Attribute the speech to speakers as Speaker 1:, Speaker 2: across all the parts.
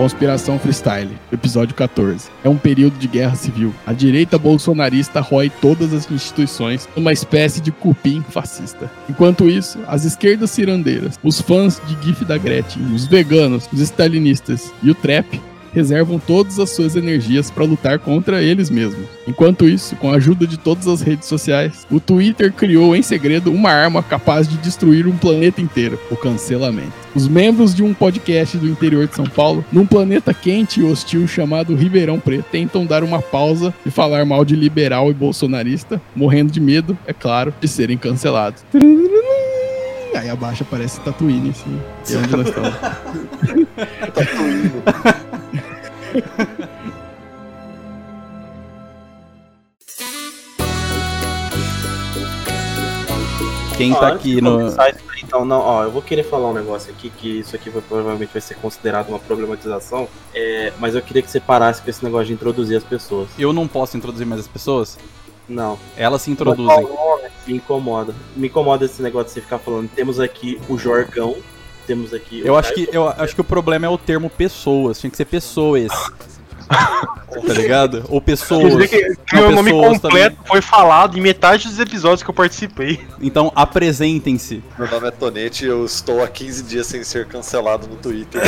Speaker 1: Conspiração Freestyle, episódio 14. É um período de guerra civil. A direita bolsonarista rói todas as instituições numa espécie de cupim fascista. Enquanto isso, as esquerdas cirandeiras, os fãs de GIF da Gretchen, os veganos, os stalinistas e o trap reservam todas as suas energias para lutar contra eles mesmos. Enquanto isso, com a ajuda de todas as redes sociais, o Twitter criou em segredo uma arma capaz de destruir um planeta inteiro: o cancelamento. Os membros de um podcast do interior de São Paulo, num planeta quente e hostil chamado Ribeirão Preto, tentam dar uma pausa e falar mal de liberal e bolsonarista, morrendo de medo, é claro, de serem cancelados. Aí abaixo aparece Tatooine, assim. E onde nós estamos?
Speaker 2: Quem
Speaker 3: Ó,
Speaker 2: tá aqui no.
Speaker 3: começar Então, não, ó, eu vou querer falar um negócio aqui, que isso aqui vai- provavelmente vai ser considerado uma problematização, é, mas eu queria que você parasse com esse negócio de introduzir as pessoas.
Speaker 2: Eu não posso introduzir mais as pessoas?
Speaker 3: Não.
Speaker 2: Elas se introduzem.
Speaker 3: Me incomoda. Me incomoda esse negócio de você ficar falando. Temos aqui o Jorgão, temos aqui
Speaker 2: Eu acho que, eu acho que o problema é o termo pessoas. Tinha que ser pessoas. tá ligado? Ou pessoas.
Speaker 4: Quer dizer que, que
Speaker 2: Não,
Speaker 4: meu nome completo foi falado em metade dos episódios que eu participei.
Speaker 2: Então apresentem-se.
Speaker 5: Meu nome é Tonete e eu estou há 15 dias sem ser cancelado no Twitter.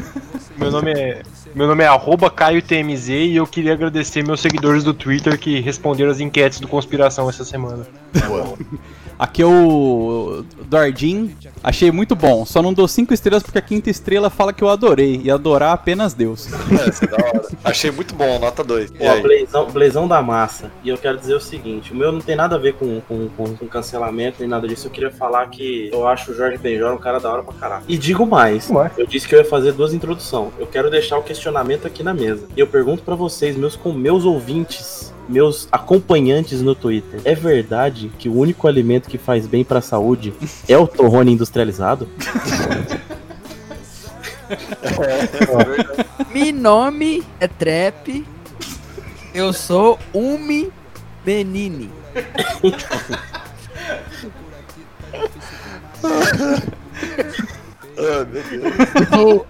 Speaker 4: Meu nome é. Meu nome é arroba CaioTMZ e eu queria agradecer meus seguidores do Twitter que responderam as enquetes do Conspiração essa semana.
Speaker 2: Aqui é o Dardim. Achei muito bom. Só não dou cinco estrelas porque a quinta estrela fala que eu adorei. E adorar apenas Deus.
Speaker 5: É, é da hora. Achei muito bom, nota 2. E
Speaker 3: Ó? Blazão, Blazão da massa. E eu quero dizer o seguinte: o meu não tem nada a ver com, com, com, com cancelamento nem nada disso. Eu queria falar que eu acho o Jorge Benjor um cara da hora pra caralho. E digo mais:
Speaker 4: Ué.
Speaker 3: eu disse que eu ia fazer duas introduções. Eu quero deixar o questionamento aqui na mesa. E eu pergunto pra vocês, meus, com meus ouvintes. Meus acompanhantes no Twitter, é verdade que o único alimento que faz bem pra saúde é o torrone industrializado?
Speaker 6: Mi nome é Trap. Eu sou Umi Benini.
Speaker 5: Ah, meu Deus.
Speaker 1: Então.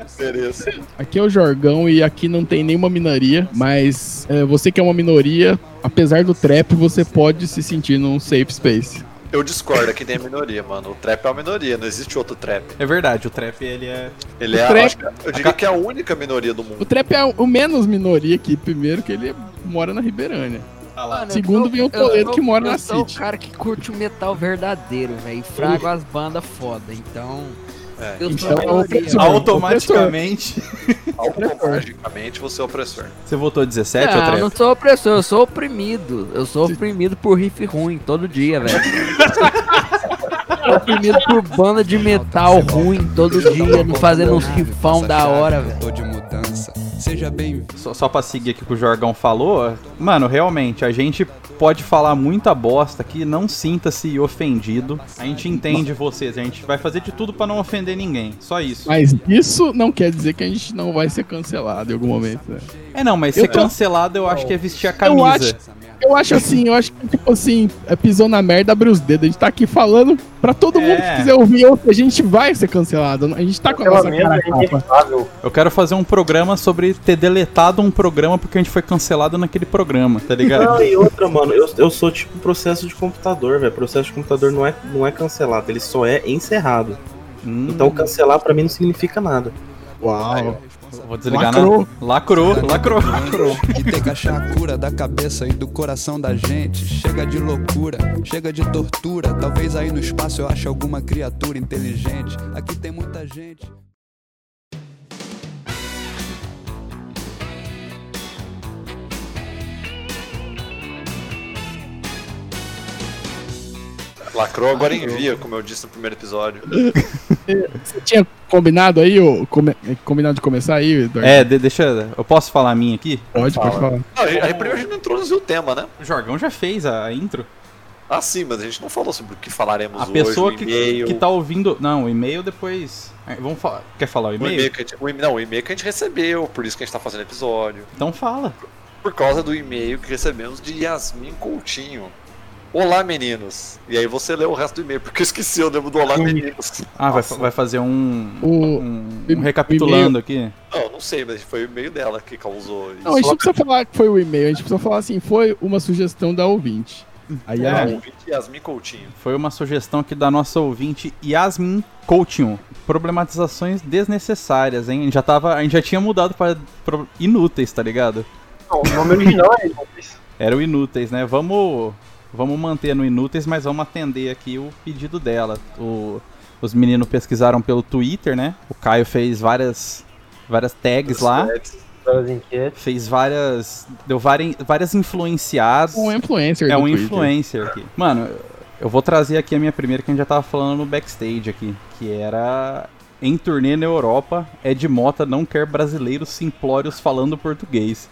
Speaker 1: Aqui é o Jorgão e aqui não tem nenhuma minoria, mas é, você que é uma minoria, apesar do trap, você pode se sentir num safe space.
Speaker 5: Eu discordo, aqui tem a minoria, mano. O trap é uma minoria, não existe outro trap.
Speaker 2: É verdade, o trap ele é.
Speaker 5: Ele
Speaker 1: O
Speaker 5: é,
Speaker 1: trap-
Speaker 5: que- eu diria que é a única minoria do
Speaker 1: O
Speaker 5: mundo.
Speaker 1: trap é o menos minoria aqui, primeiro que ele mora na Ribeirânia.
Speaker 6: Mano,
Speaker 1: Segundo
Speaker 6: eu
Speaker 1: vem o
Speaker 6: eu-
Speaker 1: Toledo
Speaker 6: eu-
Speaker 1: que mora
Speaker 6: eu
Speaker 1: na
Speaker 6: sou
Speaker 1: City.
Speaker 6: o cara que curte o metal verdadeiro, velho. Frago as bandas foda, então.
Speaker 5: É.
Speaker 6: Eu
Speaker 1: Então, é opressor.
Speaker 2: Automaticamente.
Speaker 5: Automaticamente você é opressor.
Speaker 2: Você votou 17 ou
Speaker 6: Não, eu
Speaker 2: trap?
Speaker 6: não sou opressor, eu sou oprimido. Eu sou oprimido por riff ruim todo dia, velho. Sou oprimido por banda de metal ruim todo dia, não fazendo uns riffão da hora, velho.
Speaker 7: Tô de mudança. Seja bem-vindo.
Speaker 2: Só, só pra seguir aqui o que o Jorgão falou, mano, realmente, a gente pode falar muita bosta aqui, não sinta-se ofendido. A gente entende vocês, a gente vai fazer de tudo pra não ofender ninguém. Só isso.
Speaker 1: Mas isso não quer dizer que a gente não vai ser cancelado em algum momento, né?
Speaker 2: É não, mas
Speaker 1: Eu
Speaker 2: ser
Speaker 1: tô-
Speaker 2: cancelado eu acho que é vestir a
Speaker 1: Eu
Speaker 2: camisa.
Speaker 1: acho, eu acho assim, eu acho que, tipo assim, é, pisou na merda, abre os dedos. A gente tá aqui falando pra todo mundo
Speaker 2: É.
Speaker 1: que quiser ouvir, ou a gente vai ser cancelado. A gente tá com a nossa cara
Speaker 4: é.
Speaker 2: Eu quero fazer um programa sobre ter deletado um programa porque a gente foi cancelado naquele programa, tá ligado?
Speaker 3: Não, e outra, mano, eu, eu sou tipo processo de computador, velho. Processo de computador não é, não é cancelado, ele só é encerrado.
Speaker 2: Hum,
Speaker 3: Então cancelar pra mim não significa nada.
Speaker 1: Uau.
Speaker 2: vou desligar
Speaker 1: lacrou.
Speaker 2: na. Lacrou, lacrou.
Speaker 7: E tem que achar a cura da cabeça e do coração da gente. Chega de loucura, chega de tortura. Talvez aí no espaço eu ache alguma criatura inteligente. Aqui tem muita gente.
Speaker 5: Lacrou, agora envia, como eu disse no primeiro episódio.
Speaker 1: Você tinha combinado aí, ou come- combinado de começar aí, Eduardo?
Speaker 2: É, de- deixa. Eu posso falar a minha aqui?
Speaker 1: Pode, pode falar.
Speaker 5: Não, a gente- aí primeiro a gente não introduziu o tema, né?
Speaker 2: O Jorgão já fez a, a intro.
Speaker 5: Ah, sim, mas a gente não falou sobre o que falaremos
Speaker 2: A
Speaker 5: hoje,
Speaker 2: pessoa
Speaker 5: o
Speaker 2: que, que tá ouvindo. Não, o e-mail depois. É, Vamos falar. Quer falar o
Speaker 5: O
Speaker 2: e-mail?
Speaker 5: a gente, o e- não, o e-mail que a gente recebeu, por isso que a gente tá fazendo episódio.
Speaker 2: Então fala.
Speaker 5: Por causa do e-mail que recebemos de Yasmin Coutinho. Olá, meninos. E aí você lê o resto do e-mail, porque eu esqueci, eu lembro do Olá, meninos.
Speaker 2: Ah, vai, vai fazer um,
Speaker 1: O-
Speaker 2: um, um recapitulando aqui.
Speaker 5: Não, não sei, mas foi o e-mail dela que causou isso.
Speaker 1: Não, a gente não precisa falar que foi o e-mail, a gente precisa falar assim, foi uma sugestão da ouvinte. Aí
Speaker 2: É.
Speaker 1: a
Speaker 5: Ah, ouvinte Yasmin Coutinho.
Speaker 2: Foi uma sugestão aqui da nossa ouvinte Yasmin Coutinho. Problematizações desnecessárias, hein? A gente já, tava, a gente já tinha mudado para inúteis, tá ligado?
Speaker 4: Não, o nome original é Inúteis.
Speaker 2: Era o inúteis, né? Vamos, vamos manter no inúteis, mas vamos atender aqui o pedido dela. O- os meninos pesquisaram pelo Twitter, né? O Caio fez várias, várias tags lá.
Speaker 4: Das enquetes.
Speaker 2: Fez várias. Deu várias, várias influenciadas.
Speaker 1: um influencer
Speaker 2: É um
Speaker 1: Twitter.
Speaker 2: influencer aqui. Mano, eu vou trazer aqui a minha primeira que a gente já tava falando no backstage aqui. Que era. Em turnê na Europa, Ed Mota não quer brasileiros simplórios falando português.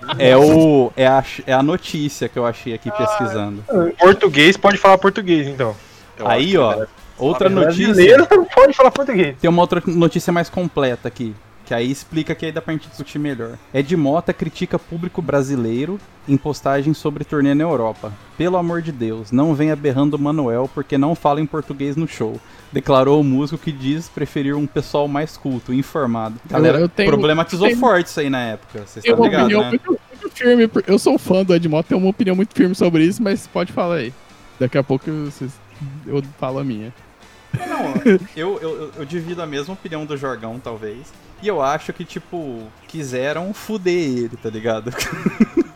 Speaker 2: É, o, é, a, é a notícia que eu achei aqui pesquisando.
Speaker 4: Português pode falar português, então.
Speaker 5: Eu
Speaker 2: Aí, ó,
Speaker 5: é.
Speaker 2: outra notícia.
Speaker 4: Brasileiro pode falar português.
Speaker 2: Tem uma outra notícia mais completa aqui. Que aí explica que aí dá pra gente discutir melhor. Ed Mota critica público brasileiro em postagem sobre turnê na Europa. Pelo amor de Deus, não venha berrando Manuel porque não fala em português no show. Declarou o músico que diz preferir um pessoal mais culto, informado. Galera,
Speaker 1: eu tenho-
Speaker 2: problematizou
Speaker 1: tenho-
Speaker 2: forte isso aí na época. Vocês estão ligados, né?
Speaker 1: muito, muito firme. Eu sou fã do Edmond, tenho uma opinião muito firme sobre isso, mas pode falar aí. Daqui a pouco eu, vocês- eu falo a minha.
Speaker 2: Não, eu, eu, eu- eu divido a mesma opinião do Jorgão, talvez. E eu acho que, tipo, quiseram fuder ele, tá ligado?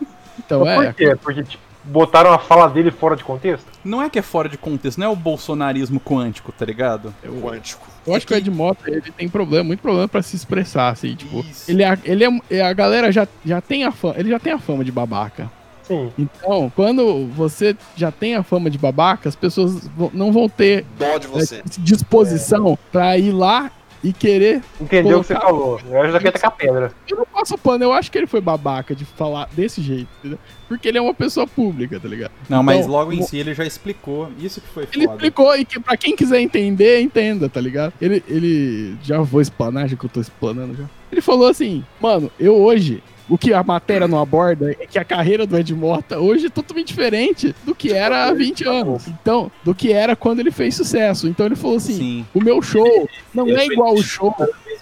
Speaker 1: Então
Speaker 4: Mas
Speaker 1: é.
Speaker 4: Por quê? Porque tipo, botaram a fala dele fora de contexto?
Speaker 2: Não é que é fora de contexto, não é o bolsonarismo quântico, tá ligado?
Speaker 1: Eu,
Speaker 5: Quântico.
Speaker 1: eu acho que o Edmond, ele tem problema, muito problema pra se expressar, assim, tipo.
Speaker 2: Isso.
Speaker 1: Ele, é, ele é, é- a galera já, já tem a fama, ele já tem a fama de babaca.
Speaker 4: Sim.
Speaker 1: Então, quando você já tem a fama de babaca, as pessoas não vão ter
Speaker 5: Dó de
Speaker 1: é,
Speaker 5: você.
Speaker 1: disposição pra ir lá e querer.
Speaker 4: Entendeu o que você falou. Eu já quero tacar pedra.
Speaker 1: Eu não passo pano, eu acho que ele foi babaca de falar desse jeito, entendeu? Porque ele é uma pessoa pública, tá ligado?
Speaker 2: Não, mas
Speaker 1: Então,
Speaker 2: logo em
Speaker 1: o-
Speaker 2: si ele já explicou. Isso que foi
Speaker 1: Ele
Speaker 2: foda.
Speaker 1: explicou e que pra quem quiser entender, entenda, tá ligado? Ele, ele já vou explanar, já que eu tô explanando já. Ele falou assim, mano, eu hoje, o que a matéria não aborda é que a carreira do Ed Mota hoje é totalmente diferente do que era há 20 anos. Então, do que era quando ele fez sucesso. Então ele falou assim,
Speaker 2: Sim.
Speaker 1: o meu show não é igual o show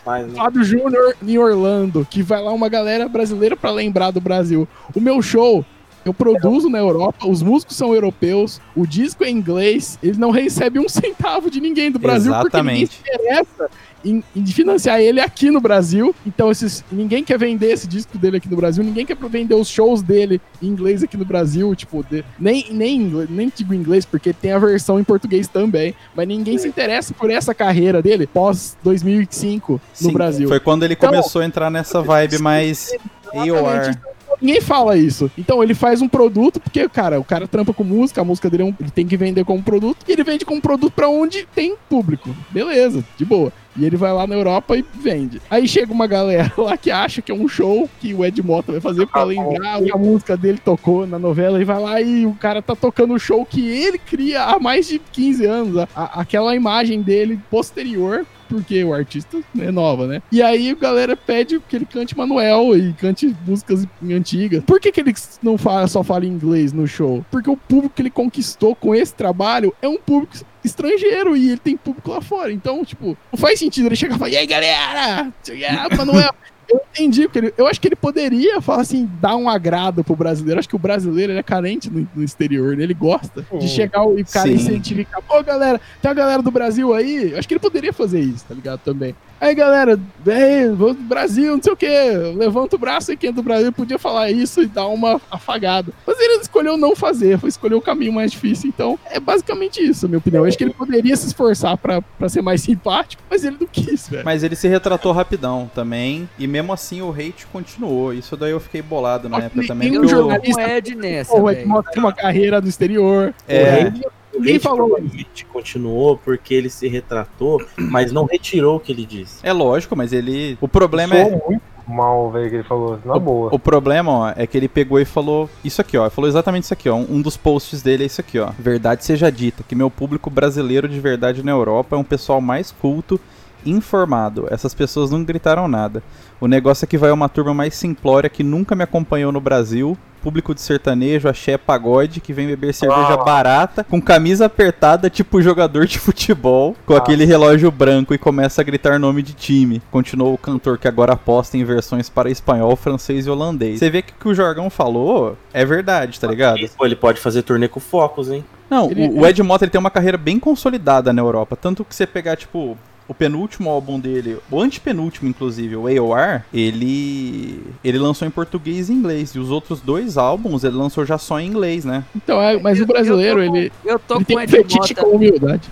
Speaker 3: mais, né?
Speaker 1: Fábio Júnior em Orlando, que vai lá uma galera brasileira pra lembrar do Brasil. O meu show, eu produzo na Europa, os músicos são europeus, o disco é inglês, ele não recebe um centavo de ninguém do Brasil porque ninguém se
Speaker 2: Exatamente.
Speaker 1: interessa em, em financiar ele aqui no Brasil. Então esses, ninguém quer vender esse disco dele aqui no Brasil, ninguém quer vender os shows dele em inglês aqui no Brasil, tipo, de- nem, nem, nem digo inglês, porque tem a versão em português também, mas ninguém se interessa por essa carreira dele pós 2005 no
Speaker 2: Sim,
Speaker 1: Brasil.
Speaker 2: Foi quando ele
Speaker 1: Então-
Speaker 2: começou a entrar nessa vibe mais AOR.
Speaker 1: Ninguém fala isso. Então ele faz um produto, porque, cara, o cara trampa com música, a música dele é um- ele tem que vender como produto, e ele vende como produto pra onde tem público. Beleza, de boa. E ele vai lá na Europa e vende. Aí chega uma galera lá que acha que é um show que o Ed Mota vai fazer pra lembrar que a música dele tocou na novela e vai lá e o cara tá tocando o show que ele cria há mais de 15 anos. A- aquela imagem dele posterior porque o artista é nova, né? E aí a galera pede que ele cante Manuel e cante músicas antigas. Por que, que ele não fala, só fala inglês no show? Porque o público que ele conquistou com esse trabalho é um público estrangeiro e ele tem público lá fora. Então, tipo, não faz sentido ele chegar e falar, e aí, galera? Manuel. Eu entendi, porque ele- eu acho que ele poderia falar assim, dar um agrado pro brasileiro. Acho que o brasileiro é carente no, no exterior, né? Ele gosta de
Speaker 4: Sim.
Speaker 1: chegar e cara
Speaker 2: Sim.
Speaker 1: incentivar. Pô, galera, tem a galera do Brasil aí. Acho que ele poderia fazer isso, tá ligado? Também. Aí, galera, vem, vamos pro Brasil, não sei o quê. Levanta o braço aí, quem é do Brasil podia falar isso e dar uma afagada. Mas ele escolheu não fazer, foi escolher o caminho mais difícil. Então, é basicamente isso, a minha opinião. Eu acho que ele poderia se esforçar pra, pra ser mais simpático, mas ele não quis, velho.
Speaker 2: Mas ele se retratou rapidão também. E mesmo assim o hate continuou. Isso daí eu fiquei bolado na
Speaker 1: que
Speaker 2: época também.
Speaker 1: um
Speaker 2: porque eu-
Speaker 1: jornalista-
Speaker 6: Não é de nessa,
Speaker 1: Pô, ele
Speaker 6: velho.
Speaker 1: mostra uma carreira no exterior.
Speaker 2: É.
Speaker 3: O
Speaker 1: Ninguém
Speaker 3: hate
Speaker 1: falou
Speaker 3: continuou porque ele se retratou, mas não retirou o que ele disse.
Speaker 2: É lógico, mas ele. O problema é.
Speaker 4: Soou muito mal, velho, que ele falou. Na boa.
Speaker 2: O problema, ó, é que ele pegou e falou isso aqui, ó. Ele falou exatamente isso aqui, ó. Um dos posts dele é isso aqui, ó. Verdade seja dita, que meu público brasileiro de verdade na Europa é um pessoal mais culto, informado. Essas pessoas não gritaram nada. O negócio é que vai uma turma mais simplória que nunca me acompanhou no Brasil público de sertanejo, axé, pagode, que vem beber cerveja barata, com camisa apertada, tipo jogador de futebol, com aquele relógio branco e começa a gritar nome de time. Continuou o cantor que agora aposta em versões para espanhol, francês e holandês. Você vê que o que o Jorgão falou é verdade, tá ligado?
Speaker 3: Pô, ele pode fazer turnê com focos, hein?
Speaker 2: Não,
Speaker 1: Ele-
Speaker 2: o, o Ed Mota ele tem uma carreira bem consolidada na Europa. Tanto que você pegar, tipo, o penúltimo álbum dele, o antepenúltimo, inclusive, o AOR, ele. ele lançou em português e inglês. E os outros dois álbuns ele lançou já só em inglês, né?
Speaker 1: Então, é, mas o brasileiro,
Speaker 6: Eu tô com-
Speaker 1: ele,
Speaker 6: Eu tô
Speaker 1: ele
Speaker 6: com
Speaker 1: tem
Speaker 6: o
Speaker 1: um
Speaker 6: Ed Mota.
Speaker 1: com humildade.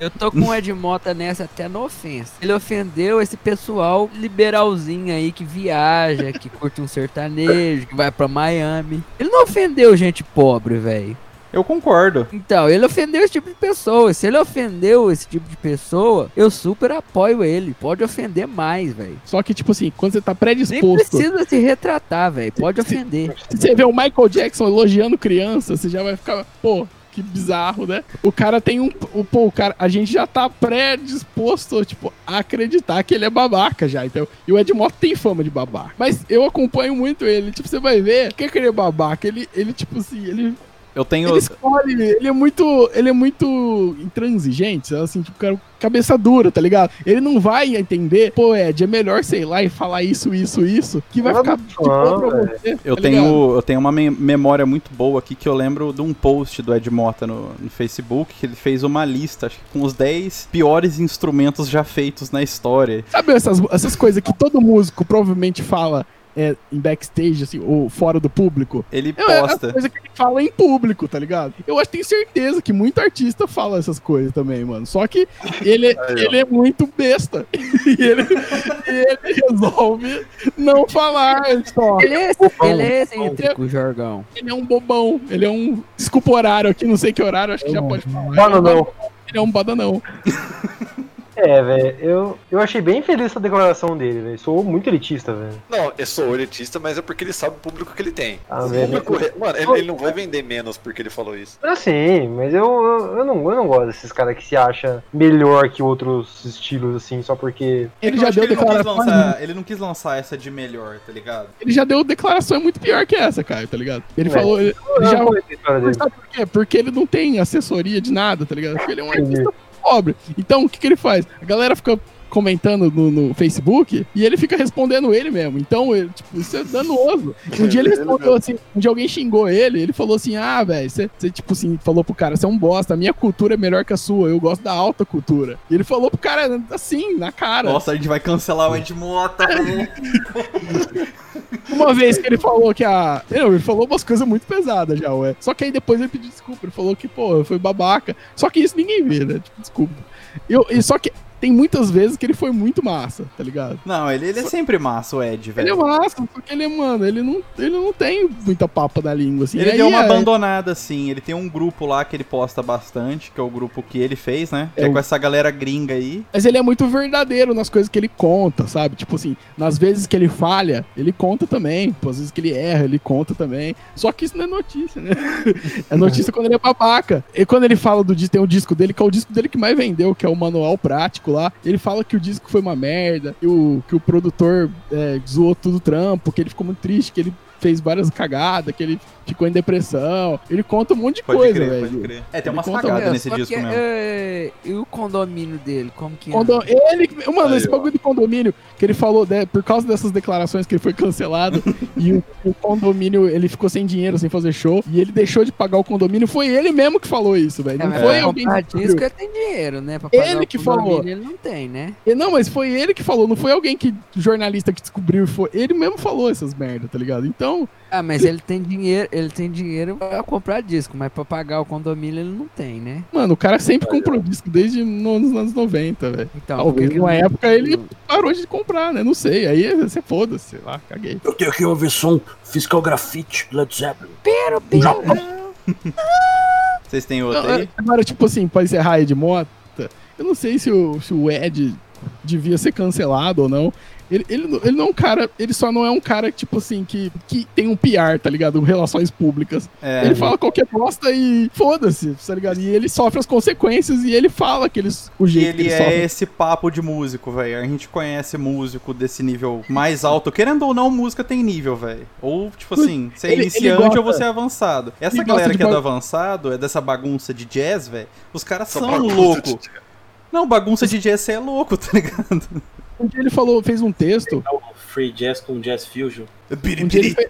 Speaker 6: Eu tô com o Ed Mota nessa até no ofensa. Ele ofendeu esse pessoal liberalzinho aí que viaja, que curte um sertanejo, que vai pra Miami. Ele não ofendeu gente pobre, velho.
Speaker 2: Eu concordo.
Speaker 6: Então, ele ofendeu esse tipo de pessoa. Se ele ofendeu esse tipo de pessoa, eu super apoio ele. Pode ofender mais, velho.
Speaker 1: Só que, tipo assim, quando você tá
Speaker 6: Nem
Speaker 1: predisposto.
Speaker 6: precisa se retratar, velho. Pode
Speaker 1: Se-
Speaker 6: ofender.
Speaker 1: Se você vê o Michael Jackson elogiando criança, você já vai ficar, pô, que bizarro, né? O cara tem um. O, pô, o cara, a gente já tá predisposto, tipo, a acreditar que ele é babaca já. Então, e o Ed Mota tem fama de babaca. Mas eu acompanho muito ele. Tipo, você vai ver, o que é que ele é babaca? Ele, ele tipo assim, ele
Speaker 2: Eu tenho.
Speaker 1: Ele escolhe, ele é muito, ele é muito intransigente, sabe? assim, tipo, cara, cabeça dura, tá ligado? Ele não vai entender, pô, Ed, é melhor, sei lá, e falar isso, isso, isso, que vai ficar de boa pra você.
Speaker 2: Eu
Speaker 1: tá ligado?
Speaker 2: tenho, eu tenho uma mem- memória muito boa aqui que eu lembro de um post do Ed Mota no, no Facebook, que ele fez uma lista, acho que com os 10 piores instrumentos já feitos na história.
Speaker 1: Sabe essas, essas coisas que todo músico provavelmente fala é, em backstage, assim, ou fora do público?
Speaker 2: Ele
Speaker 1: É a
Speaker 2: posta.
Speaker 1: coisa que ele fala em público, tá ligado? Eu acho tenho certeza que muito artista fala essas coisas também, mano. Só que ele, ele é muito besta. e ele, e ele resolve não falar só.
Speaker 6: Ele é, ele é excêntrico, Jorgão.
Speaker 1: Ele é um bobão. Ele é um. Desculpa o horário aqui, não sei que horário, acho que já pode falar.
Speaker 4: Mano, não.
Speaker 1: Ele é um badanão.
Speaker 4: É, velho, eu, eu achei bem feliz essa declaração dele, velho. Sou muito elitista, velho.
Speaker 5: Não, eu sou elitista, mas é porque ele sabe o público que ele tem.
Speaker 4: Ah,
Speaker 5: O
Speaker 4: velho.
Speaker 5: público Mano, ele, ele não vai vender menos porque ele falou isso.
Speaker 4: Assim, mas eu, eu, eu não, eu não gosto desses caras que se acham melhor que outros estilos, assim, só porque.
Speaker 1: Ele
Speaker 2: Eu
Speaker 1: já deu
Speaker 2: ele não, quis
Speaker 1: declarações.
Speaker 2: lançar, ele não quis lançar essa de melhor, tá ligado?
Speaker 1: Ele já deu declarações muito pior que essa, cara, tá ligado? Ele
Speaker 4: É.
Speaker 1: falou. Ele,
Speaker 4: Eu
Speaker 1: já,
Speaker 4: não.
Speaker 1: Sabe por quê? Porque ele não tem assessoria de nada, tá ligado? Porque ele é um artista pobre. Então, o que, que ele faz? A galera fica comentando no, no Facebook e ele fica respondendo ele mesmo. Então, ele, tipo, isso é danoso. Um dia ele respondeu assim, um dia alguém xingou ele, ele falou assim, ah, velho, você, tipo assim, falou pro cara, você é um bosta, a minha cultura é melhor que a sua, eu gosto da alta cultura. E ele falou pro cara assim, na cara.
Speaker 2: Nossa, a gente vai cancelar o Ed Mota.
Speaker 1: Uma vez que ele falou que a. Não, ele falou umas coisas muito pesadas já, ué. Só que aí depois ele pediu desculpa. Ele falou que, pô, foi babaca. Só que isso ninguém vê, né? Tipo, desculpa. Eu, e só que tem muitas vezes que ele foi muito massa, tá ligado?
Speaker 2: Não, ele, ele é sempre massa, o Ed,
Speaker 1: Ele é
Speaker 2: velho.
Speaker 1: massa, só que ele é, mano, ele não, ele não tem muita papa na língua, assim.
Speaker 2: Ele deu uma
Speaker 1: é-
Speaker 2: abandonada, assim. Ele tem um grupo lá que ele posta bastante, que é o grupo que ele fez, né? Que é,
Speaker 1: É
Speaker 2: com essa galera gringa aí.
Speaker 1: Mas ele é muito verdadeiro nas coisas que ele conta, sabe? Tipo assim, nas vezes que ele falha, ele conta também. Às vezes que ele erra, ele conta também. Só que isso não é notícia, né? É notícia quando ele é babaca. E quando ele fala do disco, tem um disco dele, que é o disco dele que mais vendeu, que é o Manual Prático lá. Ele fala que o disco foi uma merda, que o, que o produtor é, zoou tudo o trampo, que ele ficou muito triste, que ele fez várias cagadas, que ele ficou em depressão. Ele conta um monte de
Speaker 2: Pode
Speaker 1: coisa,
Speaker 2: crer,
Speaker 1: velho.
Speaker 2: pode crer. É, tem
Speaker 1: conta
Speaker 2: cagadas
Speaker 6: É,
Speaker 2: nesse disco
Speaker 6: que,
Speaker 2: mesmo.
Speaker 6: é, e o condomínio dele, como que é?
Speaker 1: Condo- Ele, mano,
Speaker 5: Aí,
Speaker 1: esse
Speaker 5: ó.
Speaker 1: bagulho do condomínio que ele falou, né, por causa dessas declarações que ele foi cancelado e o, o condomínio, ele ficou sem dinheiro, sem fazer show, e ele deixou de pagar o condomínio, foi ele mesmo que falou isso, velho.
Speaker 6: É,
Speaker 1: Não foi
Speaker 6: pra
Speaker 1: alguém que
Speaker 6: disco ele tem dinheiro, né? Pra
Speaker 1: Ele que falou.
Speaker 6: Ele não tem, né?
Speaker 1: E Não, mas foi ele que falou, não foi alguém que, jornalista que descobriu, foi ele mesmo falou essas merda, tá ligado? Então,
Speaker 6: Ah, mas ele tem dinheiro, ele tem dinheiro pra comprar disco, mas pra pagar o condomínio ele não tem, né?
Speaker 1: mano, o cara sempre comprou disco desde no- nos anos 90, velho.
Speaker 6: Então,
Speaker 1: Talvez numa época ele parou de comprar, né? Não sei, aí você foda-se, sei lá, caguei.
Speaker 3: Eu tenho aqui uma versão Fiscal Graffiti Led Zeppelin.
Speaker 6: Pero, pero.
Speaker 2: Vocês têm outra
Speaker 1: Não,
Speaker 2: aí?
Speaker 1: Agora, tipo assim, pra encerrar Ed Mota, eu não sei se o, se o Ed devia ser cancelado ou não. Ele, ele, não- ele não é um cara, ele só não é um cara, tipo assim, que, que tem um PR, tá ligado? Relações públicas.
Speaker 2: É,
Speaker 1: Ele fala qualquer bosta e foda-se, tá ligado? E ele sofre as consequências e ele fala que ele, o jeito que
Speaker 2: ele
Speaker 1: ele
Speaker 2: é
Speaker 1: sofre.
Speaker 2: esse papo de músico, velho. A gente conhece músico desse nível mais alto. Querendo ou não, música tem nível, velho. Ou, tipo assim, você é
Speaker 1: Ele- ele
Speaker 2: iniciante
Speaker 1: gosta-
Speaker 2: ou você é avançado. Essa
Speaker 1: ele
Speaker 2: galera que é do avançado, é dessa bagunça de jazz, velho. Os caras são loucos. Não, bagunça de jazz você é louco, tá ligado?
Speaker 1: Um dia ele falou, fez um texto,
Speaker 3: Free Jazz com Jazz Fusion.
Speaker 1: Um ele fe-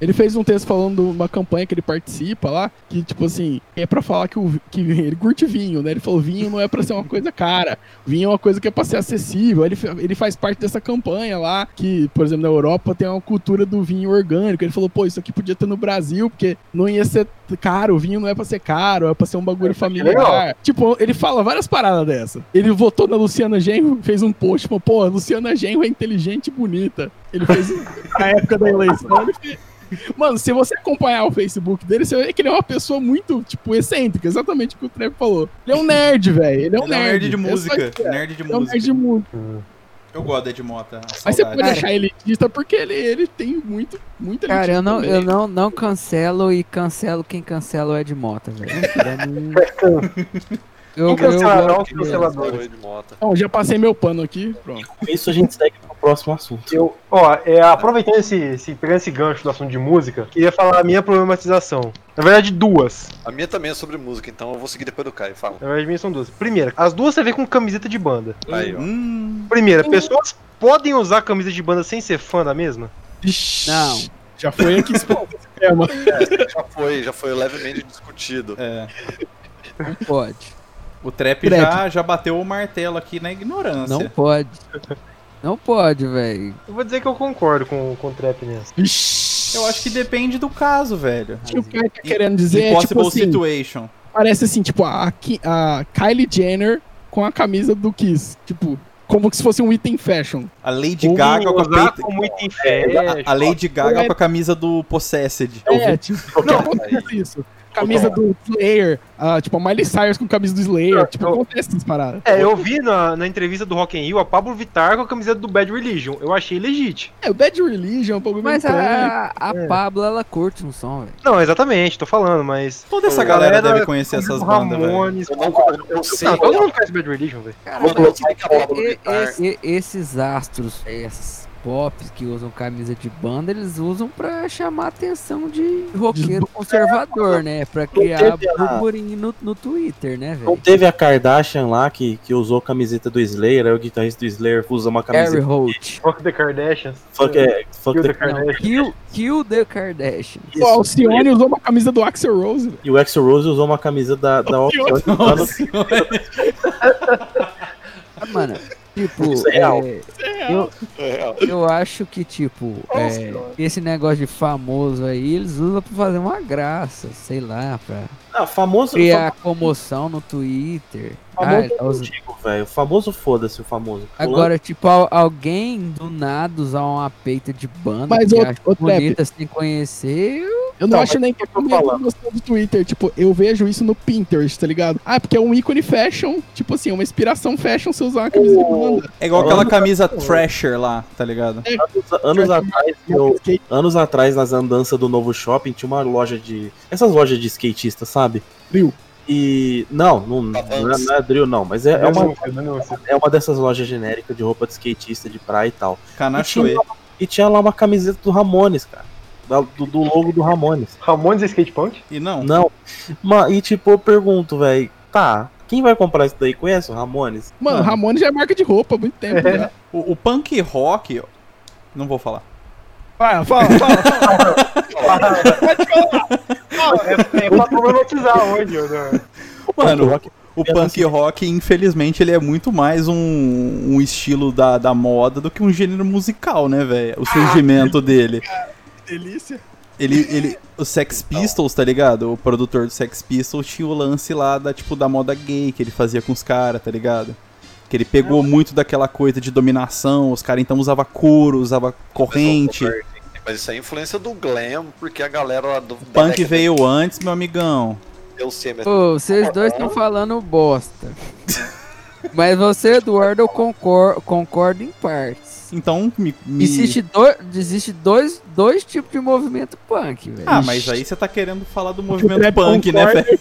Speaker 1: ele fez um texto falando de uma campanha que ele participa lá, que, tipo assim, é pra falar que, o, que ele curte vinho, né? Ele falou, vinho não é pra ser uma coisa cara, vinho é uma coisa que é pra ser acessível. Ele, ele faz parte dessa campanha lá, que, por exemplo, na Europa tem uma cultura do vinho orgânico. Ele falou, pô, isso aqui podia ter no Brasil, porque não ia ser caro, o vinho não é pra ser caro, é pra ser um bagulho familiar.
Speaker 4: legal.
Speaker 1: Tipo, ele fala várias paradas dessa. Ele votou na Luciana Genro, fez um post, falou, pô, a Luciana Genro é inteligente e bonita. Ele fez na época da eleição. Ele fez... Mano, se você acompanhar o Facebook dele, você vê que ele é uma pessoa muito, tipo, excêntrica, exatamente o que o Trap falou. Ele é um nerd, velho. Ele é um
Speaker 2: Ele é um
Speaker 1: nerd.
Speaker 2: nerd de
Speaker 1: É
Speaker 2: música.
Speaker 1: é.
Speaker 2: Nerd de
Speaker 1: Ele é um
Speaker 2: música.
Speaker 1: nerd de música.
Speaker 2: Eu gosto da Ed Mota.
Speaker 1: Mas você pode achar elitista porque ele, ele tem muito, muita
Speaker 6: Cara, eu não,
Speaker 1: também.
Speaker 6: eu não, não cancelo e cancelo quem cancela o Ed Mota, velho. Eu, dele.
Speaker 4: cancelador.
Speaker 5: De moto.
Speaker 1: Não, já passei meu pano aqui. Pronto.
Speaker 3: Com isso a gente segue pro próximo assunto.
Speaker 4: Eu, ó, é, aproveitando esse, esse, pegando esse gancho do assunto de música, queria falar a minha problematização. Na verdade, duas.
Speaker 5: A minha também é sobre música, então eu vou seguir depois do Caio. Fala.
Speaker 4: Na verdade, minhas são duas. Primeira, as duas você vê com camiseta de banda.
Speaker 5: Aí, ó.
Speaker 2: Hum,
Speaker 4: Primeira, pessoas podem usar camisa de banda sem ser fã da mesma?
Speaker 6: Não.
Speaker 1: Já foi aqui exposto esse tema.
Speaker 5: Já foi, já foi levemente discutido.
Speaker 2: é.
Speaker 6: Não pode.
Speaker 2: O trap,
Speaker 1: Trap.
Speaker 2: Já, já bateu o martelo aqui na ignorância.
Speaker 6: Não pode. Não pode, velho.
Speaker 4: Eu vou dizer que eu concordo com, com o trap nessa.
Speaker 2: Eu acho que depende do caso, velho.
Speaker 1: O que o cara tá querendo dizer é,
Speaker 2: Impossible
Speaker 1: tipo assim,
Speaker 2: situation.
Speaker 1: parece assim, tipo, a, a Kylie Jenner com a camisa do Kiss. Tipo, como se fosse um item fashion.
Speaker 2: A Lady Gaga com a, peita-
Speaker 4: como item fashion.
Speaker 2: a Lady Gaga com a camisa do Possessed.
Speaker 1: É, tipo, não acontece isso. Camisa do Slayer, ah, tipo, a Miley Cyrus com camisa do Slayer.
Speaker 4: Não,
Speaker 1: Tipo,
Speaker 4: eu-
Speaker 1: acontece essas paradas.
Speaker 4: É, eu vi na, na entrevista do Rock in Rio a Pablo Vittar com a camiseta do Bad Religion. Eu achei legítimo.
Speaker 1: É, o Bad Religion é um pouco
Speaker 6: Mas a, a
Speaker 4: É.
Speaker 6: Pablo, ela curte um som, velho.
Speaker 4: Não, exatamente, tô falando, mas.
Speaker 2: Toda essa galera
Speaker 4: galera
Speaker 2: deve conhecer essas
Speaker 4: o
Speaker 2: bandas, velho.
Speaker 4: Ramones,
Speaker 5: Eu não eu sei.
Speaker 4: Não, todo mundo conhece Bad Religion, velho.
Speaker 6: Cara, tipo,
Speaker 5: Pablo
Speaker 6: e- e- esses astros, essas pop que usam camisa de banda, eles usam pra chamar a atenção de roqueiro conservador, né? Pra criar burburinho no, no Twitter, né,
Speaker 3: Não
Speaker 6: velho?
Speaker 3: teve a Kardashian lá que, que usou a camiseta do Slayer, aí o guitarrista do Slayer usa uma
Speaker 6: Harry
Speaker 3: camiseta.
Speaker 6: Holt.
Speaker 4: Fuck the Kardashians.
Speaker 3: Fuck, é, fuck
Speaker 4: Kill
Speaker 3: the
Speaker 4: the Kardashians.
Speaker 6: Kill, kill the Kardashian.
Speaker 1: O Alcione usou uma camisa do Axel Rose. velho.
Speaker 3: E o Axl Rose usou uma camisa da, da Alcione.
Speaker 6: Ah, Mano, tipo,
Speaker 3: Isso é real.
Speaker 6: é, eu,
Speaker 5: É,
Speaker 6: eu acho que, tipo, é, esse negócio de famoso aí, eles usam pra fazer uma graça, sei lá, pra
Speaker 3: Ah, famoso.
Speaker 6: criar comoção no Twitter. Ah,
Speaker 3: Famoso
Speaker 6: ele tá
Speaker 3: eu
Speaker 6: usando-
Speaker 3: digo, velho. Famoso foda-se o famoso.
Speaker 6: Agora, tipo, al- alguém do nada usar uma peita de banda
Speaker 1: Mas,
Speaker 6: que
Speaker 1: ô-
Speaker 6: acha
Speaker 1: Trap.
Speaker 6: bonita sem conhecer, eu-
Speaker 1: Eu não
Speaker 3: Tá,
Speaker 1: acho nem que
Speaker 3: que eu
Speaker 1: é
Speaker 3: tô falando?
Speaker 1: do Twitter. Tipo, eu vejo isso no Pinterest, tá ligado? Ah, porque é um ícone fashion. Tipo assim, uma inspiração fashion você usar uma camisa de banda.
Speaker 2: É igual aquela camisa Thrasher lá, tá ligado?
Speaker 3: Anos, anos atrás, eu, anos atrás, nas andanças do novo shopping, tinha uma loja de. Essas lojas de skatista, sabe?
Speaker 1: Drill.
Speaker 3: E. Não, não, não, é, não é drill, não, mas é, é uma, é uma dessas lojas genéricas de roupa de skatista de praia e tal.
Speaker 2: Canachoe.
Speaker 3: E tinha lá uma camiseta do Ramones, cara. Da- Do, do logo do Ramones.
Speaker 4: Ramones e Skate Punk?
Speaker 2: E não.
Speaker 3: Não. Ma- e tipo, eu pergunto, velho, tá. Quem vai comprar isso daí? Conhece o Ramones?
Speaker 1: Mano,
Speaker 2: Mano.
Speaker 1: Ramones já é marca de roupa há muito tempo. já.
Speaker 2: O, o punk rock. Não vou falar.
Speaker 1: Vai, fala, fala, fala.
Speaker 4: É, é pra problematizar hoje, né?
Speaker 2: Mano,
Speaker 3: rock-
Speaker 2: o punk rock, infelizmente, ele é muito mais um, um estilo da, da moda do que um gênero musical, né, velho? O surgimento dele.
Speaker 1: Delícia.
Speaker 2: Ele, ele, o Sex Pistols, tá ligado? O produtor do Sex Pistols tinha o lance lá da, tipo, da moda gay que ele fazia com os caras, tá ligado? Que ele pegou muito daquela coisa de dominação, os caras então usavam couro, usava corrente.
Speaker 5: Mas isso é influência do glam, porque a galera lá do
Speaker 2: O punk
Speaker 5: década
Speaker 2: veio antes, meu amigão.
Speaker 5: de- Eu sei, mas
Speaker 6: Ô, vocês dois estão falando bosta. Mas você, Eduardo, eu concor- concordo em partes.
Speaker 2: Então, me. me-
Speaker 6: Existe, dois, existe dois, dois tipos de movimento punk, velho.
Speaker 2: Ah, mas aí você tá querendo falar do movimento
Speaker 1: trap
Speaker 2: punk, né, velho?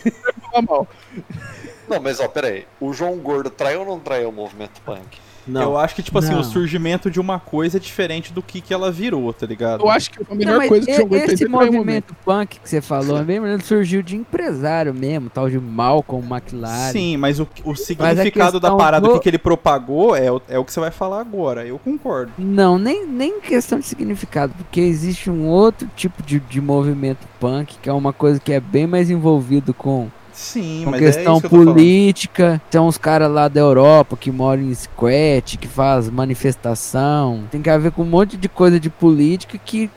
Speaker 5: Não, mas ó, pera aí. O João Gordo traiu ou não traiu o movimento punk?
Speaker 3: Não.
Speaker 2: Eu acho que, tipo assim,
Speaker 6: Não.
Speaker 2: o surgimento de uma coisa é diferente do que, que ela virou, tá ligado?
Speaker 1: Eu acho que a
Speaker 6: Não,
Speaker 1: melhor
Speaker 6: mas
Speaker 1: coisa que fez
Speaker 6: esse movimento punk que você falou, mesmo, ele surgiu de empresário mesmo, tal de Malcolm McLaren.
Speaker 2: Sim, mas o, o significado da parada,
Speaker 6: do-
Speaker 2: o que, que ele propagou é, o- é o que você vai falar agora. Eu concordo.
Speaker 6: Não, nem, nem questão de significado, porque existe um outro tipo de, de movimento punk, que é uma coisa que é bem mais envolvido com,
Speaker 2: Sim, mas
Speaker 6: questão
Speaker 2: é isso que
Speaker 6: política. Tem uns caras lá da Europa que moram em squat, que faz manifestação. Tem que ver com um monte de coisa de política que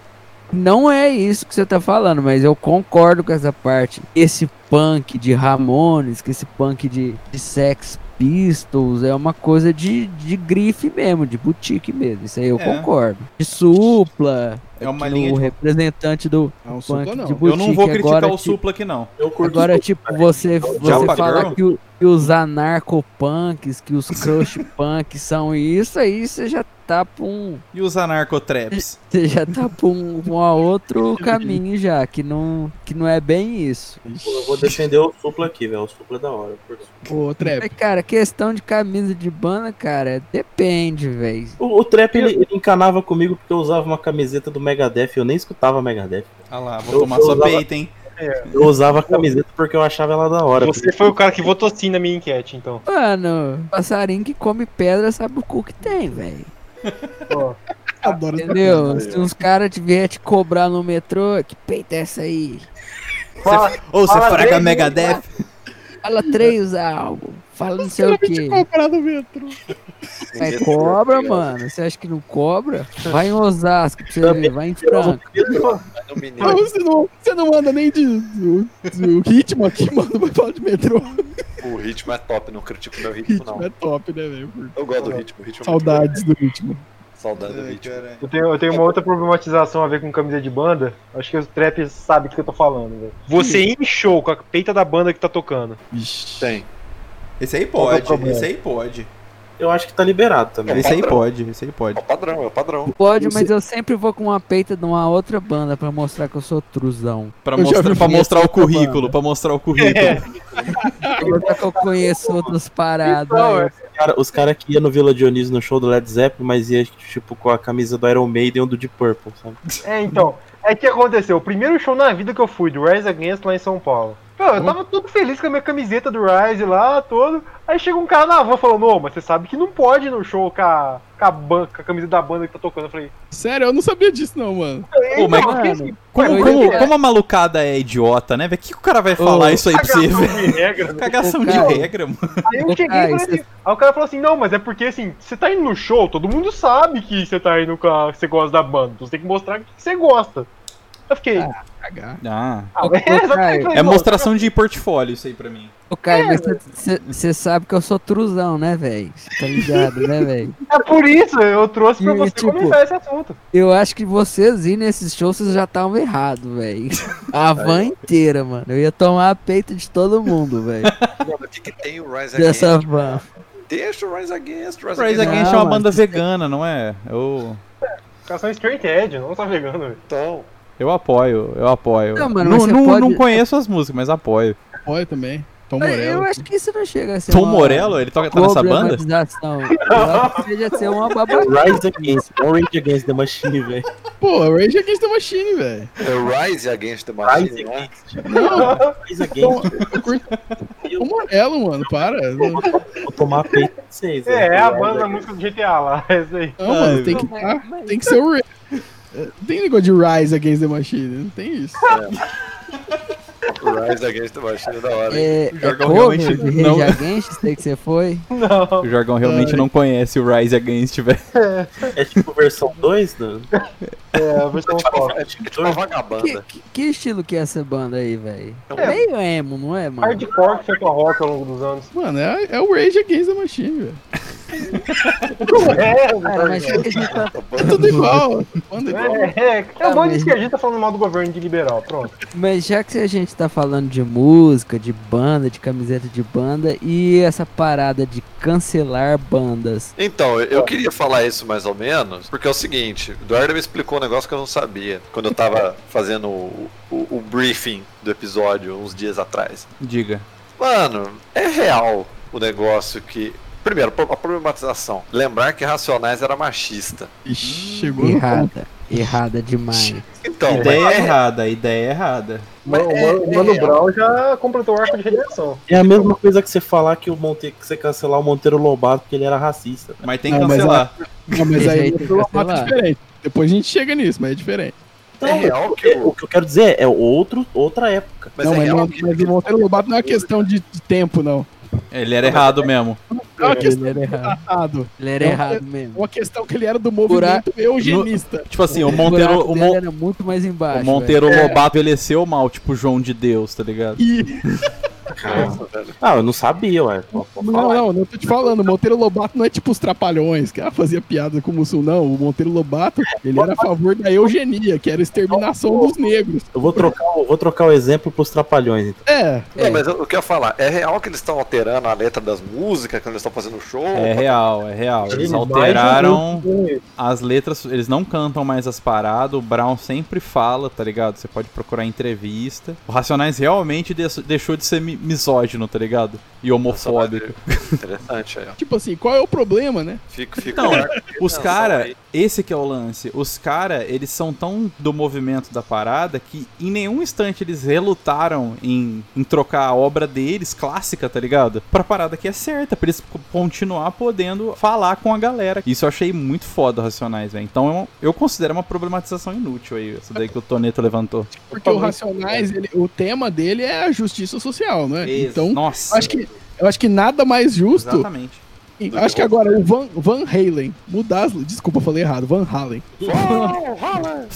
Speaker 6: não é isso que você tá falando, mas eu concordo com essa parte. Esse punk de Ramones, que esse punk de, de Sex Pistols é uma coisa de, de grife mesmo, de boutique mesmo. Isso aí eu
Speaker 2: É.
Speaker 6: concordo. De supla,
Speaker 2: É uma linha
Speaker 6: o
Speaker 2: de...
Speaker 6: representante do
Speaker 1: Não,
Speaker 6: punk
Speaker 1: Supla não.
Speaker 6: de
Speaker 2: Eu não vou criticar
Speaker 6: agora,
Speaker 2: o
Speaker 6: tipo,
Speaker 2: Supla aqui, não.
Speaker 3: Eu curto
Speaker 6: Agora, tipo, você, você
Speaker 2: Girl?
Speaker 6: que, o- que os anarcopunks, que os crush punks são isso, aí você já tá pra um.
Speaker 2: E os anarcotraps?
Speaker 6: Você já tá pra um, um a outro caminho já, que não, que não é bem isso.
Speaker 3: Eu vou defender o Supla aqui, velho. O Supla é da hora. curto o
Speaker 1: Trap.
Speaker 6: Mas, cara, questão de camisa de banda, cara, depende, velho.
Speaker 3: O, o Trap, ele, ele encanava comigo porque eu usava uma camiseta do Megadeth eu nem escutava Megadeth.
Speaker 2: Ah lá, vou
Speaker 3: Eu-
Speaker 2: tomar
Speaker 3: eu
Speaker 2: sua
Speaker 3: usava-
Speaker 2: peita, hein?
Speaker 3: Eu usava a camiseta porque eu achava ela da hora.
Speaker 4: Você foi o cara que votou sim na minha enquete, então.
Speaker 6: Mano, passarinho que come pedra sabe o cu que tem, velho.
Speaker 4: Ó,
Speaker 1: Adoro
Speaker 6: Entendeu? Se uns caras tiver te cobrar no metrô, que peita é essa aí?
Speaker 4: fala-
Speaker 2: Ou você
Speaker 4: Fala
Speaker 2: fraga Megadeth?
Speaker 6: Fala três algo. Fala não sei o que.
Speaker 1: comprar no metrô.
Speaker 6: É cobra, mano. Você acha que não cobra? Vai em Osasco pra você ver, vai em Franca.
Speaker 1: Você, não, você não anda nem de, do, do ritmo aqui, mano. Vai falar de metrô.
Speaker 5: O ritmo é top, não critico meu
Speaker 1: O
Speaker 5: ritmo,
Speaker 1: ritmo
Speaker 5: não.
Speaker 1: é top, né, velho?
Speaker 5: Eu gosto do ritmo, o ritmo é
Speaker 1: Saudades do ritmo.
Speaker 5: Saudade do ritmo.
Speaker 4: Eu tenho, eu tenho uma outra problematização a ver com camisa de banda. Acho que os trap sabem do que eu tô falando, velho. Você show com a peita da banda que tá tocando.
Speaker 1: Vixe.
Speaker 5: Tem.
Speaker 2: Esse aí
Speaker 4: é o
Speaker 2: pode,
Speaker 4: problema?
Speaker 2: esse aí pode.
Speaker 3: Eu acho que tá liberado também.
Speaker 2: Esse aí pode, esse aí
Speaker 5: É
Speaker 2: pode.
Speaker 5: o padrão, é o padrão.
Speaker 6: Pode, mas eu sempre vou com uma peita de uma outra banda pra mostrar que eu sou truzão.
Speaker 2: Pra
Speaker 1: Eu
Speaker 2: mostrar, pra mostrar o
Speaker 6: banda.
Speaker 2: currículo, pra mostrar o currículo.
Speaker 6: Pra mostrar que eu conheço outras paradas.
Speaker 4: Então,
Speaker 3: Cara, os caras que iam no Vila Dionísio no show do Led Zeppelin, mas ia tipo com a camisa do Iron Maiden ou do Deep Purple, sabe?
Speaker 4: É, então. É que aconteceu. O primeiro show na vida que eu fui, do Rise Against lá em São Paulo. Pô, eu tava todo feliz com a minha camiseta do Rise lá, todo. Aí chega um cara na van falando, ô, mas você sabe que não pode ir no show com a, com a, ban- com a camisa da banda que tá tocando. Eu falei,
Speaker 1: Sério, eu não sabia disso, não, mano.
Speaker 2: Pô, mas
Speaker 4: "Então,
Speaker 6: mano,
Speaker 4: assim,
Speaker 2: Como, como,
Speaker 6: ia-
Speaker 2: como a malucada é idiota, né, velho? O que, que o cara vai falar
Speaker 6: Ô,
Speaker 2: isso aí pra você,
Speaker 4: cagação
Speaker 2: velho?
Speaker 4: de regra, né?
Speaker 2: Cagação de
Speaker 6: cara.
Speaker 2: regra, mano.
Speaker 4: Aí eu cheguei
Speaker 6: Kai,
Speaker 4: e falei assim, aí o cara falou assim, não, mas é porque assim, você tá indo no show, todo mundo sabe que você tá indo com a, que você gosta da banda, então você tem que mostrar que você gosta. Eu fiquei, ah,
Speaker 1: Cagar.
Speaker 2: Ah,
Speaker 4: eu falei,
Speaker 2: é
Speaker 4: "Não,
Speaker 2: mostração de portfólio isso aí pra mim.
Speaker 6: Ô, Caio, mas você sabe que eu sou truzão, né, velho? Tá ligado, né, velho?
Speaker 4: É por isso, eu trouxe pra
Speaker 6: E,
Speaker 4: você
Speaker 6: tipo,
Speaker 4: comentar esse assunto.
Speaker 6: Eu acho que vocês ir nesses shows, vocês já estavam errados, velho. A van inteira, mano. Eu ia tomar a peita de todo mundo, velho.
Speaker 5: Mano, o que, que tem o Rise
Speaker 6: Dessa
Speaker 5: Against?
Speaker 6: van.
Speaker 5: Deixa o Rise Against. O Rise,
Speaker 2: Rise
Speaker 5: Against.
Speaker 2: É uma banda vegana, não é? Eu,
Speaker 4: Os caras são straight edge, não tá vegano, velho.
Speaker 5: Então,
Speaker 2: eu apoio, eu apoio.
Speaker 6: Não, mano,
Speaker 2: não, não,
Speaker 6: pode-
Speaker 2: não conheço as músicas, mas apoio.
Speaker 1: Olha também. Tom
Speaker 6: Eu
Speaker 1: Morello.
Speaker 6: acho que isso não chega a ser
Speaker 2: Tom
Speaker 6: uma
Speaker 2: Morello, ele toca, tá nessa banda?
Speaker 6: Eu que seja ser uma babaca.
Speaker 3: Rise Against, Orange Against the Machine, velho.
Speaker 1: Pô, Rage Against the Machine, velho.
Speaker 5: é Rise Against the Machine,
Speaker 3: Rise
Speaker 5: não é?
Speaker 3: Against.
Speaker 1: Não,
Speaker 3: Rise Against.
Speaker 1: eu curto. Tom Morello, mano, para. Não,
Speaker 3: Vou tomar peito de vocês.
Speaker 4: É, é a banda da música do GTA lá, é isso aí.
Speaker 1: mano, tem que, tá, tem que ser o. Ra- Não tem negócio de Rise Against the Machine, não tem isso.
Speaker 5: O Rise Against the Machine é da hora.
Speaker 6: É, é
Speaker 2: Jargão
Speaker 6: cover
Speaker 2: realmente não-
Speaker 6: Rage Against, sei que você foi.
Speaker 4: Não.
Speaker 2: O Jargão realmente
Speaker 1: Ai.
Speaker 2: não conhece o Rise Against, velho.
Speaker 3: É tipo versão 2 do.
Speaker 4: É, a versão top.
Speaker 5: É tipo uma
Speaker 6: Que,
Speaker 5: vagabanda.
Speaker 6: que, que estilo que é essa banda aí, velho?
Speaker 5: É.
Speaker 6: Meio emo, não é, mano?
Speaker 4: Hardcore que foi com a rock ao longo dos anos.
Speaker 1: Mano, é, é o Rage Against the Machine, velho.
Speaker 4: Não é,
Speaker 6: Cara, mas tá,
Speaker 1: É tudo igual. Manda igual.
Speaker 4: é, é, é um monte de que a gente tá falando mal do governo de liberal, pronto.
Speaker 6: mas já que a gente tá falando de música, de banda, de camiseta de banda e essa parada de cancelar bandas.
Speaker 5: Então, eu- eu queria falar isso mais ou menos, porque é o seguinte, o Eduardo me explicou um negócio que eu não sabia quando eu tava fazendo o, o- o briefing do episódio uns dias atrás.
Speaker 2: Diga.
Speaker 5: Mano, é real o negócio que. Primeiro, a problematização. Lembrar que Racionais era machista.
Speaker 1: Ixi, chegou.
Speaker 6: Errada. Errada demais.
Speaker 5: Então,
Speaker 2: ideia
Speaker 5: mas-
Speaker 2: errada, ideia errada.
Speaker 4: O Mano, o Mano Brown já completou o arco de redenção.
Speaker 3: É a mesma coisa que você falar que o Monte... que você cancelar o Monteiro Lobato porque ele era racista.
Speaker 2: Mas tem que
Speaker 1: Não, mas
Speaker 2: cancelar.
Speaker 1: Não, mas
Speaker 6: Esse
Speaker 1: aí
Speaker 6: aí
Speaker 1: o
Speaker 6: tem que
Speaker 1: formato é
Speaker 6: cancelar.
Speaker 1: diferente. Depois a gente chega nisso, mas é diferente.
Speaker 5: é real que
Speaker 3: É,
Speaker 5: o.
Speaker 3: que eu quero dizer é outro, outra época.
Speaker 5: Mas
Speaker 1: não,
Speaker 5: é
Speaker 1: mas,
Speaker 5: real
Speaker 1: não,
Speaker 5: que.
Speaker 1: mas o Monteiro Lobato não é uma questão de, de tempo, não.
Speaker 2: Ele era errado mesmo.
Speaker 1: É uma questão
Speaker 6: Ele era errado. Ele era
Speaker 1: Não,
Speaker 6: errado
Speaker 1: É
Speaker 6: mesmo.
Speaker 1: uma questão que ele era do movimento eugenista.
Speaker 2: Tipo assim, o Monteiro, o, Mon-
Speaker 6: era muito mais embaixo.
Speaker 2: o Monteiro Lobato envelheceu mal, tipo João de Deus, tá ligado?
Speaker 1: E.
Speaker 3: Ah, eu não sabia, ué. Pô, pô,
Speaker 1: Não, não, não tô te falando. O Monteiro Lobato não é tipo os trapalhões, que ah, fazia piada com o Mussum, não. O Monteiro Lobato, ele era a favor da eugenia, que era a exterminação dos negros.
Speaker 3: Eu vou trocar, eu vou trocar o exemplo pros trapalhões. Então.
Speaker 1: É,
Speaker 5: Não, mas eu, o que eu ia falar, é real que eles estão alterando a letra das músicas quando eles estão fazendo show?
Speaker 2: É real, é real. Eles
Speaker 4: Eles
Speaker 2: alteraram as letras, eles não cantam mais as paradas, o Brown sempre fala, tá ligado? Você pode procurar entrevista. O Racionais realmente deixou de ser misógino, tá ligado? E homofóbico.
Speaker 5: Interessante aí, ó.
Speaker 1: tipo assim, qual é o problema, né?
Speaker 5: Fica, fica
Speaker 2: Então,
Speaker 5: marca de
Speaker 2: Os
Speaker 5: atenção
Speaker 2: cara,
Speaker 5: aí.
Speaker 2: Esse que é o lance. Os cara, eles são tão do movimento da parada que em nenhum instante eles relutaram em, em trocar a obra deles, clássica, tá ligado? Pra parada que é certa, pra eles co- continuar podendo falar com a galera. Isso eu achei muito foda, Racionais, velho. Então eu, eu considero uma problematização inútil aí, essa daí que o Toneto levantou.
Speaker 1: Porque o Racionais, ele- o tema dele é a justiça social, né? Então,
Speaker 2: Nossa,
Speaker 1: eu acho que, eu acho que nada mais justo.
Speaker 2: exatamente.
Speaker 1: Acho que agora o Van, Van Halen mudar as. Desculpa, falei errado. Van Halen.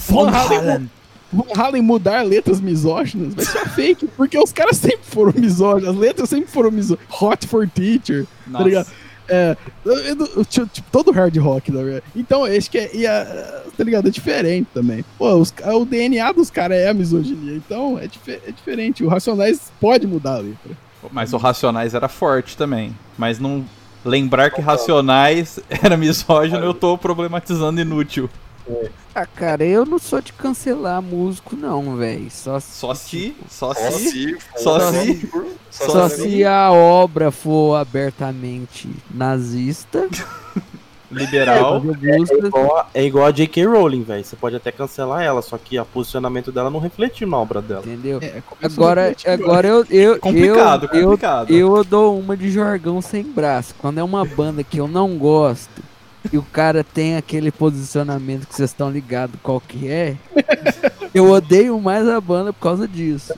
Speaker 1: Van Halen. Van Halen mudar letras misóginas vai ser fake, porque os caras sempre foram misóginos, as letras sempre foram misóginas. Hot for teacher, tá
Speaker 2: Nossa.
Speaker 1: ligado? É, tipo, todo hard rock, na verdade. Então, acho que é, a- tá ligado? É diferente também. Pô, os o DNA dos caras é a misoginia, então é, dife- é diferente. O Racionais pode mudar a letra.
Speaker 2: Mas o Racionais era forte também. Mas não. Lembrar que Racionais era misógino, eu tô problematizando inútil.
Speaker 6: Ah, cara, eu não sou de cancelar músico, não, velho. Só,
Speaker 2: Só se. Só
Speaker 5: Só
Speaker 2: se.
Speaker 5: se.
Speaker 2: Só se-
Speaker 5: Só,
Speaker 6: só
Speaker 5: se.
Speaker 6: se a obra for abertamente nazista,
Speaker 2: Liberal.
Speaker 3: É igual, a- é igual a J.K. Rowling, velho. Você pode até cancelar ela, só que o posicionamento dela não refletiu na obra dela.
Speaker 6: Entendeu?
Speaker 1: É,
Speaker 6: Agora, agora eu, eu,
Speaker 2: Complicado,
Speaker 6: eu, eu,
Speaker 2: complicado.
Speaker 6: eu dou uma de Jorgão sem braço. Quando é uma banda que eu não gosto e o cara tem aquele posicionamento que vocês estão ligados qual que é, eu odeio mais a banda por causa disso.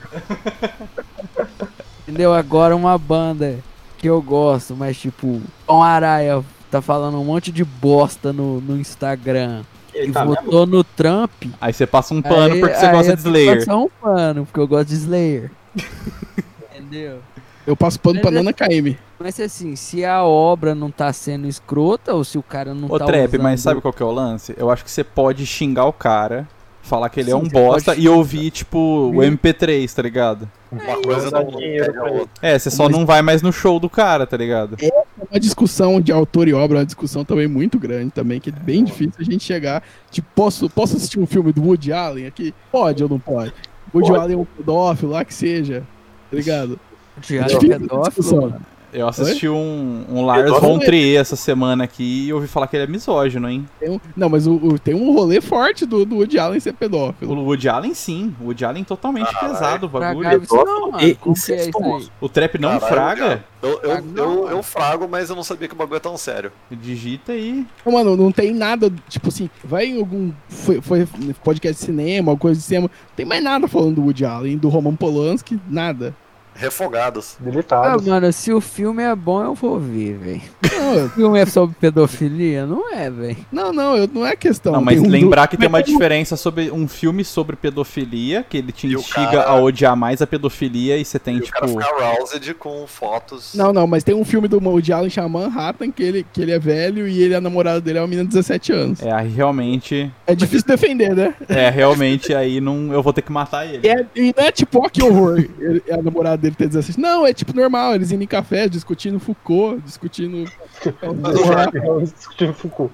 Speaker 6: Entendeu? Agora uma banda que eu gosto, mas tipo, Tom Araia tá falando um monte de bosta no, no Instagram
Speaker 3: Ele
Speaker 6: e
Speaker 3: tá mesmo?
Speaker 6: votou no Trump.
Speaker 2: Aí você passa um pano
Speaker 6: aí-
Speaker 2: porque você gosta
Speaker 6: eu
Speaker 2: de Slayer.
Speaker 6: passar um pano, porque eu gosto de Slayer. Entendeu?
Speaker 1: Eu passo pano pra
Speaker 6: Mas é-
Speaker 1: Nana KM.
Speaker 6: Mas assim, se a obra não tá sendo escrota ou se o cara não
Speaker 2: Ô,
Speaker 6: tá
Speaker 2: Trap,
Speaker 6: usando...
Speaker 2: mas sabe qual que é o lance? Eu acho que você pode xingar o cara, falar que ele é
Speaker 6: Sim,
Speaker 2: um
Speaker 6: você
Speaker 2: bosta e ouvir, tipo, o
Speaker 6: Sim.
Speaker 2: MP3, tá ligado?
Speaker 5: Uma coisa
Speaker 4: Dá dinheiro pra ele.
Speaker 5: outra.
Speaker 2: É, você só
Speaker 1: Mas-
Speaker 2: não vai mais no show do cara, tá ligado?
Speaker 1: É uma discussão de autor e obra, é uma discussão também muito grande também, que é bem difícil a gente chegar. Tipo, posso, posso assistir um filme do Woody Allen aqui? Pode ou não pode? Woody
Speaker 3: Pode.
Speaker 1: Allen é um pedófilo, lá que seja. Tá ligado?
Speaker 6: O Thiago
Speaker 1: Difícil
Speaker 6: é pedófilo, mano.
Speaker 2: Eu assisti um, um Lars von Trier essa semana aqui e ouvi falar que ele é misógino, hein?
Speaker 1: Tem um- não, mas o, o- tem um rolê forte do, do Woody Allen ser
Speaker 2: O
Speaker 1: pedófilo.
Speaker 2: Woody Allen sim, o Woody Allen totalmente pesado o bagulho.
Speaker 6: Isso não, mano.
Speaker 3: E
Speaker 6: que é
Speaker 3: incestuoso.
Speaker 2: O trap não
Speaker 5: Caralho,
Speaker 2: fraga?
Speaker 5: Eu, eu, eu, eu frago, mas eu não sabia que o bagulho é tão sério.
Speaker 2: Digita aí.
Speaker 1: Não, Mano, não tem nada, tipo assim, vai em algum foi, foi podcast de cinema, alguma coisa de cinema, não tem mais nada falando do Woody Allen, do Roman Polanski, nada.
Speaker 5: Refogados.
Speaker 6: Ah,
Speaker 4: Deletados.
Speaker 6: mano, se o filme é bom, eu vou ver, velho. O filme é sobre pedofilia? Não é, velho.
Speaker 1: não, não, eu- não é questão.
Speaker 2: Não, mas
Speaker 1: um
Speaker 2: lembrar
Speaker 1: do-
Speaker 2: que tem uma diferença sobre um filme sobre pedofilia, que ele te instiga
Speaker 5: cara-
Speaker 2: a odiar mais a pedofilia e você tem,
Speaker 5: E o cara
Speaker 2: tipo.
Speaker 5: fica aroused com fotos.
Speaker 1: Não, não, mas tem um filme do Woody Allen chamado Manhattan que ele, que ele é velho e ele, a namorada dele é uma menina de 17 anos.
Speaker 2: É, aí realmente.
Speaker 1: É difícil defender, né?
Speaker 2: É, realmente aí não, eu vou ter que matar ele.
Speaker 1: E, é, e não é tipo, ó, que horror, ele- a namorada dele ter 17. Não, é tipo normal, eles indo em café, discutindo Foucault, discutindo.
Speaker 4: Discutindo Foucault.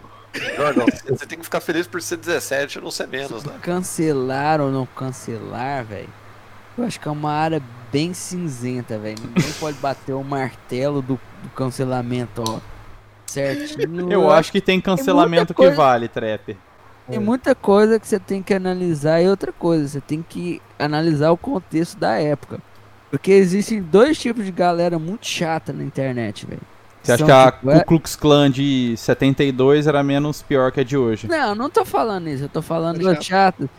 Speaker 5: Jordan, você tem que ficar feliz por ser 17 e não ser menos, né?
Speaker 6: Cancelar ou não cancelar, velho. Eu acho que é uma área bem cinzenta, velho. Ninguém pode bater o martelo do, do cancelamento, ó. Certinho.
Speaker 2: Eu acho que tem cancelamento que
Speaker 6: coisa-
Speaker 2: vale, Trap.
Speaker 6: Tem muita coisa que você tem que analisar e outra coisa, você tem que analisar o contexto da época. Porque existem dois tipos de galera muito chata na internet, velho.
Speaker 2: Você acha
Speaker 6: São,
Speaker 2: que a
Speaker 6: tipo, é-
Speaker 2: Ku Klux Klan de 72 era menos pior que a de hoje?
Speaker 6: Não, não tô falando isso, eu tô falando
Speaker 1: É
Speaker 6: de chato.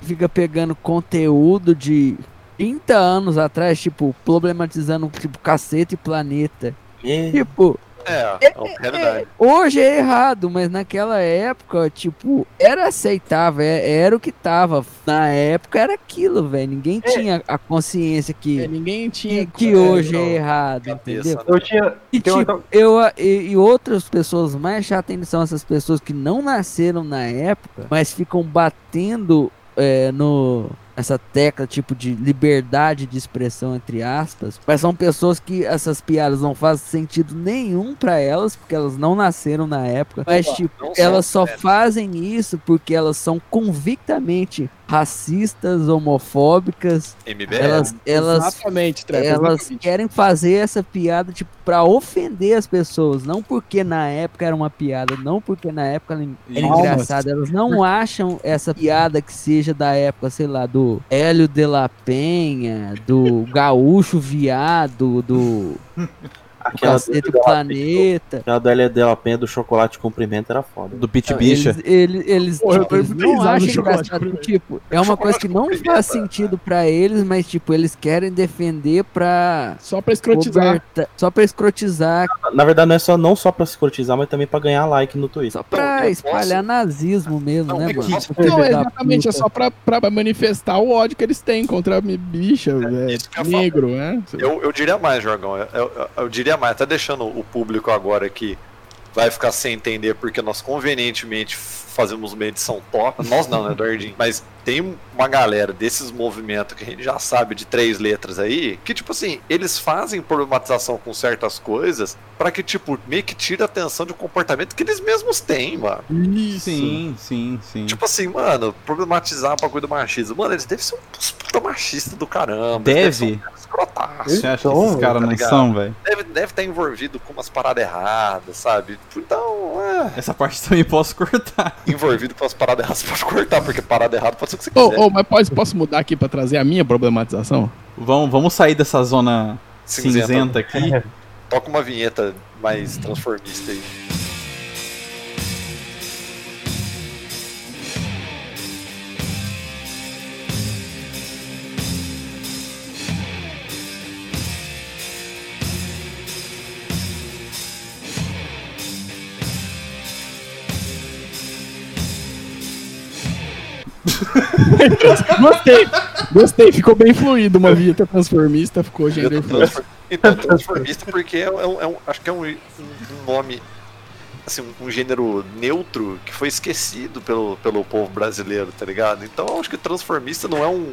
Speaker 6: Fica pegando conteúdo de 30 anos atrás, tipo, problematizando tipo cacete e planeta.
Speaker 3: E-
Speaker 6: Tipo,
Speaker 5: É, é uma realidade.
Speaker 6: hoje é errado, mas naquela época, tipo, era aceitável, é- era o que tava. Na época era aquilo, velho. Ninguém tinha a consciência
Speaker 1: É,
Speaker 6: que,
Speaker 1: ninguém
Speaker 6: que,
Speaker 1: tinha.
Speaker 6: que
Speaker 1: é,
Speaker 6: hoje é errado,
Speaker 5: Cabeça,
Speaker 6: entendeu?
Speaker 5: né?
Speaker 4: Eu tinha.
Speaker 6: E, tipo, eu, e, e outras pessoas mais chatas ainda são essas pessoas que não nasceram na época, mas ficam batendo é, no essa tecla tipo de liberdade de expressão entre aspas, mas são pessoas que essas piadas não fazem sentido nenhum pra elas porque elas não nasceram na época, mas tipo
Speaker 5: são,
Speaker 6: elas só fazem isso porque elas são convictamente racistas, homofóbicas,
Speaker 5: MBL.
Speaker 6: elas elas
Speaker 1: Exatamente, Trap,
Speaker 6: elas
Speaker 1: exatamente.
Speaker 6: querem fazer essa piada, tipo, pra ofender as pessoas. Não porque na época era uma piada, não porque na época ela era
Speaker 1: Calma.
Speaker 6: engraçada. Elas não acham essa piada que seja da época, sei lá, do Hélio de la Penha, do Gaúcho Viado, do
Speaker 3: Aquela
Speaker 6: Cacete
Speaker 3: do,
Speaker 6: Planeta.
Speaker 3: aquela do L de la Penha do chocolate cumprimento era foda.
Speaker 2: Do Pit Bicha.
Speaker 6: Eles, eles,
Speaker 1: Porra,
Speaker 6: tipo, eles não acham engraçado. Tipo, é uma coisa que não faz sentido pra eles, mas, tipo, eles querem defender pra
Speaker 1: Só pra escrotizar.
Speaker 6: coberta- só pra escrotizar,
Speaker 3: Na verdade, não é só, não só pra se cortizar, mas também pra ganhar like no Twitter.
Speaker 6: só pra espalhar nazismo mesmo,
Speaker 5: Não,
Speaker 6: né,
Speaker 5: eu
Speaker 6: mano?
Speaker 1: Não, exatamente, é só pra, pra manifestar o ódio que eles têm contra a bicha, é,
Speaker 5: ia
Speaker 1: negro, né?
Speaker 5: Eu, eu diria mais, Jorgão. Eu, eu- eu diria mais, até deixando o público agora que vai ficar sem entender porque nós convenientemente fazemos uma edição top. Nós não, né, Eduardinho? Mas tem uma galera desses movimentos que a gente já sabe de três letras aí, que, tipo assim, eles fazem problematização com certas coisas pra que, tipo, meio que tire a atenção de um comportamento que eles mesmos têm, mano.
Speaker 1: Isso.
Speaker 2: Sim, sim, sim.
Speaker 5: Tipo assim, mano, problematizar o bagulho do machismo. Mano, eles devem ser uns puta machista do caramba.
Speaker 2: Deve?
Speaker 5: Um escrotaço.
Speaker 2: Você acha que
Speaker 4: Então,
Speaker 2: esses caras
Speaker 5: tá
Speaker 2: não são, velho?
Speaker 5: deve, deve estar envolvido com umas paradas erradas, sabe? Então, é.
Speaker 2: Essa parte também posso cortar.
Speaker 5: Envolvido com as paradas erradas, você pode cortar, porque parada errada pode ser o que você quiser.
Speaker 1: ô, mas pode, posso mudar aqui pra trazer a minha problematização?
Speaker 2: Vamos, vamos sair dessa zona
Speaker 5: Cinzenta.
Speaker 2: cinzenta aqui.
Speaker 5: Toca uma vinheta mais transformista aí.
Speaker 1: Gostei, gostei, ficou bem fluido. Uma vinheta transformista, ficou gender fluid.
Speaker 5: Transfor- Então, transformista porque é, um- é um- acho que é um, um nome, assim, um gênero neutro que foi esquecido pelo, pelo povo brasileiro, tá ligado? Então eu acho que transformista não é um.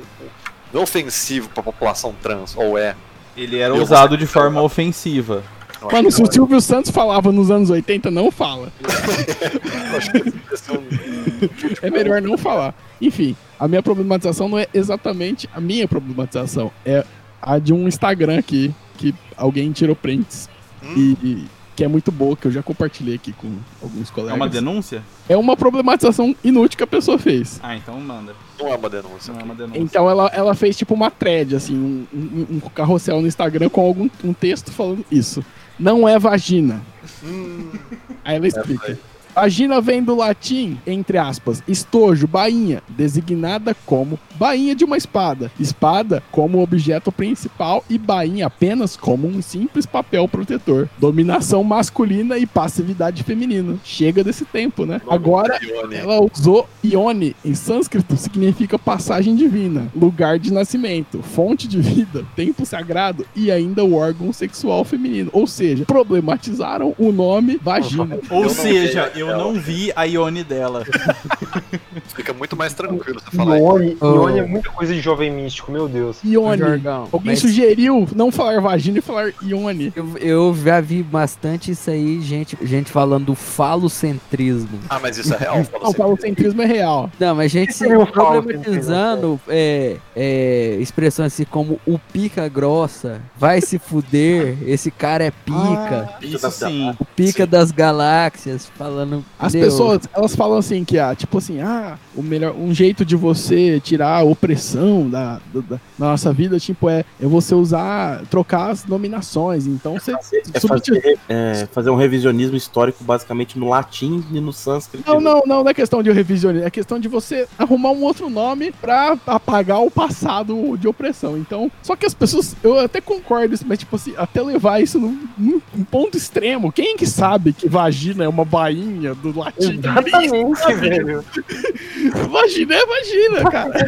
Speaker 5: Não é ofensivo pra população trans, ou é.
Speaker 2: Ele era
Speaker 5: Eu
Speaker 2: usado de forma ofensiva.
Speaker 1: Mano, se o Silvio Santos falava nos anos 80, não fala.
Speaker 5: é. Eu acho que esse é
Speaker 1: É melhor não falar. Enfim, a minha problematização não é exatamente a minha problematização. É a de um Instagram aqui, que alguém tirou prints. E, e- que é muito boa, que eu já compartilhei aqui com alguns
Speaker 2: É
Speaker 1: colegas.
Speaker 2: uma denúncia?
Speaker 1: É uma problematização inútil que a pessoa fez.
Speaker 2: Ah, então manda.
Speaker 5: Não é uma denúncia.
Speaker 2: Não é uma denúncia.
Speaker 1: Então ela, ela fez tipo uma thread, assim, um, um- um carrossel no Instagram com algum um texto falando isso. Não é vagina. Aí ela explica. Vagina vem do latim, entre aspas, estojo, bainha, designada como bainha de uma espada. Espada como objeto principal e bainha apenas como um simples papel protetor. Dominação masculina e passividade feminina. Chega desse tempo, né? Agora ela usou Ione, em sânscrito, significa passagem divina, lugar de nascimento, fonte de vida, templo sagrado e ainda o órgão sexual feminino. Ou seja, problematizaram o nome vagina.
Speaker 2: Ou seja, eu não vi a Ione dela.
Speaker 5: Fica muito mais tranquilo você falar isso.
Speaker 4: Ione,
Speaker 6: Oh.
Speaker 4: Ione é muita coisa de jovem místico, meu Deus.
Speaker 1: Ione.
Speaker 6: Jorgão,
Speaker 1: Alguém
Speaker 6: mas
Speaker 1: sugeriu não falar vagina e falar Ione.
Speaker 6: eu, eu já vi bastante isso aí, gente, gente falando do falocentrismo.
Speaker 5: Ah, mas isso é real? Fala
Speaker 1: Não, o falocentrismo é real.
Speaker 6: Não, mas gente se problematizando é, é, expressões assim como o pica grossa, vai se fuder, esse cara é pica,
Speaker 2: Isso sim.
Speaker 6: o pica
Speaker 5: sim.
Speaker 6: das galáxias, falando.
Speaker 1: As
Speaker 6: entendeu?
Speaker 1: pessoas, elas falam assim que, ah, tipo assim, ah, o melhor, um jeito de você tirar a opressão da, da, da nossa vida, tipo, é, é você usar, trocar as nominações. Então você.
Speaker 3: É fazer, é, fazer um revisionismo histórico basicamente no latim e no sânscrito.
Speaker 1: Não, não, não, não é questão de revisionismo, é questão de você arrumar um outro nome pra apagar o passado de opressão. Então, só que as pessoas, eu até concordo, mas tipo assim, até levar isso num- num ponto extremo. Quem que sabe que vagina é uma bainha do latim?
Speaker 4: Exatamente, velho.
Speaker 1: vagina é vagina, cara.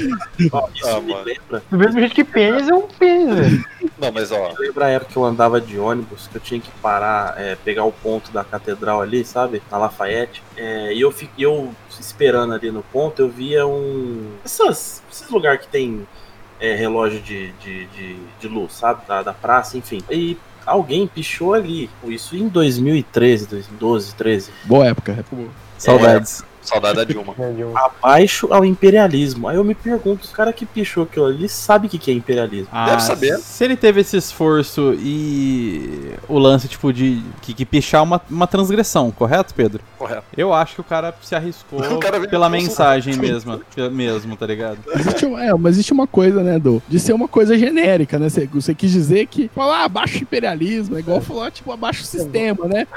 Speaker 3: Ó, isso
Speaker 5: Ah,
Speaker 3: me
Speaker 5: mano.
Speaker 3: lembra.
Speaker 4: Do mesmo jeito que pênis é um pênis, velho.
Speaker 5: Não, mas ó,
Speaker 3: Lembra a época que eu andava de ônibus, que eu tinha que parar, é, pegar o ponto da catedral ali, sabe? Na Lafayette. É, e eu fiquei eu esperando ali no ponto, eu via um. Essas, esses lugares que tem é, relógio de, de, de, de luz, sabe? Da, da praça, enfim. E alguém pichou ali. Isso em 2013, 2012, 13.
Speaker 1: Boa época, época boa.
Speaker 2: Saudades.
Speaker 5: Saudade da Dilma.
Speaker 4: de um-
Speaker 3: Abaixo ao imperialismo. Aí eu me pergunto, os cara que pichou aquilo ali sabe o que, que é imperialismo.
Speaker 2: Ah,
Speaker 5: Deve saber.
Speaker 2: Se ele teve esse esforço e o lance, tipo, de que, que pichar uma, uma transgressão, correto, Pedro?
Speaker 5: Correto.
Speaker 2: Eu acho que o cara se arriscou pela mensagem mesmo, mesmo, tá ligado?
Speaker 1: Existe, é, mas existe uma coisa, né, do de ser uma coisa genérica, né? Você, você quis dizer que falar abaixo o imperialismo, é igual falar, tipo, abaixo o sistema, né?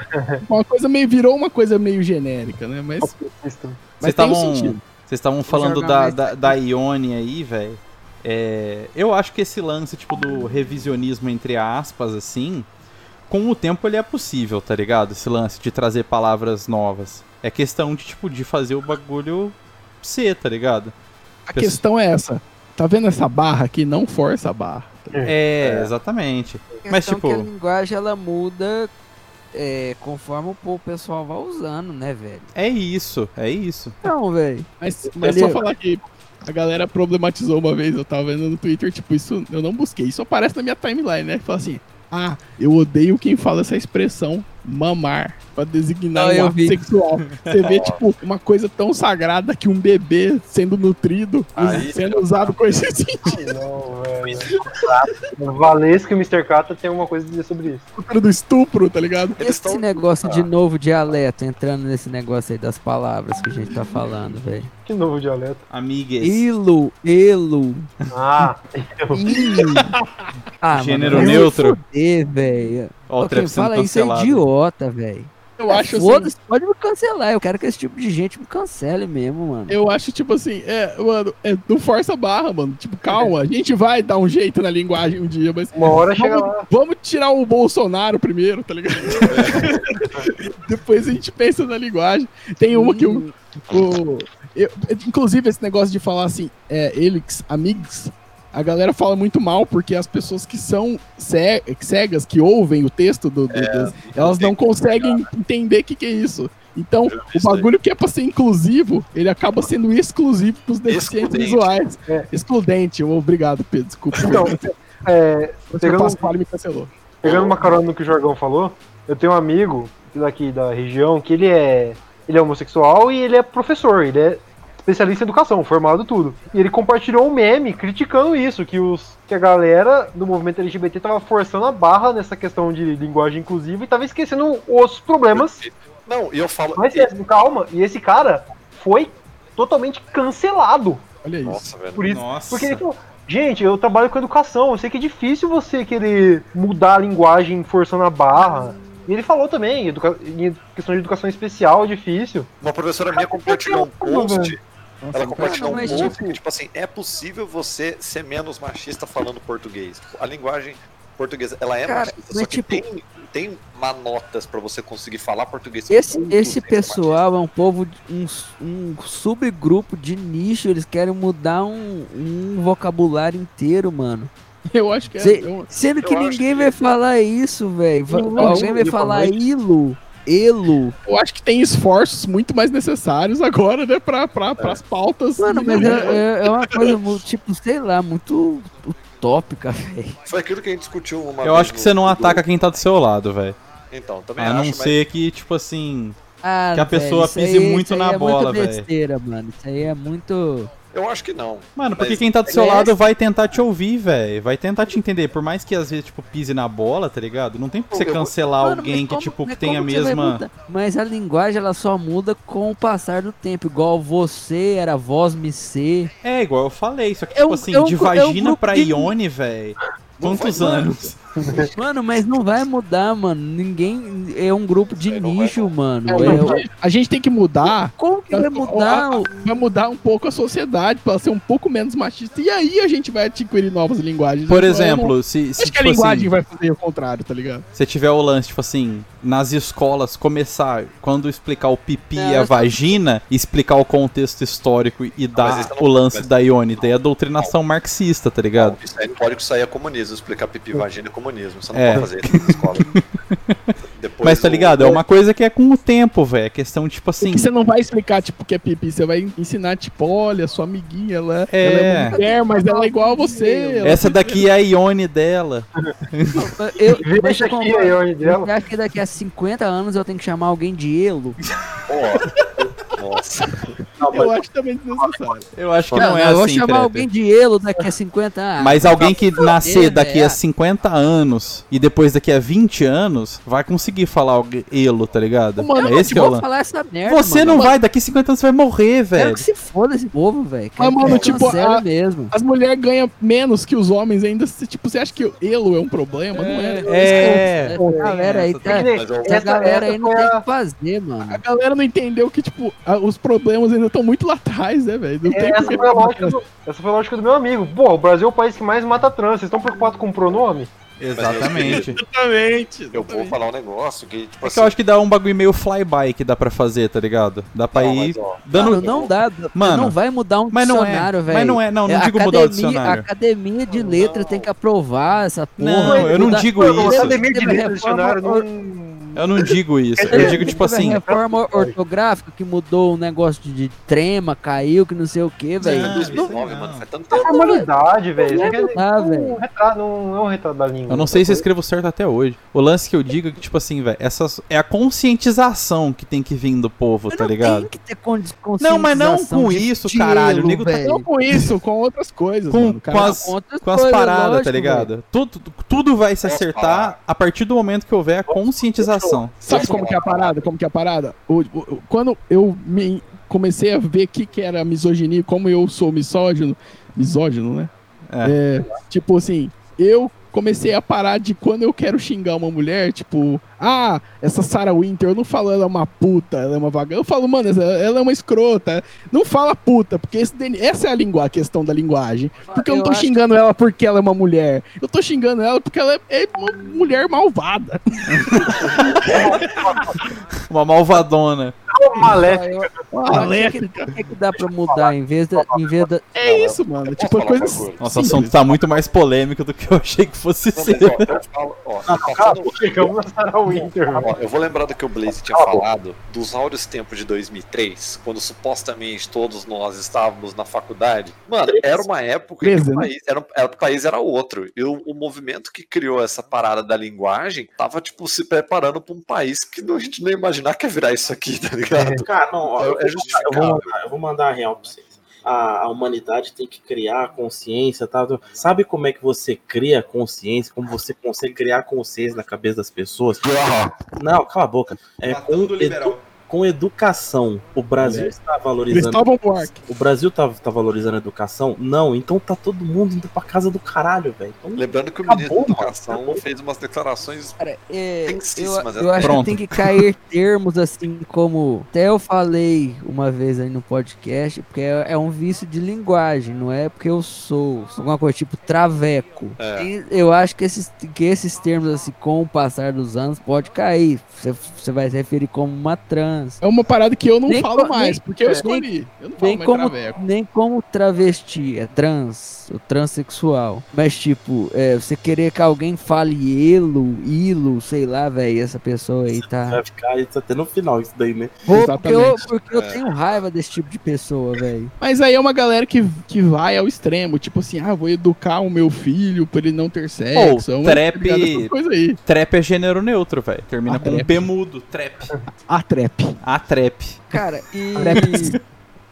Speaker 1: Uma coisa meio, virou uma coisa meio genérica, né? Mas,
Speaker 2: Vocês
Speaker 1: mas tem um
Speaker 2: estavam
Speaker 1: sentido.
Speaker 2: vocês estavam falando da, da, da Ione aí, velho. É, eu acho que esse lance, tipo, do revisionismo, entre aspas, assim, com o tempo ele é possível, tá ligado? Esse lance de trazer palavras novas. É questão de, tipo, de fazer o bagulho ser, tá ligado?
Speaker 1: A questão é essa. Tá vendo essa barra aqui? Não força a barra.
Speaker 2: É, exatamente. Mas,
Speaker 6: Questão
Speaker 2: tipo-
Speaker 6: que a linguagem ela muda é, conforme o pessoal vai usando, né, velho?
Speaker 2: É isso, é isso.
Speaker 6: Então, velho.
Speaker 1: Mas, mas só falar que a galera problematizou uma vez, eu tava vendo no Twitter, tipo, isso eu não busquei, isso aparece na minha timeline, né? Fala assim, ah, eu odeio quem fala essa expressão mamar pra designar
Speaker 6: Ah, eu
Speaker 1: um ato
Speaker 6: vi.
Speaker 1: sexual. Você vê, tipo, uma coisa tão sagrada que um bebê sendo nutrido,
Speaker 5: Aí,
Speaker 1: sendo usado com esse sentido
Speaker 4: Não, velho. O Valesco e o Mr. Kata tem uma coisa a dizer sobre isso.
Speaker 1: do estupro, tá ligado?
Speaker 6: Esse negócio de novo dialeto, entrando nesse negócio aí das palavras que a gente tá falando, velho.
Speaker 4: Que novo dialeto.
Speaker 2: Amigues.
Speaker 6: Ilo, elo,
Speaker 4: Ah,
Speaker 6: ilo. Ah,
Speaker 2: Gênero
Speaker 6: mano,
Speaker 2: neutro.
Speaker 6: se fuder, velho.
Speaker 2: Ó, o
Speaker 6: Quem fala isso é idiota, velho.
Speaker 1: Eu acho assim,
Speaker 6: Foda-se, pode me cancelar. Eu quero que esse tipo de gente me cancele mesmo, mano.
Speaker 1: eu acho, tipo assim, é, mano, é, não força a barra, mano. Tipo, calma, a gente vai dar um jeito na linguagem um dia, mas
Speaker 4: uma hora chega
Speaker 1: Vamos,
Speaker 4: lá.
Speaker 1: vamos tirar o Bolsonaro primeiro, tá ligado? Depois a gente pensa na linguagem. Tem uma que o. o- eu- inclusive, esse negócio de falar assim, é, elix, amigos, a galera fala muito mal, porque as pessoas que são ce- cegas, que ouvem o texto do. do- dos- elas não conseguem entender o que, que é isso. Então, o bagulho que é pra ser inclusivo, ele acaba sendo exclusivo pros deficientes
Speaker 5: Excludente.
Speaker 1: visuais.
Speaker 4: É.
Speaker 1: Excludente. Obrigado, Pedro. Desculpa.
Speaker 4: Então, é, pegando-
Speaker 1: me cancelou.
Speaker 4: Pegando uma carona no que o Jorgão falou, eu tenho um amigo daqui da região que ele é. Ele é homossexual e ele é professor, ele é especialista em educação, formado tudo. E ele compartilhou um meme criticando isso, que os que a galera do movimento LGBT tava forçando a barra nessa questão de linguagem inclusiva e tava esquecendo os problemas.
Speaker 5: Não, e eu falo.
Speaker 4: Mas é, calma, e esse cara foi totalmente cancelado
Speaker 1: Olha isso.
Speaker 5: Nossa, velho.
Speaker 4: por isso.
Speaker 2: Nossa.
Speaker 4: Porque ele falou, gente, eu trabalho com educação, eu sei que é difícil você querer mudar a linguagem forçando a barra. E ele falou também, em questão de educação especial é difícil.
Speaker 5: Uma professora minha compartilhou um post.
Speaker 1: Nossa,
Speaker 5: Ela compartilhou um post
Speaker 6: tipo-
Speaker 5: que, tipo assim, é possível você ser menos machista falando português. A linguagem portuguesa, ela é
Speaker 6: Cara,
Speaker 5: machista,
Speaker 6: mas,
Speaker 5: só que
Speaker 6: tipo-
Speaker 5: tem, tem manotas pra você conseguir falar português.
Speaker 6: Esse, esse pessoal é um povo, de- um, um subgrupo de nicho, eles querem mudar um, um vocabulário inteiro, mano.
Speaker 1: Eu acho que é.
Speaker 6: Sendo que ninguém
Speaker 5: que-
Speaker 6: vai falar isso, velho. Alguém vai
Speaker 4: não,
Speaker 6: falar ilo, elo.
Speaker 1: Eu acho que tem esforços muito mais necessários agora, né, pra, pra, pras pautas.
Speaker 6: Mano, mas é, é- é uma coisa, tipo, sei lá, muito utópica, velho.
Speaker 5: Foi aquilo que a gente discutiu uma
Speaker 2: Eu
Speaker 5: vez
Speaker 2: acho que você não ataca quem tá do seu lado, velho.
Speaker 5: Então, também
Speaker 2: A
Speaker 5: acho,
Speaker 2: não
Speaker 5: mas
Speaker 2: ser que, tipo assim.
Speaker 6: Ah,
Speaker 2: Que a pessoa pise
Speaker 6: aí-
Speaker 2: muito
Speaker 6: isso aí
Speaker 2: na
Speaker 6: é
Speaker 2: bola,
Speaker 6: muito
Speaker 2: velho.
Speaker 6: besteira, mano. Isso aí é muito.
Speaker 5: Eu acho que não.
Speaker 2: Mano, porque quem tá do seu
Speaker 6: é
Speaker 2: lado vai tentar te ouvir, velho. Vai tentar te entender. Por mais que às vezes, tipo, pise na bola, tá ligado? Não tem por que você
Speaker 5: Eu-
Speaker 2: cancelar
Speaker 6: Mano,
Speaker 2: alguém que,
Speaker 6: como-
Speaker 2: tipo, que tem a mesma.
Speaker 6: Mas a linguagem ela só muda com o passar do tempo. Igual você era voz me ser.
Speaker 2: É, igual eu falei. Só que,
Speaker 6: É
Speaker 2: tipo
Speaker 6: um-
Speaker 2: assim,
Speaker 6: é um
Speaker 2: de
Speaker 6: é um
Speaker 2: vagina
Speaker 6: grupo
Speaker 2: pra
Speaker 6: de-
Speaker 2: Ione, velho. Quantos anos?
Speaker 6: Mano, mas não vai mudar, mano. Ninguém. É um grupo de
Speaker 5: não
Speaker 6: nicho, mano.
Speaker 1: É,
Speaker 6: É-
Speaker 1: não, a gente tem que mudar.
Speaker 6: Como que vai mudar?
Speaker 1: Vai mudar um pouco a sociedade pra ser um pouco menos machista. E aí a gente vai adquirir novas linguagens.
Speaker 2: Por
Speaker 1: Eu não-
Speaker 2: exemplo, se,
Speaker 1: eu
Speaker 2: se
Speaker 1: Acho que a
Speaker 2: tipo
Speaker 1: linguagem
Speaker 2: assim,
Speaker 1: vai fazer o contrário, tá ligado?
Speaker 2: se tiver o lance, tipo assim, nas escolas começar, quando explicar o pipi
Speaker 6: É,
Speaker 2: e a
Speaker 6: eu só-
Speaker 2: vagina, explicar o contexto histórico e dar
Speaker 5: não-
Speaker 2: o lance
Speaker 5: mas-
Speaker 2: da Ione, daí é a doutrinação marxista, tá ligado?
Speaker 5: Não, isso aí não pode sair é comunismo, explicar pipi e vagina é comunismo. Você não
Speaker 2: É.
Speaker 5: pode fazer isso na escola. Depois
Speaker 2: Mas tá
Speaker 5: o-
Speaker 2: ligado? É uma coisa que é com o tempo, velho. É questão, tipo assim.
Speaker 1: Porque você não vai explicar, tipo, o que é pipi. Você vai ensinar, tipo, olha, sua amiguinha, ela
Speaker 2: É.
Speaker 1: ela é uma mulher, mas ela é igual a você.
Speaker 2: Essa daqui é a Ione dela.
Speaker 6: Eu, mas
Speaker 4: Deixa aqui a Ione dela.
Speaker 6: Você acha que daqui a 50 anos eu tenho que chamar alguém de Elo?
Speaker 5: Ó, nossa.
Speaker 1: Eu acho também desnecessário.
Speaker 2: Eu acho que não, é
Speaker 6: eu vou
Speaker 2: assim,
Speaker 6: chamar
Speaker 2: Crepe.
Speaker 6: alguém de Elo daqui a 50 anos.
Speaker 2: Mas alguém que nascer
Speaker 6: foder,
Speaker 2: daqui a 50 anos e depois daqui a 20 anos vai conseguir falar elo, tá ligado?
Speaker 1: Mano,
Speaker 2: é esse que é o
Speaker 6: vou falar essa merda,
Speaker 2: Você
Speaker 6: mano.
Speaker 2: não vai, daqui a 50 anos você vai morrer,
Speaker 6: Quero
Speaker 2: velho.
Speaker 6: que se foda esse povo, velho.
Speaker 1: Mas,
Speaker 6: Quero
Speaker 1: mano, tipo, a-
Speaker 6: mesmo.
Speaker 1: As mulheres ganham menos que os homens ainda. Tipo, você acha que elo é um problema? Não é.
Speaker 2: É,
Speaker 6: Essa galera aí tá.
Speaker 5: Mas eu-
Speaker 6: Essa galera aí não
Speaker 4: foi
Speaker 6: tem o
Speaker 4: a-
Speaker 6: que fazer, mano.
Speaker 1: A galera não entendeu que, tipo, a- os problemas ainda estão muito lá atrás, né, velho?
Speaker 4: É, Essa foi, a lógica do, essa foi a lógica do meu amigo. Pô, o Brasil é o país que mais mata trans. Vocês estão preocupados com o pronome?
Speaker 2: Exatamente.
Speaker 1: Exatamente.
Speaker 5: Eu vou falar um negócio que, tipo
Speaker 2: É que eu acho que dá um bagulho meio flyby que dá pra fazer, tá ligado? Dá pra
Speaker 5: Não,
Speaker 2: ir
Speaker 5: mas, ó,
Speaker 2: dando.
Speaker 6: Mano, não dá.
Speaker 2: Mano,
Speaker 6: não vai mudar um
Speaker 2: mas é,
Speaker 6: dicionário, velho.
Speaker 2: mas não é, não, não
Speaker 6: É,
Speaker 2: digo
Speaker 6: a
Speaker 2: mudar o
Speaker 6: academia-
Speaker 2: dicionário.
Speaker 6: A academia de letras tem que aprovar essa porra.
Speaker 2: Não, eu não
Speaker 6: Mudar-
Speaker 2: digo isso.
Speaker 4: A academia de letras dicionário não...
Speaker 2: Eu não digo isso. Eu digo, tipo assim.
Speaker 6: reforma ortográfica que mudou o negócio de trema, caiu, que não sei o que, velho.
Speaker 5: Isso é
Speaker 2: Não,
Speaker 5: 2009,
Speaker 2: não.
Speaker 5: mano, faz tanto
Speaker 4: É
Speaker 5: tempo.
Speaker 4: formalidade, velho. Dizer-
Speaker 6: dá,
Speaker 4: não,
Speaker 6: velho.
Speaker 4: um retrato- não é um retrato da língua.
Speaker 2: Eu não sei se eu escrevo certo até hoje. O lance que eu digo é que, tipo assim, velho, essas é a conscientização que tem que vir do povo, tá
Speaker 6: não
Speaker 2: ligado?
Speaker 6: Tem que ter con-
Speaker 2: Não, mas não
Speaker 6: conscientização
Speaker 2: com isso, caralho. O nego tá.
Speaker 1: Não com isso, com outras coisas,
Speaker 2: com,
Speaker 1: mano.
Speaker 2: Com as,
Speaker 6: com
Speaker 2: as paradas, tá ligado? Tudo, tudo vai se acertar a partir do momento que houver a conscientização.
Speaker 1: Sabe como que é a parada? Como que é a parada? O- o- o- quando eu me comecei a ver o que, que era misoginia, como eu sou misógino, misógino, né?
Speaker 2: É.
Speaker 1: É, tipo assim, eu comecei a parar de quando eu quero xingar uma mulher, tipo, ah, essa Sarah Winter, eu não falo ela é uma puta, ela é uma vaga. Eu falo, mano, ela, é uma escrota. Não fala puta, porque esse essa é a, língua, a questão da linguagem. Porque eu não
Speaker 6: Eu
Speaker 1: tô
Speaker 6: acho
Speaker 1: xingando ela porque ela é uma mulher. Eu tô xingando ela porque ela é, é uma mulher malvada.
Speaker 2: Uma malvadona.
Speaker 4: Maléfica.
Speaker 6: Eu acho que, o que, que dá pra mudar em vez da. Em vez da
Speaker 1: É isso, mano. Tipo,
Speaker 5: falar
Speaker 1: coisa?
Speaker 2: Nossa, o assunto tá muito mais polêmico do que eu achei que fosse
Speaker 5: Não,
Speaker 2: ser.
Speaker 5: eu
Speaker 4: chegamos na Sarah Winter.
Speaker 5: eu vou lembrar do que o Blaze tinha falado dos áureos tempos de 2003, quando supostamente todos nós estávamos na faculdade. Mano, era uma época que
Speaker 1: 13,
Speaker 5: o
Speaker 1: né?
Speaker 5: país era, era, o país era outro. E o, o movimento que criou essa parada da linguagem tava, tipo, se preparando pra um país que não- a gente não ia imaginar que ia virar isso aqui, tá ligado?
Speaker 3: Cara, não, ó,
Speaker 5: É-
Speaker 3: eu,
Speaker 5: é
Speaker 3: vou
Speaker 5: justificável.
Speaker 3: mandar, eu, vou eu vou mandar a real pra vocês. A, a humanidade tem que criar consciência, tá? Sabe como é que você cria consciência? Como você consegue criar consciência na cabeça das pessoas? Não, cala a boca. É com, edu- com educação, o Brasil está valorizando. O Brasil tá, tá valorizando a educação? Não, então tá todo mundo indo pra casa do caralho, velho. Então,
Speaker 5: Lembrando que o
Speaker 3: Acabou,
Speaker 5: ministro da Educação
Speaker 3: acabou.
Speaker 5: fez umas declarações
Speaker 6: Cara, é, eu,
Speaker 5: Tensíssimas,
Speaker 6: eu acho
Speaker 2: Pronto.
Speaker 6: que tem que cair termos assim como. Até eu falei uma vez aí no podcast, porque é, é um vício de linguagem, não é porque eu sou. sou alguma coisa tipo traveco.
Speaker 5: É.
Speaker 6: E eu acho que esses, que esses termos, assim, com o passar dos anos, pode cair. Você, você vai se referir como uma trans.
Speaker 1: É uma parada que eu não
Speaker 6: Nem
Speaker 1: falo
Speaker 6: co-
Speaker 1: mais,
Speaker 6: nem-
Speaker 1: porque eu
Speaker 6: é,
Speaker 1: escolhi. Eu não falo
Speaker 6: Nem
Speaker 1: mais
Speaker 6: como,
Speaker 1: traveco.
Speaker 6: nem como travesti, é trans, ou transexual. Mas, tipo, é, você querer que alguém fale elo, ilo, sei lá, velho, essa pessoa aí tá.
Speaker 3: vai ficar isso até no final, isso daí, né?
Speaker 6: Pô, porque eu,
Speaker 1: Exatamente.
Speaker 6: porque eu
Speaker 5: É.
Speaker 6: tenho raiva desse tipo de pessoa, velho.
Speaker 1: Mas aí é uma galera que, que vai ao extremo, tipo assim, ah, vou educar o meu filho pra ele não ter sexo. é uma-
Speaker 2: trap-
Speaker 1: coisas aí.
Speaker 2: Trap é gênero neutro, velho. Termina
Speaker 1: Ah,
Speaker 2: com um
Speaker 1: trap.
Speaker 2: P mudo. Trap.
Speaker 1: A trap.
Speaker 2: A trap.
Speaker 6: Cara, e.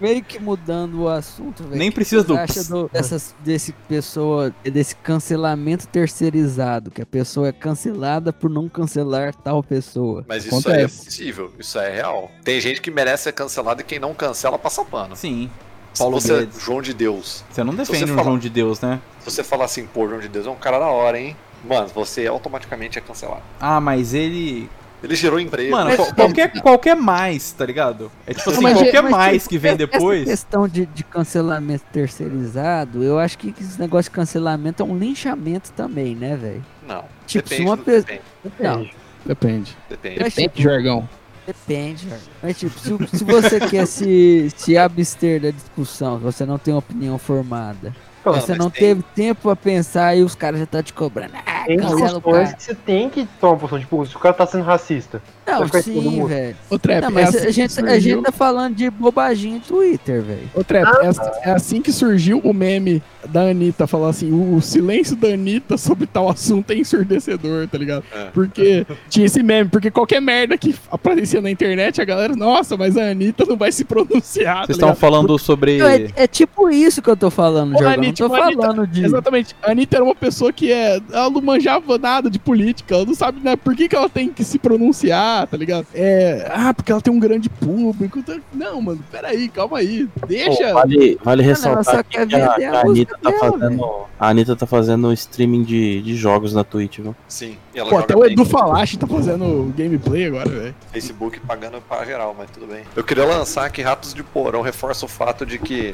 Speaker 6: Meio que mudando o assunto, velho.
Speaker 2: Nem precisa do
Speaker 6: acham
Speaker 2: ps.
Speaker 6: do- dessas, desse pessoa, desse cancelamento terceirizado, que a pessoa é cancelada por não cancelar tal pessoa.
Speaker 5: Mas isso aí é possível, isso aí é real. Tem gente que merece ser cancelada e quem não cancela passa pano.
Speaker 2: Sim. Paulo
Speaker 5: você é. João de Deus,
Speaker 2: Você não defende
Speaker 5: você
Speaker 2: um
Speaker 5: fala-
Speaker 2: João de Deus, né?
Speaker 5: se você falar assim, pô, João de Deus é um cara da hora, hein? Mano, você automaticamente é cancelado.
Speaker 2: Ah, mas ele.
Speaker 5: Ele gerou emprego.
Speaker 2: Mano,
Speaker 6: Mas-
Speaker 2: qual- qualquer, qualquer mais, tá ligado? É tipo assim,
Speaker 1: Mas,
Speaker 2: qualquer
Speaker 6: mas,
Speaker 2: mais
Speaker 6: tipo,
Speaker 2: que vem
Speaker 6: essa
Speaker 2: depois.
Speaker 6: questão de, de cancelamento terceirizado, eu acho que esse negócio de cancelamento é um linchamento também, né, velho?
Speaker 5: Não.
Speaker 6: Tipo, se
Speaker 5: depende,
Speaker 6: uma pessoa-
Speaker 5: depende,
Speaker 6: Não,
Speaker 1: Depende.
Speaker 5: depende.
Speaker 6: Mas,
Speaker 1: Depende,
Speaker 6: tipo,
Speaker 1: jargão.
Speaker 6: Depende, velho. Mas tipo, se, se você quer se, se abster da discussão, se você não tem uma opinião formada,
Speaker 3: Mano,
Speaker 6: você não
Speaker 5: tem-
Speaker 6: teve tempo pra pensar e os caras já tá te cobrando. Ah,
Speaker 4: Tem
Speaker 6: cancela o
Speaker 4: discussões
Speaker 6: cara.
Speaker 4: que você tem que tomar uma posição. Tipo, se o cara tá sendo racista.
Speaker 6: Não, sim, velho.
Speaker 1: Ô, Trap,
Speaker 6: Não,
Speaker 1: é
Speaker 6: mas
Speaker 1: assim
Speaker 6: a, gente, a
Speaker 1: surgiu-
Speaker 6: gente tá falando de bobagem em Twitter, velho.
Speaker 1: Ô, Trap, é, assim- é assim que surgiu o meme da Anitta, falar assim, o, o silêncio da Anitta sobre tal assunto é ensurdecedor, tá ligado?
Speaker 5: É.
Speaker 1: Porque tinha esse meme, porque qualquer merda que aparecia na internet, a galera, nossa, mas a Anitta não vai se pronunciar, tá
Speaker 2: Vocês estão
Speaker 1: ligado?
Speaker 2: falando sobre.
Speaker 6: Não, É, é tipo isso que eu tô falando, Jorgão. Não tô
Speaker 1: Anitta,
Speaker 6: falando de.
Speaker 1: Exatamente. A Anitta era uma pessoa que é. Ela não manjava nada de política. Ela não sabe né, por que, que ela tem que se pronunciar, tá ligado? É. Ah, porque ela tem um grande público. tá- Não, mano, peraí, calma aí. Deixa.
Speaker 3: Pô, vale, vale ressaltar aqui
Speaker 6: quer
Speaker 3: que a, que
Speaker 6: a
Speaker 3: a Anitta tá
Speaker 6: dela,
Speaker 3: fazendo. A Anitta tá fazendo streaming de, de jogos na Twitch, viu?
Speaker 5: Sim. E ela
Speaker 1: Pô, até o. Edu Falache tá fazendo gameplay agora, velho.
Speaker 5: Facebook pagando pra geral, mas tudo bem. Eu queria lançar que Ratos de Porão reforça o fato de que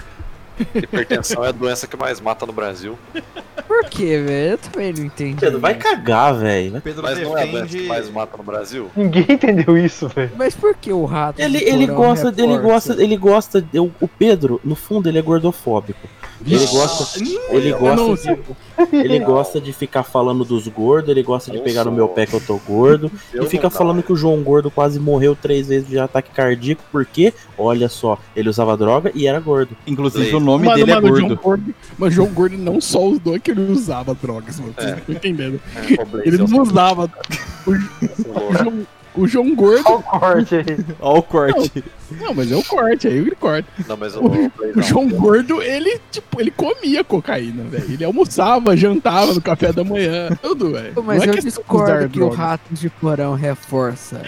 Speaker 5: hipertensão é a doença que mais mata no Brasil.
Speaker 6: Por quê, velho? Eu também não entendi.
Speaker 3: Pedro, vai cagar, velho.
Speaker 2: Pedro
Speaker 5: Mas não é a doença que
Speaker 2: defende.
Speaker 5: mais mata no Brasil?
Speaker 4: Ninguém entendeu isso, velho.
Speaker 6: Mas por que o rato?
Speaker 3: Ele, ele
Speaker 6: porão
Speaker 3: gosta, ele
Speaker 6: reforça?
Speaker 3: gosta, ele gosta. O Pedro, no fundo, ele é gordofóbico. Ele gosta, ele gosta, de, ele gosta de ficar falando dos gordos, ele gosta de
Speaker 5: Eu
Speaker 3: pegar no meu pé que eu tô gordo
Speaker 5: Eu
Speaker 3: e fica falando que o João Gordo quase morreu três vezes de ataque cardíaco porque, olha só, ele usava droga e era gordo.
Speaker 2: Inclusive, o nome
Speaker 1: mano,
Speaker 2: dele
Speaker 1: mano,
Speaker 2: é
Speaker 1: o João
Speaker 2: gordo.
Speaker 1: Gordo. Mas o João Gordo não só os dois que ele usava drogas, mano. Vocês
Speaker 5: É.
Speaker 1: não entendendo.
Speaker 5: É,
Speaker 1: Ele
Speaker 5: é
Speaker 1: não usava. O, o. João, o João Gordo.
Speaker 4: Olha o corte aí.
Speaker 2: Olha o corte.
Speaker 1: Não, mas é o corte, aí ele corta.
Speaker 5: Não, mas o,
Speaker 1: O, o
Speaker 5: não.
Speaker 1: João Gordo, ele, tipo, ele comia cocaína, velho. Ele almoçava, jantava no café da manhã, tudo, velho.
Speaker 6: Mas
Speaker 1: Não é
Speaker 6: eu
Speaker 1: de
Speaker 6: discordo que o
Speaker 1: drogas.
Speaker 6: rato de porão reforça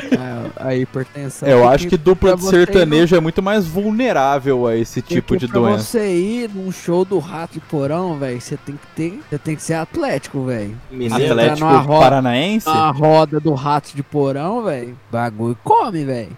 Speaker 6: a, a hipertensão.
Speaker 2: Eu acho que dupla de
Speaker 6: ir
Speaker 2: sertanejo é muito mais vulnerável a esse tipo
Speaker 6: porque
Speaker 2: de
Speaker 6: pra
Speaker 2: doença.
Speaker 6: você ir num show do rato de porão, velho, você tem que ter, você tem que ser atlético, velho. Atlético. Roda-
Speaker 2: Paranaense?
Speaker 6: A roda do rato de porão, velho, bagulho come, velho.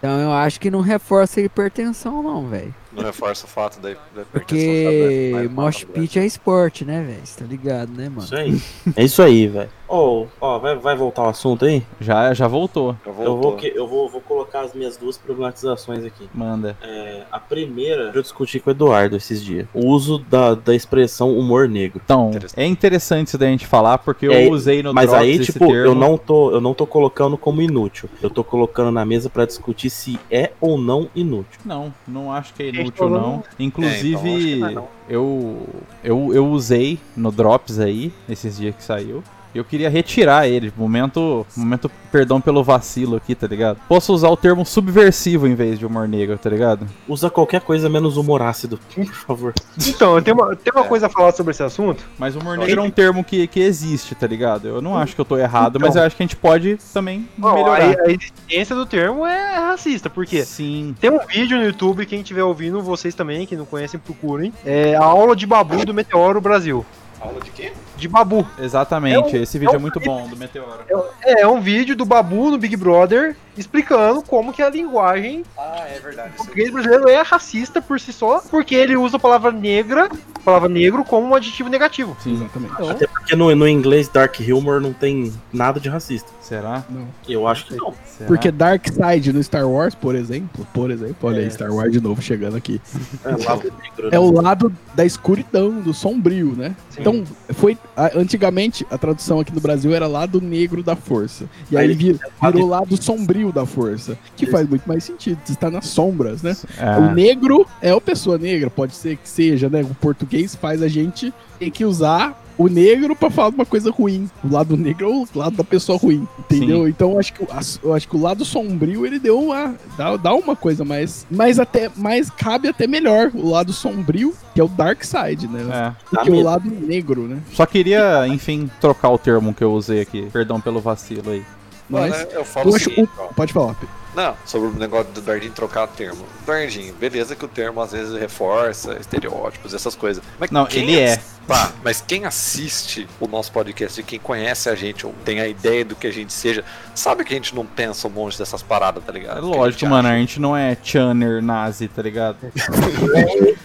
Speaker 6: Então eu acho que não reforça a hipertensão, não, velho.
Speaker 5: Não reforça o fato da, da hipertensão
Speaker 6: Porque mosh pit é esporte, né, velho? Você tá ligado, né, mano?
Speaker 3: Isso aí. É isso aí, velho. Ó, ó, vai, vai voltar o assunto aí?
Speaker 2: Já, já voltou.
Speaker 5: Já
Speaker 3: Eu
Speaker 5: voltou.
Speaker 3: vou, que- eu, vou, vou colocar as minhas duas problematizações aqui.
Speaker 2: Manda.
Speaker 3: É, a primeira, eu discuti com o Eduardo esses dias. O uso da, da expressão humor negro.
Speaker 2: Então,
Speaker 5: Interessante.
Speaker 2: é interessante isso daí a gente falar, porque eu
Speaker 3: É,
Speaker 2: usei no
Speaker 3: Mas
Speaker 2: Drops
Speaker 3: aí,
Speaker 2: esse
Speaker 3: tipo,
Speaker 2: termo.
Speaker 3: eu não, tô, eu não tô colocando como inútil. Eu tô colocando na mesa pra discutir se é ou não inútil.
Speaker 2: Não, não acho que é inútil,
Speaker 4: falando-
Speaker 2: não. Inclusive,
Speaker 5: É, então, não é, não.
Speaker 2: eu, eu, eu usei no Drops aí, esses dias que saiu. Eu queria retirar ele. Momento, momento perdão pelo vacilo aqui, tá ligado? Posso usar o termo subversivo em vez de humor negro, tá ligado?
Speaker 3: Usa qualquer coisa menos humor ácido, por favor.
Speaker 4: Então, eu tenho uma, tenho uma coisa a falar sobre esse assunto.
Speaker 2: Mas humor negro é um termo que, que existe, tá ligado? Eu não acho que eu tô errado, mas eu acho que a gente pode também
Speaker 4: Bom,
Speaker 2: melhorar.
Speaker 4: a, a existência do termo é racista, por quê?
Speaker 2: Sim.
Speaker 4: Tem um vídeo no YouTube, quem estiver ouvindo, vocês também, que não conhecem, procurem. É a aula de babu do Meteoro Brasil.
Speaker 5: Aula de quê?
Speaker 4: De babu.
Speaker 2: Exatamente,
Speaker 4: É um-
Speaker 2: esse vídeo
Speaker 4: é
Speaker 2: é,
Speaker 4: um
Speaker 2: muito
Speaker 4: clipe.
Speaker 2: bom, do Meteoro.
Speaker 4: É, é um vídeo do babu no Big Brother explicando como que a linguagem
Speaker 5: Ah, é verdade.
Speaker 4: O português brasileiro é racista por si só, porque ele usa a palavra negra, a palavra negro, como um adjetivo negativo.
Speaker 2: Sim.
Speaker 1: Exatamente.
Speaker 4: Então,
Speaker 3: Até porque no, no inglês Dark Humor não tem nada de racista.
Speaker 2: Será?
Speaker 1: Não.
Speaker 3: Eu acho que não.
Speaker 2: Será?
Speaker 1: Porque Dark Side no Star Wars, por exemplo, por exemplo, olha
Speaker 3: É.
Speaker 1: aí, Star Wars de novo chegando aqui.
Speaker 3: É lado negro,
Speaker 1: É
Speaker 3: né?
Speaker 1: o lado da escuridão, do sombrio, né? Então, foi. A- antigamente, a tradução aqui no Brasil era lado negro da força. E aí,
Speaker 3: Aí
Speaker 1: vi-
Speaker 3: lado-
Speaker 1: virou lado sombrio da força. Que faz muito mais sentido. Você está nas sombras, né?
Speaker 2: É.
Speaker 1: O negro é a pessoa negra, pode ser que seja, né? O português faz a gente ter que usar o negro pra falar de uma coisa ruim. O lado negro é o lado da pessoa ruim, entendeu? Então eu acho que eu acho que o lado sombrio ele deu uma dá, dá uma coisa mais, mais até mais cabe até melhor o lado sombrio, que é o dark side, né?
Speaker 2: É.
Speaker 1: Do que o lado negro, né?
Speaker 2: Só queria, enfim, trocar o termo que eu usei aqui. Perdão pelo vacilo aí.
Speaker 1: Mas
Speaker 5: Mano, eu falo
Speaker 1: eu
Speaker 5: o
Speaker 1: acho o, pode falar. Pedro.
Speaker 5: Não, sobre o negócio do Dardinho trocar termo. Dardinho, beleza que o termo às vezes reforça estereótipos, essas coisas. Mas
Speaker 2: Não,
Speaker 5: quem
Speaker 2: ele é.
Speaker 5: ass- Tá, mas quem assiste o nosso podcast e quem conhece a gente, ou tem a ideia do que a gente seja, sabe que a gente não pensa um monte dessas paradas, tá ligado?
Speaker 2: É
Speaker 5: a
Speaker 2: lógico,
Speaker 5: gente
Speaker 2: mano, a
Speaker 5: acha.
Speaker 2: gente não é Channer nazi, tá ligado?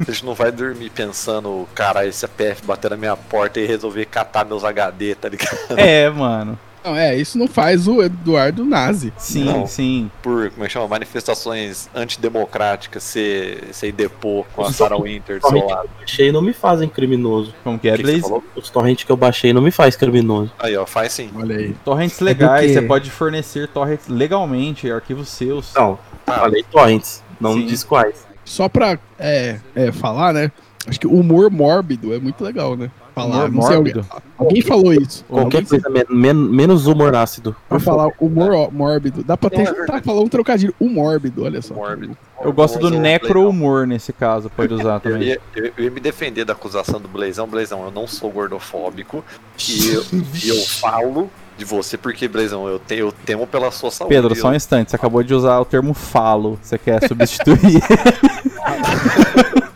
Speaker 5: A gente não vai dormir pensando, cara, esse APF bater na minha porta e resolver catar meus HD, tá ligado?
Speaker 2: É, mano.
Speaker 1: Não, é, isso não faz o Eduardo nazi.
Speaker 2: Sim,
Speaker 5: Não.
Speaker 2: sim.
Speaker 5: Por, como é que chama? Manifestações antidemocráticas, ser, ser depor com a Sarah Winter do seu
Speaker 3: que
Speaker 5: lado.
Speaker 3: eu baixei não me fazem criminoso.
Speaker 2: Como que é,
Speaker 5: que que
Speaker 2: Blaze?
Speaker 5: falou?
Speaker 3: Os torrents que eu baixei não me faz criminoso.
Speaker 5: Aí, ó, faz sim.
Speaker 1: Olha aí.
Speaker 2: Torrents legais,
Speaker 6: quê?
Speaker 2: você pode fornecer torrents legalmente, arquivos seus.
Speaker 3: Não,
Speaker 5: Ah.
Speaker 3: falei torrents, não
Speaker 2: Sim.
Speaker 3: diz quais.
Speaker 1: Só pra é, é, falar, né? Acho que o humor mórbido é muito legal, né? Falar,
Speaker 2: Humor
Speaker 1: não sei, alguém, alguém falou isso.
Speaker 3: Qualquer
Speaker 1: Alguém
Speaker 3: coisa men- men- menos humor ácido.
Speaker 1: Pra falar humor ó- mórbido. Dá pra
Speaker 5: é
Speaker 1: ter
Speaker 5: verdade.
Speaker 1: tá falando um trocadilho. O mórbido, olha só.
Speaker 5: Mórbido.
Speaker 2: Eu gosto do necro-humor nesse caso, pode usar
Speaker 5: Eu
Speaker 2: também.
Speaker 5: ia, eu ia me defender da acusação do Blazão. Blazão, eu não sou gordofóbico. E eu, e eu falo de você porque, Blazão, eu, te, eu temo pela sua saúde.
Speaker 2: Pedro, só um
Speaker 5: eu,
Speaker 2: instante, você acabou de usar o termo falo. Você quer substituir?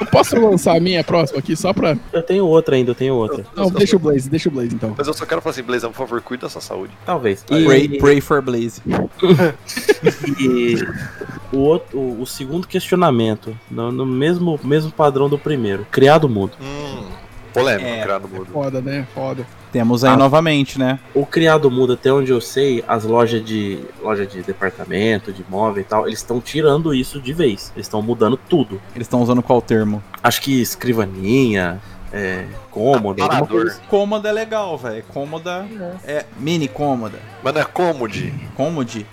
Speaker 1: Eu posso lançar a minha próxima aqui só pra.
Speaker 3: Eu tenho outra ainda, eu tenho outra.
Speaker 1: Não, deixa o Blaze, deixa o Blaze então.
Speaker 5: Mas eu só quero falar assim, Blazão, por favor, cuida da sua saúde.
Speaker 3: Talvez.
Speaker 2: pray,
Speaker 3: E,
Speaker 2: pray for Blaze.
Speaker 3: e o, outro, o, o segundo questionamento, no, no mesmo, mesmo padrão do primeiro. Criado mudo.
Speaker 5: Hum, polêmico,
Speaker 2: É.
Speaker 5: criado mudo.
Speaker 1: Foda, né? Foda.
Speaker 2: Temos aí
Speaker 3: Ah.
Speaker 2: novamente, né?
Speaker 3: O criado mudo, até onde eu sei, as lojas de loja de departamento, de imóvel e tal, eles estão tirando isso de vez. Eles estão mudando tudo.
Speaker 2: Eles estão usando qual termo?
Speaker 3: Acho que escrivaninha, é,
Speaker 5: Aparador.
Speaker 3: coisa assim.
Speaker 2: Cômoda é legal, velho. Cômoda é mini cômoda.
Speaker 5: Mas não é cômode.
Speaker 2: Cômode.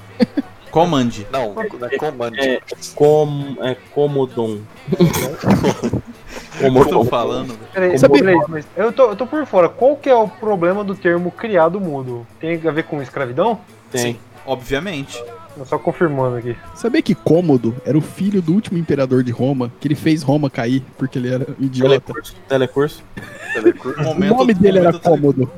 Speaker 2: Command.
Speaker 5: Não, não é command.
Speaker 3: É. Com, é cômodon.
Speaker 2: Como eu tô falando, velho.
Speaker 4: Peraí, mas eu tô, eu tô por fora. Qual que é o problema do termo criado mudo? Tem a ver com escravidão?
Speaker 3: Tem.
Speaker 2: Obviamente.
Speaker 4: Eu só confirmando aqui.
Speaker 1: Sabia que Cômodo era o filho do último imperador de Roma, que ele fez Roma cair porque ele era idiota.
Speaker 3: Telecurso. Telecurso.
Speaker 2: O,
Speaker 1: O
Speaker 2: momento,
Speaker 1: nome dele era Cômodo.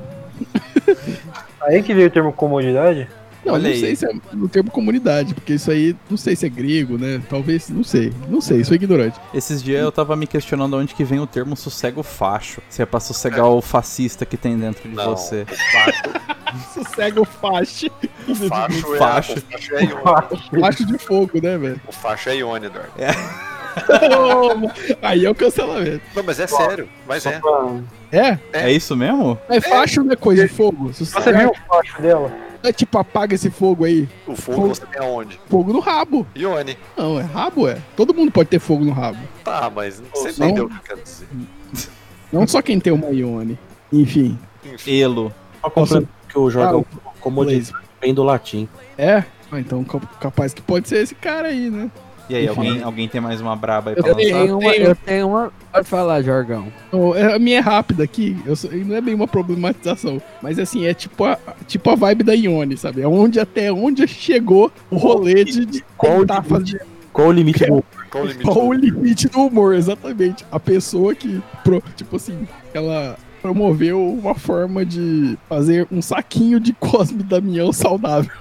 Speaker 4: Aí que veio o termo comodidade?
Speaker 1: Não,
Speaker 2: Olha
Speaker 1: não
Speaker 2: aí.
Speaker 1: sei se é no termo comunidade, porque isso aí, não sei se é grego, né? Talvez, não sei. Não sei, sou ignorante.
Speaker 2: Esses dias eu tava me questionando onde que vem o termo sossego facho. Se é pra sossegar o fascista que tem dentro de
Speaker 5: Não,
Speaker 2: você.
Speaker 5: o facho,
Speaker 1: Sossega o facho.
Speaker 5: é,
Speaker 2: Facho.
Speaker 5: o facho é.
Speaker 1: Facho de fogo, né, velho?
Speaker 5: O facho é Ione, Eduardo.
Speaker 1: aí é o cancelamento.
Speaker 5: Não, mas é sério. Mas é.
Speaker 1: É?
Speaker 2: É isso mesmo?
Speaker 1: Mas facho não é coisa de fogo.
Speaker 4: Você viu o facho dela?
Speaker 1: É tipo, apaga esse fogo aí.
Speaker 5: O fogo você tem aonde?
Speaker 1: Fogo no rabo.
Speaker 5: Ione.
Speaker 1: Não, é rabo, é. Todo mundo pode ter fogo no rabo.
Speaker 5: Tá, mas você
Speaker 1: Não.
Speaker 5: entendeu o que eu quero dizer.
Speaker 1: Não só quem tem uma Ione. Enfim.
Speaker 2: Elo.
Speaker 3: Só complementando que o Jordan comodidade
Speaker 1: Blaze.
Speaker 3: vem do latim.
Speaker 1: É? Ah, então cap- capaz que pode ser esse cara aí, né?
Speaker 2: E aí, alguém, alguém tem mais uma braba aí pra
Speaker 1: Eu
Speaker 2: lançar?
Speaker 6: Eu tenho uma, eu tenho uma. Pode falar, Jorgão.
Speaker 1: É- A minha é rápida aqui, eu sou- não é bem uma problematização, mas assim, é tipo a, tipo a vibe da Ione, sabe? É onde até onde chegou o rolê de, de
Speaker 3: Qual o
Speaker 1: tentar
Speaker 3: limite?
Speaker 1: fazer.
Speaker 3: Qual o limite do.
Speaker 5: Qual o limite?
Speaker 1: Qual o
Speaker 5: do-
Speaker 1: limite do humor, exatamente. A pessoa que, pro- tipo assim, ela promoveu uma forma de fazer um saquinho de Cosme Damião saudável.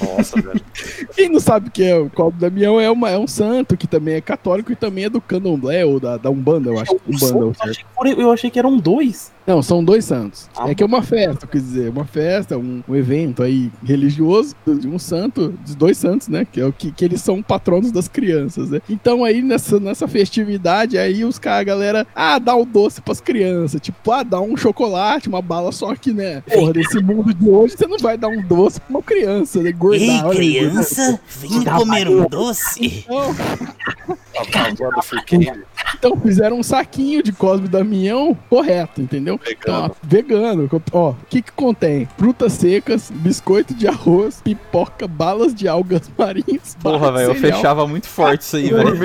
Speaker 5: Nossa, velho.
Speaker 1: Quem não sabe o que é o Cosme Damião é, uma, é um santo que também é católico e também é do candomblé ou da, da Umbanda, eu acho. Umbanda,
Speaker 3: eu, achei eu achei que eram dois.
Speaker 1: Não, são dois santos.
Speaker 3: Ah,
Speaker 1: é que é uma festa, quer dizer, uma festa, um, um evento aí religioso de um santo, de dois santos, né? Que é o que, que eles são patronos das crianças, né? Então aí nessa, nessa festividade, aí os caras, a galera, ah, dá um doce pras crianças. Tipo, ah, dá um chocolate, uma bala, só que, né? Porra, nesse mundo de hoje, você não vai dar um doce pra uma criança, né? Gordar,
Speaker 8: Ei,
Speaker 1: olha
Speaker 8: criança, vem comer um doce.
Speaker 1: Então, então fizeram um saquinho de Cosme Damião correto, entendeu? Então, ó, vegano. Ó, o que que contém? Frutas secas, biscoito de arroz, pipoca, balas de algas marinhas.
Speaker 2: Porra, velho, eu fechava muito forte isso aí, velho.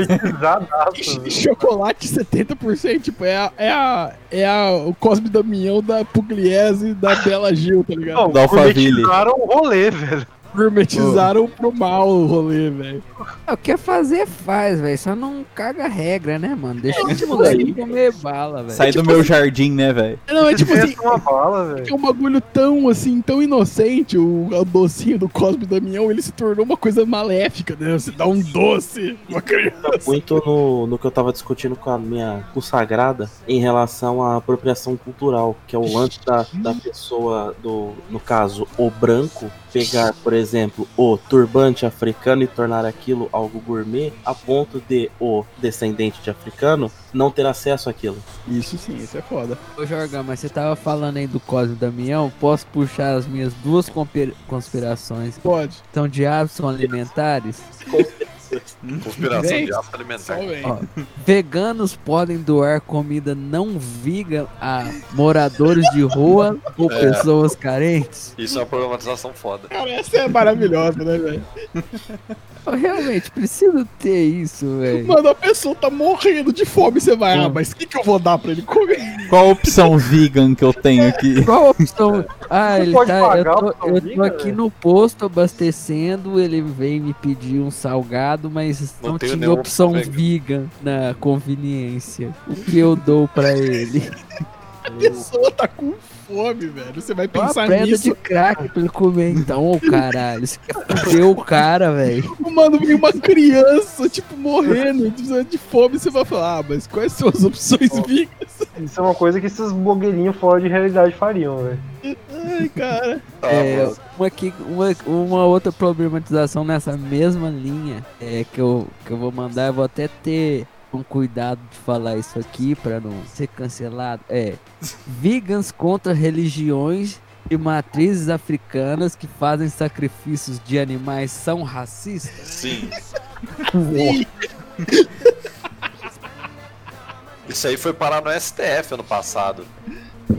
Speaker 1: Chocolate 70%, tipo, é a, é a, é a, o Cosme Damião da Pugliese e da Bela Gil, tá ligado?
Speaker 4: Não,
Speaker 2: Da Alphaville.
Speaker 4: o rolê, velho.
Speaker 1: Gourmetizaram pro mal o rolê, velho.
Speaker 6: É, O que é fazer, faz, velho. Só não caga a regra, né, mano? Deixa os moleque comer bala, velho.
Speaker 2: Sai do meu jardim, né, velho?
Speaker 1: Não, é tipo assim,
Speaker 4: é uma bala, velho.
Speaker 1: É um bagulho tão, assim, tão inocente, o, o docinho do Cosme Damião, ele se tornou uma coisa maléfica, né? Você dá um doce pra uma criança.
Speaker 3: Muito no, no que eu tava discutindo com a minha consagrada em relação à apropriação cultural, que é o lance da, da pessoa, do, no caso, o branco, pegar, por exemplo, o turbante africano e tornar aquilo algo gourmet, a ponto de o descendente de africano não ter acesso àquilo.
Speaker 1: Isso sim, isso é foda.
Speaker 6: Ô, Jorgão, mas você tava falando aí do Cosme Damião. Posso puxar as minhas duas conspirações?
Speaker 1: Pode.
Speaker 6: Então, de hábitos alimentares.
Speaker 5: Conspiração
Speaker 1: Vem.
Speaker 5: de
Speaker 1: Só
Speaker 5: alimentar.
Speaker 1: vem.
Speaker 6: Ó, veganos podem doar comida não vegan a moradores de rua ou
Speaker 5: É.
Speaker 6: pessoas carentes?
Speaker 5: Isso é uma problematização foda.
Speaker 1: Cara, essa é maravilhosa, né, velho?
Speaker 6: Eu realmente preciso ter isso, velho.
Speaker 1: Mano, a pessoa tá morrendo de fome, você vai, ah, mas o que, que eu vou dar pra ele comer?
Speaker 2: Qual a opção vegan que eu tenho aqui?
Speaker 6: Qual a opção? Ah,
Speaker 4: Você
Speaker 6: ele tá. Eu tô, eu tô
Speaker 4: vegan,
Speaker 6: aqui
Speaker 4: velho?
Speaker 6: no posto abastecendo. Ele veio me pedir um salgado, mas
Speaker 5: Não
Speaker 6: não, tinha opção
Speaker 5: opção
Speaker 6: vegan na conveniência. O que eu dou pra ele?
Speaker 1: A pessoa tá com fome, velho. Você vai
Speaker 6: Uma
Speaker 1: pensar
Speaker 6: pedra
Speaker 1: nisso.
Speaker 6: de crack pra ele comer então, ô caralho. Você quer foder o cara, velho.
Speaker 1: Mano, vem uma criança, tipo, morrendo, de fome. Você vai falar, ah, mas quais são as opções veganas?
Speaker 4: Isso é uma coisa que esses blogueirinhos fora de realidade fariam, velho.
Speaker 1: Ai, cara.
Speaker 6: É, uma, aqui, uma, uma outra problematização nessa mesma linha é que eu, que eu vou mandar, eu vou até ter um cuidado de falar isso aqui pra não ser cancelado. É vegans contra religiões e matrizes africanas que fazem sacrifícios de animais são racistas?
Speaker 5: Sim. Isso aí foi parar no STF ano passado.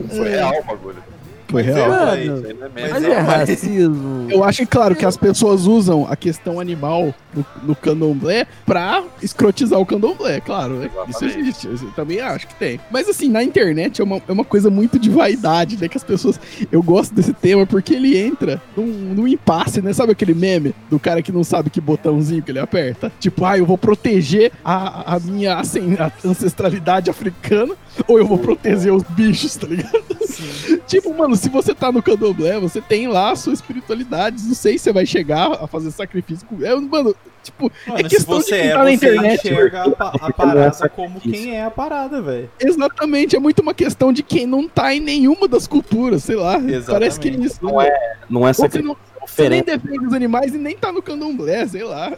Speaker 5: Foi real o bagulho.
Speaker 1: Foi
Speaker 2: Mas
Speaker 1: real.
Speaker 2: é,
Speaker 6: Mano,
Speaker 5: é.
Speaker 6: Mas
Speaker 2: é,
Speaker 6: é racismo.
Speaker 1: Eu acho, claro, que as pessoas usam a questão animal no, no candomblé pra escrotizar o candomblé, claro. né? Isso existe, eu também acho que tem. Mas assim, na internet é uma, é uma coisa muito de vaidade, né? Que as pessoas. Eu gosto desse tema porque ele entra num, num impasse, né? Sabe aquele meme do cara que não sabe que botãozinho que ele aperta? Tipo, ah, eu vou proteger a, a minha assim, a ancestralidade africana ou eu vou proteger os bichos, tá ligado? Tipo, mano, se você tá no candomblé, você tem lá a sua espiritualidade. Não sei se você vai chegar a fazer sacrifício. com- É, mano, tipo,
Speaker 2: Mano,
Speaker 1: é
Speaker 2: se
Speaker 1: questão de
Speaker 2: você
Speaker 1: quem
Speaker 2: é,
Speaker 1: tá na
Speaker 2: você
Speaker 1: internet.
Speaker 2: enxerga a, a
Speaker 3: é
Speaker 2: parada como
Speaker 3: sacrifício.
Speaker 2: quem é a parada, velho.
Speaker 1: Exatamente, é muito uma questão de quem não tá em nenhuma das culturas, sei lá. Parece que é isso.
Speaker 3: Não é, não é
Speaker 1: Ou Você,
Speaker 3: sacrifício,
Speaker 1: não, você nem defende os animais e nem tá no candomblé, sei lá.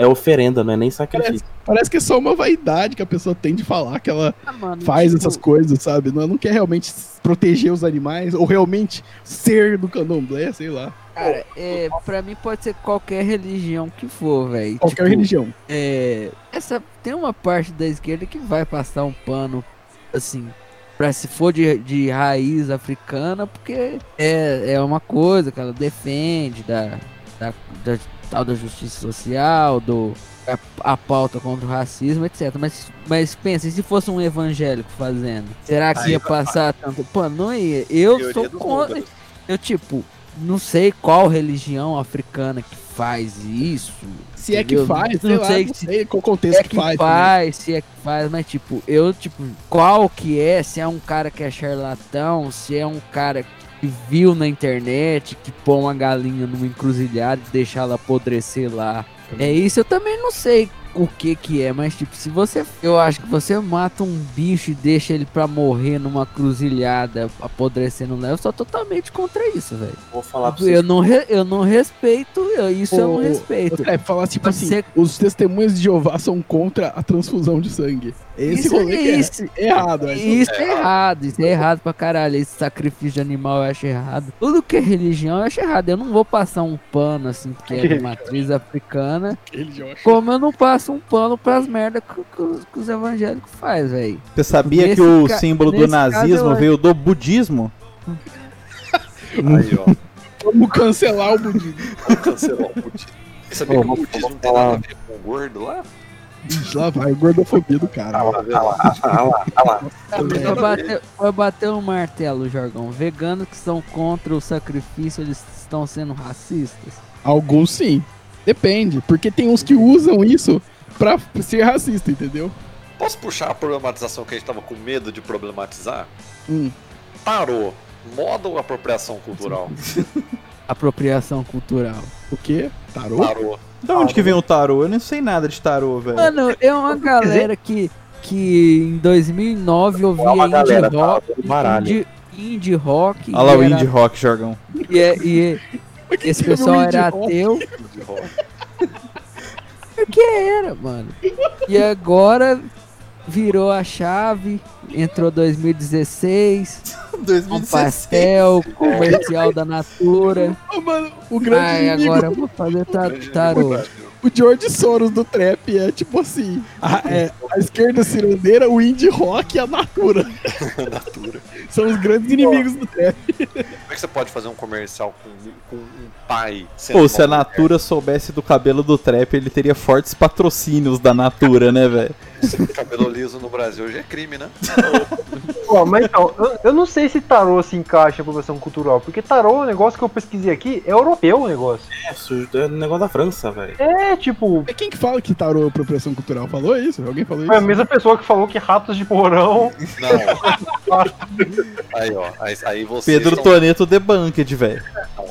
Speaker 3: É oferenda, não é nem sacrifício.
Speaker 1: Parece que é só uma vaidade que a pessoa tem de falar que ela
Speaker 6: Ah, mano,
Speaker 1: faz
Speaker 6: tipo,
Speaker 1: essas coisas, sabe? Não, não quer realmente proteger os animais ou realmente ser do candomblé, sei lá.
Speaker 6: Cara, é, pra mim pode ser qualquer religião que for, velho.
Speaker 1: Qualquer
Speaker 6: Tipo,
Speaker 1: religião.
Speaker 6: É, essa tem uma parte da esquerda que vai passar um pano assim para se for de, de raiz africana, porque é, é uma coisa que ela defende da, da, da tal da justiça social, do a, a pauta contra o racismo, etc. Mas, mas pensa, e se fosse um evangélico fazendo? Será que
Speaker 5: Aí
Speaker 6: ia
Speaker 5: vai-
Speaker 6: passar tanto? Pô, não ia. Eu sou contra. Eu, tipo, não sei qual religião africana que faz isso.
Speaker 1: Se é que faz, sei
Speaker 6: não
Speaker 1: lá,
Speaker 6: sei
Speaker 1: não
Speaker 6: se
Speaker 1: sei qual
Speaker 6: se
Speaker 1: contexto
Speaker 6: é
Speaker 1: que
Speaker 6: que
Speaker 1: faz.
Speaker 6: faz,
Speaker 1: também.
Speaker 6: se é que faz, mas tipo, eu, tipo, qual que é? Se é um cara que é charlatão, se é um cara viu na internet que põe uma galinha numa encruzilhada e deixar ela apodrecer lá. É isso, eu também não sei o que que é, mas tipo, se você, eu acho que você mata um bicho e deixa ele pra morrer numa cruzilhada apodrecendo lá, eu sou totalmente contra isso, velho.
Speaker 3: Vou falar pra
Speaker 6: Eu não, re- eu não respeito, eu- isso eu não respeito.
Speaker 1: É, falar tipo
Speaker 6: Mas
Speaker 1: assim,
Speaker 6: você-
Speaker 1: os testemunhas de Jeová são contra a transfusão de sangue. Esse
Speaker 6: Isso
Speaker 1: rolê
Speaker 6: é
Speaker 1: é
Speaker 6: isso.
Speaker 1: errado. é
Speaker 6: Isso é errado, isso é errado pra caralho. Esse sacrifício de animal eu acho errado. Tudo que é religião eu acho errado. Eu não vou passar um pano assim, porque é de matriz africana.
Speaker 1: religião.
Speaker 6: Como eu não passo um pano pras merdas que, que os- que os evangélicos fazem, velho.
Speaker 2: Você sabia
Speaker 6: Nesse
Speaker 2: que o
Speaker 6: ca-
Speaker 2: símbolo do nazismo
Speaker 6: eu-
Speaker 2: veio do budismo?
Speaker 5: Aí, ó.
Speaker 1: Vamos cancelar o budismo.
Speaker 5: Vamos cancelar o budismo. Você sabia
Speaker 3: Ô,
Speaker 5: que o budismo tem nada a ver com o gordo lá?
Speaker 1: Lá vai, gordofobia do cara.
Speaker 3: Ah lá, ah lá, ah lá, ah lá.
Speaker 6: Bater, bater o martelo, Jorgão. Veganos que são contra o sacrifício, eles estão sendo racistas.
Speaker 1: Alguns sim. Depende, porque tem uns que usam isso pra ser racista, entendeu?
Speaker 5: Posso puxar a problematização que a gente tava com medo de problematizar?
Speaker 1: Hum.
Speaker 5: Tarô, moda ou apropriação cultural?
Speaker 6: Apropriação cultural.
Speaker 1: O quê? Tarô?
Speaker 5: Tarô.
Speaker 2: Da onde que vem o tarô? Eu não sei nada de tarô, velho.
Speaker 6: Mano, é uma galera que, que em 2009 ouvia
Speaker 3: É
Speaker 6: indie
Speaker 3: galera, tá?
Speaker 6: rock.
Speaker 3: Baralho.
Speaker 6: Indie, indie rock.
Speaker 2: Olha lá o indie rock, Jorgão.
Speaker 6: E, é- e esse pessoal era ateu.
Speaker 5: Rock.
Speaker 6: Porque era, mano. E agora virou a chave. Entrou 2016. Um pastel, comercial da Natura.
Speaker 1: Ô, mano, o grande
Speaker 6: Ai,
Speaker 1: inimigo,
Speaker 6: agora eu vou fazer tarô.
Speaker 1: O George Soros do trap é tipo assim, a, é, a esquerda cirandeira, o indie rock e a natura.
Speaker 5: Natura.
Speaker 1: São os grandes inimigos do trap.
Speaker 5: Como é que você pode fazer um comercial com, com um pai
Speaker 2: Pô, se a
Speaker 5: uma mulher?
Speaker 2: Natura soubesse do cabelo do trap, ele teria fortes patrocínios da Natura, né, velho?
Speaker 5: Cabelo liso no Brasil hoje é crime, né?
Speaker 4: Pô, mas então, eu, eu não sei se tarô se encaixa em apropriação cultural, porque tarô, o negócio que eu pesquisei aqui, é europeu o negócio.
Speaker 3: É, sujo, é um negócio da França, velho.
Speaker 4: É, tipo,
Speaker 1: É quem que fala que tarô é apropriação cultural? Falou isso? Alguém falou
Speaker 4: foi a
Speaker 1: isso?
Speaker 4: mesma pessoa que falou que ratos de porão.
Speaker 5: Não. aí, ó. Aí, aí vocês
Speaker 2: Pedro
Speaker 5: estão-
Speaker 2: Toneto Debunked, velho.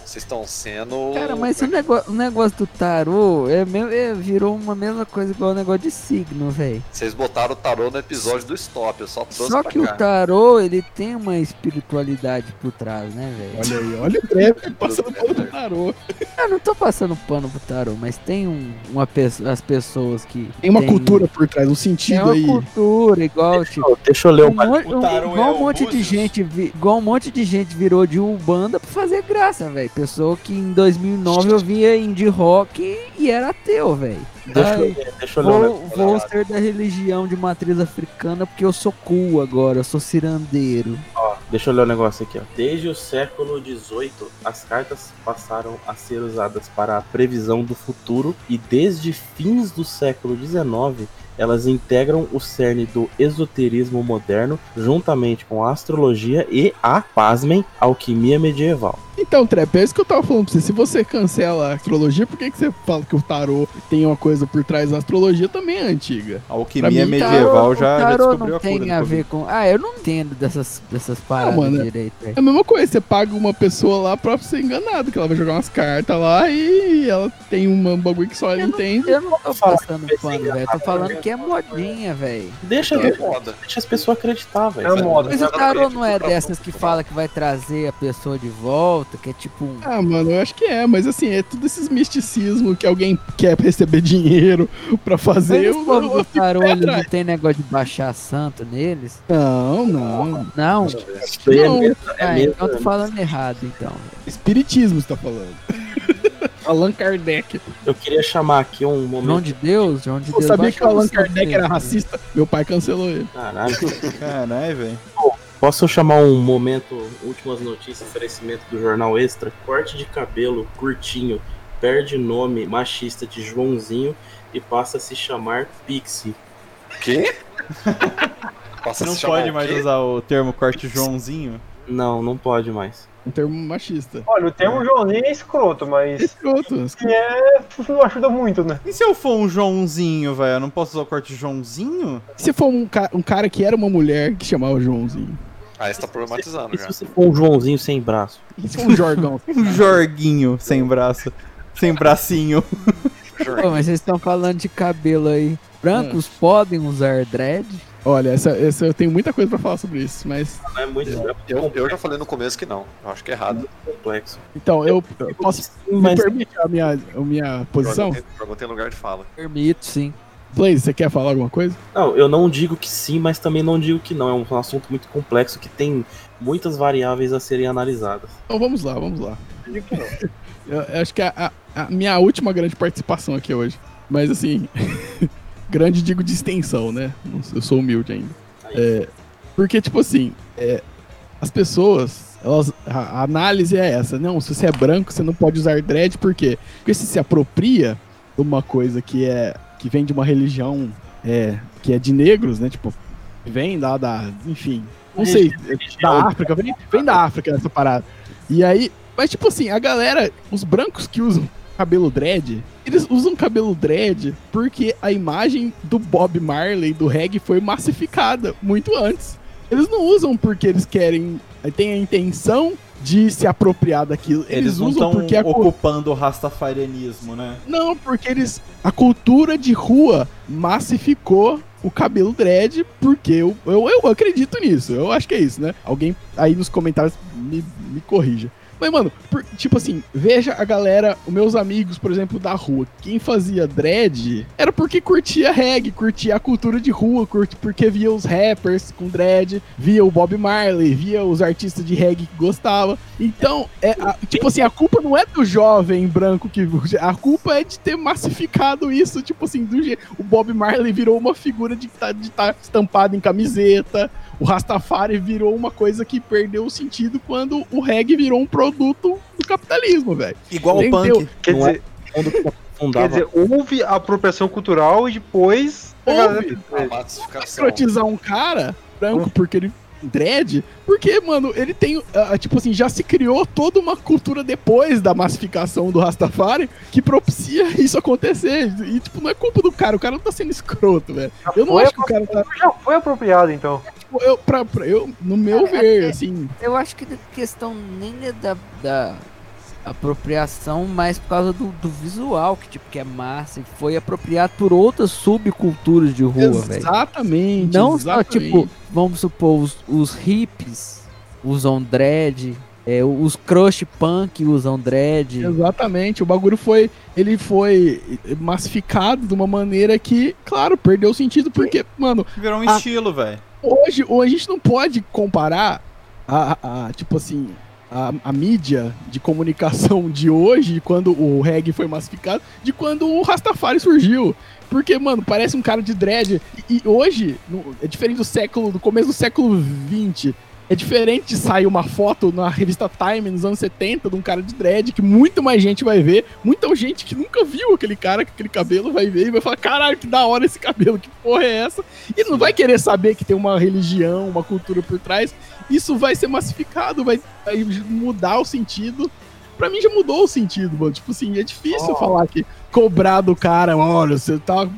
Speaker 5: vocês estão sendo.
Speaker 6: Cara, mas o negócio, o negócio do tarô é, me- é- virou uma mesma coisa igual o negócio de signo, velho.
Speaker 5: Vocês botaram o tarô no episódio do Stop, eu só trouxe
Speaker 6: Só
Speaker 5: pra
Speaker 6: que o
Speaker 5: cá.
Speaker 6: tarô, ele tem uma espiritualidade por trás, né, velho?
Speaker 1: Olha aí, olha o trap passando pano do tarô.
Speaker 6: Eu não tô passando pano pro tarô, mas tem um, uma pessoa, as pessoas que.
Speaker 1: Tem uma cultura por trás, um
Speaker 6: Tem
Speaker 1: sentido
Speaker 6: uma
Speaker 1: aí.
Speaker 6: cultura, igual, tipo.
Speaker 3: Deixa eu ler
Speaker 6: Um
Speaker 3: o
Speaker 6: um-
Speaker 2: tarô
Speaker 6: igual
Speaker 2: é
Speaker 6: um monte de gente, vi- igual um monte de gente virou de Umbanda pra fazer graça, velho. Pessoa que em 2009 ouvia indie rock e era ateu, velho.
Speaker 3: Deixa eu
Speaker 6: Ai,
Speaker 3: ler, deixa eu ler o
Speaker 6: Vou, vou ser da religião de matriz africana porque eu sou cool agora, eu sou cirandeiro.
Speaker 3: Ó, deixa eu ler o negócio aqui, ó. Desde o século XVIII, as cartas passaram a ser usadas para a previsão do futuro e desde fins do século XIX, elas integram o cerne do esoterismo moderno juntamente com a astrologia e a, pasmem, alquimia medieval.
Speaker 1: Então, Trap, é isso que eu tava falando pra você. Se você cancela a astrologia, por que, que você fala que o tarô tem uma coisa por trás? A astrologia também é antiga.
Speaker 2: A alquimia
Speaker 1: mim,
Speaker 2: medieval
Speaker 6: o
Speaker 2: já, já
Speaker 6: tarô
Speaker 2: descobriu
Speaker 6: não
Speaker 2: a
Speaker 6: tem a ver com. Ah, eu não entendo dessas, dessas paradas
Speaker 1: mano,
Speaker 6: direito. velho.
Speaker 1: É a mesma coisa, você paga uma pessoa lá pra ser enganado, que ela vai jogar umas cartas lá e ela tem um bagulho que só ela
Speaker 6: Eu não-
Speaker 1: entende.
Speaker 6: Eu não tô passando pano, velho. Tô falando que é modinha, velho.
Speaker 3: Deixa,
Speaker 5: É moda.
Speaker 3: deixa as pessoas acreditar, velho.
Speaker 4: É moda.
Speaker 6: Mas o tarô não é dessas que fala que vai trazer a pessoa de volta, que é tipo um.
Speaker 1: Ah, mano, eu acho que é, mas assim, é tudo esses misticismo que alguém quer receber dinheiro pra fazer.
Speaker 6: Mas
Speaker 1: Eu,
Speaker 6: povos
Speaker 1: eu,
Speaker 6: do
Speaker 1: eu
Speaker 6: eles não tem negócio de baixar santo neles?
Speaker 1: Não, não.
Speaker 6: Não?
Speaker 3: É
Speaker 1: Não.
Speaker 3: mesmo- é
Speaker 6: Ah,
Speaker 3: mesmo-
Speaker 6: então eu tô falando errado, então.
Speaker 1: Espiritismo, você tá falando. Allan Kardec.
Speaker 3: Eu queria chamar aqui um
Speaker 6: João
Speaker 3: momento.
Speaker 6: de Deus? João de
Speaker 1: Eu
Speaker 6: Deus.
Speaker 1: sabia que o Allan Kardec era racista. Meu pai cancelou ele.
Speaker 3: Caralho.
Speaker 2: Caralho, velho.
Speaker 3: Posso chamar um momento, últimas notícias, oferecimento do Jornal Extra? Corte de cabelo curtinho perde nome machista de Joãozinho e passa a se chamar Pixie.
Speaker 5: Quê? Passa a
Speaker 2: Não pode mais
Speaker 5: quê?
Speaker 2: usar o termo corte Joãozinho?
Speaker 3: Não, não pode mais.
Speaker 1: Um termo machista.
Speaker 4: Olha, o termo Joãozinho é escroto, mas
Speaker 1: Escroto.
Speaker 4: que é, não ajuda muito, né?
Speaker 2: E se eu for um Joãozinho, velho? Eu não posso usar o corte Joãozinho?
Speaker 1: Se for um, ca- um cara que era uma mulher que chamava Joãozinho.
Speaker 5: Aí você tá problematizando
Speaker 3: E
Speaker 5: já.
Speaker 3: se você for um Joãozinho sem braço?
Speaker 1: E se for um Jorgão?
Speaker 2: Um Jorguinho sem braço. Sem bracinho.
Speaker 6: Pô, mas vocês estão falando de cabelo aí. Brancos podem usar dread?
Speaker 1: Olha, essa, essa eu tenho muita coisa pra falar sobre isso, mas.
Speaker 3: Não é muito, é muito
Speaker 5: Eu, eu já falei no começo que não. Eu acho que é errado.
Speaker 3: complexo.
Speaker 1: Então, eu, eu posso. Me
Speaker 3: Mas
Speaker 1: permite a minha, a minha posição?
Speaker 5: Jordan tem lugar de fala.
Speaker 6: Permito, sim.
Speaker 1: Blaze, você quer falar alguma coisa?
Speaker 3: não, eu não digo que sim, mas também não digo que não. É um assunto muito complexo que tem muitas variáveis a serem analisadas.
Speaker 1: Então vamos lá, vamos lá. Eu, eu acho que é a, a- a minha última grande participação aqui hoje. Mas assim, grande digo de extensão, né? Não Eu sou humilde ainda. É, porque, tipo assim, é, as pessoas, elas, a, a análise é essa. Não, se você é branco, você não pode usar dread, por quê? Porque se se apropria de uma coisa que é que vem de uma religião é, que é de negros, né? Tipo, vem lá da. Enfim. Não sei, da África, vem, vem da África essa parada. E aí, mas tipo assim, a galera, os brancos que usam cabelo dread, eles usam cabelo dread porque a imagem do Bob Marley, do reggae, foi massificada muito antes. Eles não usam porque eles querem, têm a intenção de se apropriar daquilo. Eles,
Speaker 2: Eles, não
Speaker 1: usam porque a, cu-
Speaker 2: ocupando o rastafarianismo, né?
Speaker 1: não, porque eles. A cultura de rua massificou o cabelo dread, porque eu, eu, eu acredito nisso. Eu acho que é isso, né? Alguém aí nos comentários me, me corrija. Mas, mano, por- tipo assim, veja a galera, meus amigos, por exemplo, da rua. Quem fazia dread era porque curtia reggae, curtia a cultura de rua, curte, porque via os rappers com dread, via o Bob Marley, via os artistas de reggae que gostava. Então, é, a- tipo assim, a culpa não é do jovem branco que. A culpa é de ter massificado isso, tipo assim, do jeito. O Bob Marley virou uma figura de estar de tá estampado em camiseta. O Rastafari virou uma coisa que perdeu o sentido quando o reggae virou um produto do capitalismo, velho.
Speaker 2: Igual o punk.
Speaker 4: Quer
Speaker 3: Não é-
Speaker 4: dizer,
Speaker 3: Quando
Speaker 4: quer dizer, houve a apropriação cultural e depois. a
Speaker 1: Houve.
Speaker 5: A massificação.
Speaker 1: escrotizar um cara branco porque ele dread, porque, mano, ele tem, ah, tipo assim, já se criou toda uma cultura depois da massificação do Rastafari que propicia isso acontecer. E, tipo, não é culpa do cara, o cara não tá sendo escroto, velho. Eu não acho que o cara tá,
Speaker 4: Já foi apropriado, então.
Speaker 1: Tipo, eu, pra, pra- eu, no meu
Speaker 6: É,
Speaker 1: ver,
Speaker 6: é-
Speaker 1: assim,
Speaker 6: Eu acho que a questão nem é da, da apropriação, mas por causa do, do visual, que tipo, que é massa, e foi apropriado por outras subculturas de rua, velho.
Speaker 1: exatamente.
Speaker 6: Não só,
Speaker 1: exatamente.
Speaker 6: tipo, vamos supor, os, os hippies usam dread, é, os crush punk usam dread.
Speaker 1: Exatamente, o bagulho foi. Ele foi massificado de uma maneira que, claro, perdeu o sentido, porque, mano,
Speaker 2: Virou um
Speaker 1: Ah.
Speaker 2: estilo, velho.
Speaker 1: Hoje, hoje a gente não pode comparar a, a- tipo assim, a, a mídia de comunicação de hoje, quando o reggae foi massificado, de quando o Rastafari surgiu. Porque, mano, parece um cara de dread. E, e hoje, no- é diferente do século, do começo do século XX. É diferente de sair uma foto na revista Time nos anos 70 de um cara de dread que muito mais gente vai ver. Muita gente que nunca viu aquele cara com aquele cabelo vai ver e vai falar: caralho, que da hora esse cabelo, que porra é essa? E não vai querer saber que tem uma religião, uma cultura por trás. Isso vai ser massificado, vai, vai mudar o sentido. Pra mim já mudou o sentido, mano. Tipo assim, é difícil falar que cobrar do cara, olha, você tá.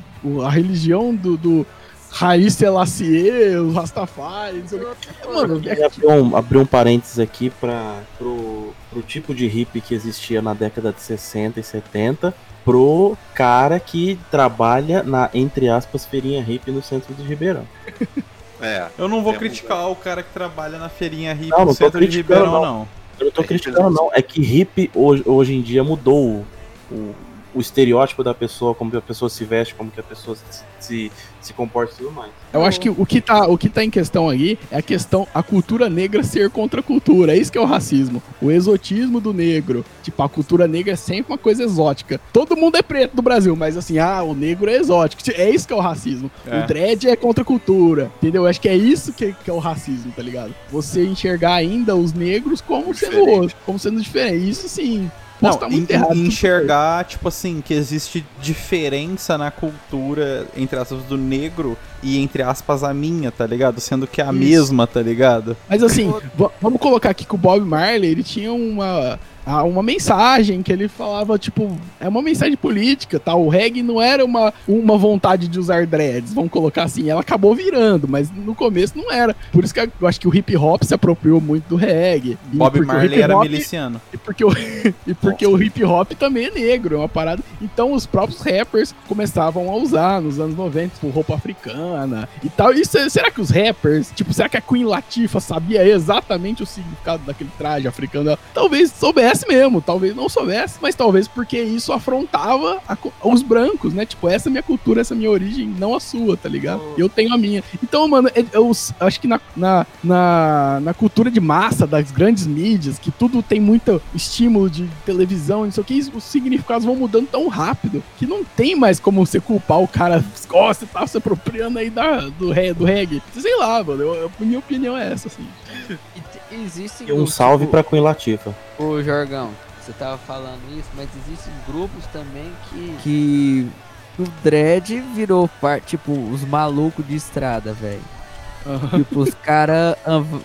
Speaker 1: A religião do. do Raiz Selassie, o Rastafari, não sei o. Mano,
Speaker 3: Eu queria abrir um, abrir um parênteses aqui para pro, pro tipo de hippie que existia na década de 60 e 70 pro cara que trabalha na, entre aspas, feirinha hippie no centro de Ribeirão.
Speaker 5: É.
Speaker 2: Eu não vou criticar o cara que trabalha na feirinha hippie
Speaker 3: Não,
Speaker 2: no centro de Ribeirão,
Speaker 3: não.
Speaker 2: não.
Speaker 3: Eu não tô
Speaker 5: É
Speaker 3: criticando, não. É que hippie hoje, hoje em dia mudou o, o, estereótipo da pessoa, como que a pessoa se veste, como que a pessoa se, se, se comporta e tudo mais.
Speaker 1: Eu acho que o que, tá, o que tá em questão aí é a questão, a cultura negra ser contra a cultura. É isso que é o racismo. O exotismo do negro. Tipo, a cultura negra é sempre uma coisa exótica. Todo mundo é preto do Brasil, mas assim, ah, o negro é exótico. É isso que é o racismo.
Speaker 2: É.
Speaker 1: O dread é contra a cultura. Entendeu? Eu acho que é isso que, que é o racismo, tá ligado? Você enxergar ainda os negros como sendo
Speaker 5: Diferente.
Speaker 1: outro, como sendo diferente. Isso sim. Posso
Speaker 2: Não,
Speaker 1: estar muito
Speaker 2: en-
Speaker 1: errado.
Speaker 2: enxergar, tipo assim, que existe diferença na cultura, entre aspas, do negro e, entre aspas, a minha, tá ligado? Sendo que é a
Speaker 1: Isso.
Speaker 2: mesma, tá ligado?
Speaker 1: Mas assim, va- vamos colocar aqui que o Bob Marley, ele tinha uma, ah, uma mensagem que ele falava, tipo, é uma mensagem política, tá? O reggae não era uma, uma vontade de usar dreads, vamos colocar assim. Ela acabou virando, mas no começo não era. Por isso que eu acho que o hip hop se apropriou muito do reggae. E
Speaker 2: Bob Marley era miliciano.
Speaker 1: E porque, o, e porque o hip hop também é negro, é uma parada. Então os próprios rappers começavam a usar nos anos 90, tipo, roupa africana e tal. E se- será que os rappers, tipo, será que a Queen Latifah sabia exatamente o significado daquele traje africano? Talvez soubesse mesmo, talvez não soubesse, mas talvez porque isso afrontava a os brancos, né? Tipo, essa é minha cultura, essa é minha origem, não a sua, tá ligado? Eu tenho a minha. Então, mano, eu, eu acho que na, na, na, na cultura de massa das grandes mídias, que tudo tem muito estímulo de televisão, não sei o que, os significados vão mudando tão rápido que não tem mais como você culpar o cara, ó, você tá se apropriando aí da, do, do reggae. Sei lá, mano, eu, eu- minha opinião é essa, assim.
Speaker 6: Te- Existem
Speaker 3: E um
Speaker 6: grupos,
Speaker 3: salve pra Queen Latifah.
Speaker 6: Ô, Jorgão, você tava falando isso, mas existem grupos também que. que o dread virou parte, tipo, os malucos de estrada, velho. Tipo, os caras.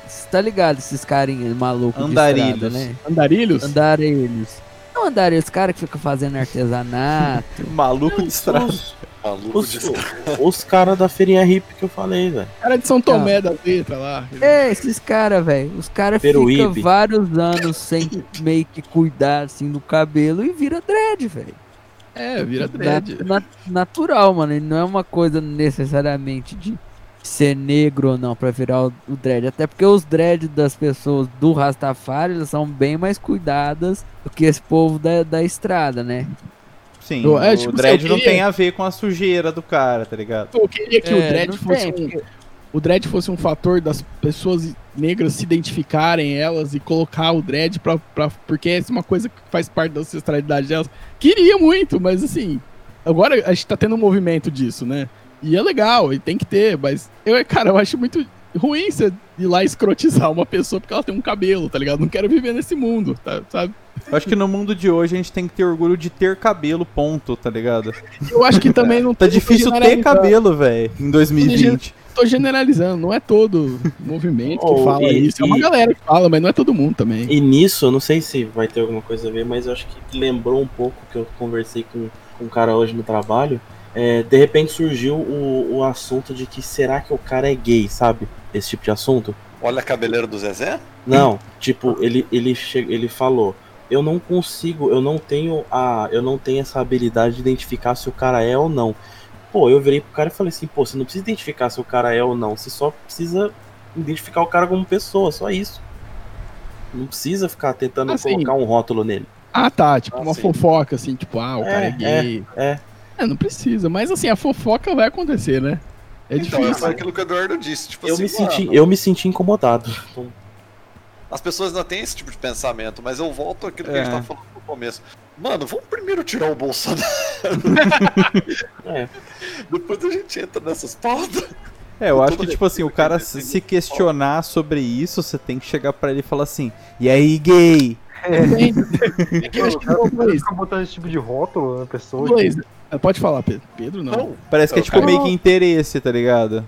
Speaker 6: Você tá ligado, esses carinhas malucos de
Speaker 2: Andarilhos.
Speaker 6: estrada, né?
Speaker 1: Andarilhos?
Speaker 6: Andarilhos. Não andarilhos, os caras que ficam fazendo artesanato.
Speaker 2: Maluco de estrada.
Speaker 3: Os,
Speaker 5: Maluco
Speaker 3: os,
Speaker 5: de
Speaker 3: os caras da feirinha hippie que eu falei, velho.
Speaker 1: Cara de São Tomé da letra lá.
Speaker 6: É, esses caras, velho. Os caras ficam vários anos sem meio que cuidar assim do cabelo e vira dread, velho.
Speaker 1: É, vira dread.
Speaker 6: Na- na- natural, mano. E não é uma coisa necessariamente de ser negro ou não pra virar o, o dread. Até porque os dreads das pessoas do Rastafari são bem mais cuidadas do que esse povo da, da estrada, né?
Speaker 2: Sim,
Speaker 1: Eu- é,
Speaker 2: o
Speaker 1: tipo,
Speaker 2: dread
Speaker 1: eu
Speaker 2: não
Speaker 1: queria-
Speaker 2: tem a ver com a sujeira do cara, tá ligado?
Speaker 1: Eu queria que o
Speaker 6: É,
Speaker 1: dread
Speaker 6: não
Speaker 1: fosse
Speaker 6: tem,
Speaker 1: um,
Speaker 6: porque-
Speaker 1: o dread fosse um fator das pessoas negras se identificarem elas e colocar o dread pra, pra, porque é uma coisa que faz parte da ancestralidade delas. Queria muito, mas assim, agora a gente tá tendo um movimento disso, né? E é legal, e tem que ter, mas eu, cara, eu acho muito ruim você ir lá escrotizar uma pessoa porque ela tem um cabelo, tá ligado? Não quero viver nesse mundo, tá, sabe?
Speaker 2: Eu acho que no mundo de hoje a gente tem que ter orgulho de ter cabelo, ponto, tá ligado?
Speaker 1: Eu acho que também não
Speaker 2: Tá difícil ter cabelo, velho, em 2020.
Speaker 1: Tô generalizando, não é todo movimento que
Speaker 3: Oh,
Speaker 1: fala
Speaker 3: e-
Speaker 1: isso. É uma
Speaker 3: e-
Speaker 1: galera que fala, mas não é todo mundo também.
Speaker 3: E nisso, eu não sei se vai ter alguma coisa a ver, mas eu acho que lembrou um pouco que eu conversei com, com um cara hoje no trabalho. É, de repente surgiu o, o assunto de que será que o cara é gay, sabe? Esse tipo de assunto.
Speaker 5: Olha a cabeleira do Zezé?
Speaker 3: Não, tipo, ele, ele, che ele falou. Eu não consigo, eu não tenho a. Eu não tenho essa habilidade de identificar se o cara é ou não. Pô, eu virei pro cara e falei assim, pô, você não precisa identificar se o cara é ou não, você só precisa identificar o cara como pessoa, só isso. Não precisa ficar tentando
Speaker 1: Assim,
Speaker 3: colocar um rótulo nele.
Speaker 1: Ah, tá. Tipo,
Speaker 5: Ah,
Speaker 1: uma
Speaker 5: sim.
Speaker 1: fofoca, assim, tipo, ah, o
Speaker 3: É,
Speaker 1: cara é gay.
Speaker 3: é.
Speaker 1: É, não precisa. Mas assim, a fofoca vai acontecer, né? É
Speaker 5: Então,
Speaker 1: difícil.
Speaker 5: foi aquilo que o Eduardo disse. Tipo
Speaker 3: Eu
Speaker 5: assim,
Speaker 3: me, senti,
Speaker 5: mano,
Speaker 3: eu me senti incomodado.
Speaker 5: As pessoas ainda têm esse tipo de pensamento, mas eu volto àquilo que a gente
Speaker 2: É.
Speaker 5: tava falando no começo. Mano, vamos primeiro tirar o Bolsonaro.
Speaker 3: É.
Speaker 5: Depois a gente entra nessas pautas.
Speaker 2: É, eu acho que, tipo assim, o cara se questionar sobre isso, você tem que chegar pra ele e falar assim, e aí, gay?
Speaker 1: É que eu acho que não, Blaze,
Speaker 4: Fica botando esse tipo de rótulo na pessoa.
Speaker 1: Ah, Pode falar, Pedro. Pedro não.
Speaker 5: Não.
Speaker 2: Parece que é tipo
Speaker 5: quero-
Speaker 2: meio que interesse, tá ligado?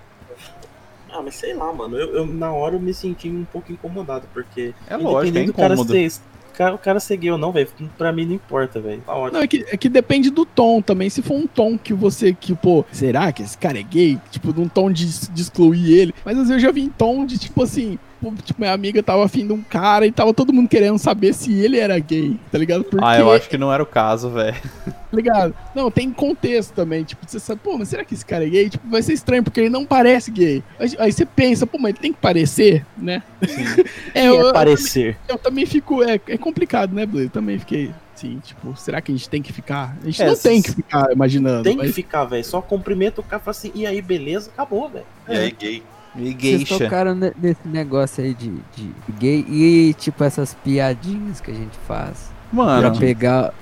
Speaker 3: Ah, mas sei lá, mano. Eu, eu, na hora eu me senti um pouco incomodado, porque.
Speaker 2: É lógico, é
Speaker 3: independente do cara
Speaker 2: incômodo.
Speaker 3: ser. O cara, cara ser gay ou não, velho. Pra mim não importa, velho. Tá ótimo.
Speaker 1: Não, é que, é que depende do tom também. Se for um tom que você, que, pô, será que esse cara é gay? Tipo, num tom de, de excluir ele. Mas às vezes eu já vi em tom de, tipo assim, tipo, minha amiga tava afim de um cara e tava todo mundo querendo saber se ele era gay, tá ligado? Porque,
Speaker 2: Ah, eu acho que não era o caso, velho.
Speaker 1: tá ligado? Não, tem contexto também. Tipo, você sabe, pô, mas será que esse cara é gay? Tipo, vai ser estranho, porque ele não parece gay. Aí, aí você pensa, pô, mas ele tem que parecer, né? é, eu,
Speaker 3: é parecer.
Speaker 1: eu também fico. É, é complicado, né, Blaze? Eu também fiquei. Assim, tipo, será que a gente tem que ficar? A gente
Speaker 2: É,
Speaker 1: não tem que ficar imaginando.
Speaker 3: Tem que
Speaker 1: mas-
Speaker 3: ficar, velho. Só cumprimenta o cara e fala assim, e aí, beleza? Acabou, velho.
Speaker 5: E aí, gay?
Speaker 2: E
Speaker 6: Vocês
Speaker 2: geisha.
Speaker 6: tocaram ne- nesse negócio aí de, de gay e tipo essas piadinhas que a gente faz
Speaker 2: Mano,
Speaker 6: pra pegar.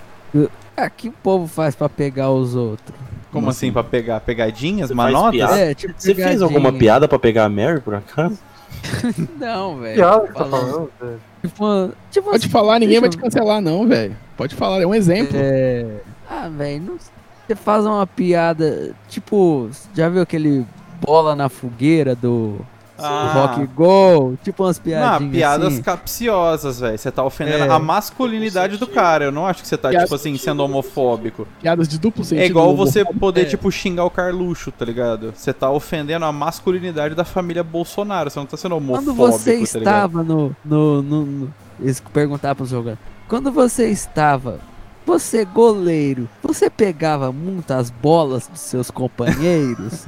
Speaker 6: Ah, que o povo faz pra pegar os outros?
Speaker 2: como assim, pra pegar pegadinhas,
Speaker 3: Você
Speaker 2: manotas?
Speaker 6: É, tipo,
Speaker 3: Você fez alguma
Speaker 6: pegadinha.
Speaker 3: piada pra pegar a Mary, por acaso?
Speaker 6: Não, velho.
Speaker 4: Piada que tá
Speaker 6: Falando.
Speaker 4: velho.
Speaker 6: Tipo, tipo
Speaker 1: Pode
Speaker 6: assim,
Speaker 1: falar, ninguém vai te cancelar, não, velho. Pode falar, é um exemplo.
Speaker 6: É. Ah, velho, não- você faz uma piada. Tipo, já viu aquele bola na fogueira do, do
Speaker 2: Ah.
Speaker 6: Rock Go? Tipo umas
Speaker 2: Não,
Speaker 6: piadinhas.
Speaker 2: piadas
Speaker 6: assim.
Speaker 2: capciosas, velho. Você tá ofendendo
Speaker 6: É.
Speaker 2: a masculinidade do cara. Eu não acho que você tá,
Speaker 1: Piadas-
Speaker 2: tipo assim, sendo homofóbico.
Speaker 1: Piadas de duplo sentido.
Speaker 2: É igual você poder,
Speaker 6: É.
Speaker 2: tipo, xingar o Carluxo, tá ligado? Você tá ofendendo a masculinidade da família Bolsonaro. Você não tá sendo homofóbico,
Speaker 6: Quando você
Speaker 2: tá
Speaker 6: estava no. no, no, no eles pro jogador. Quando você estava. Você, goleiro, você pegava muitas bolas dos seus companheiros?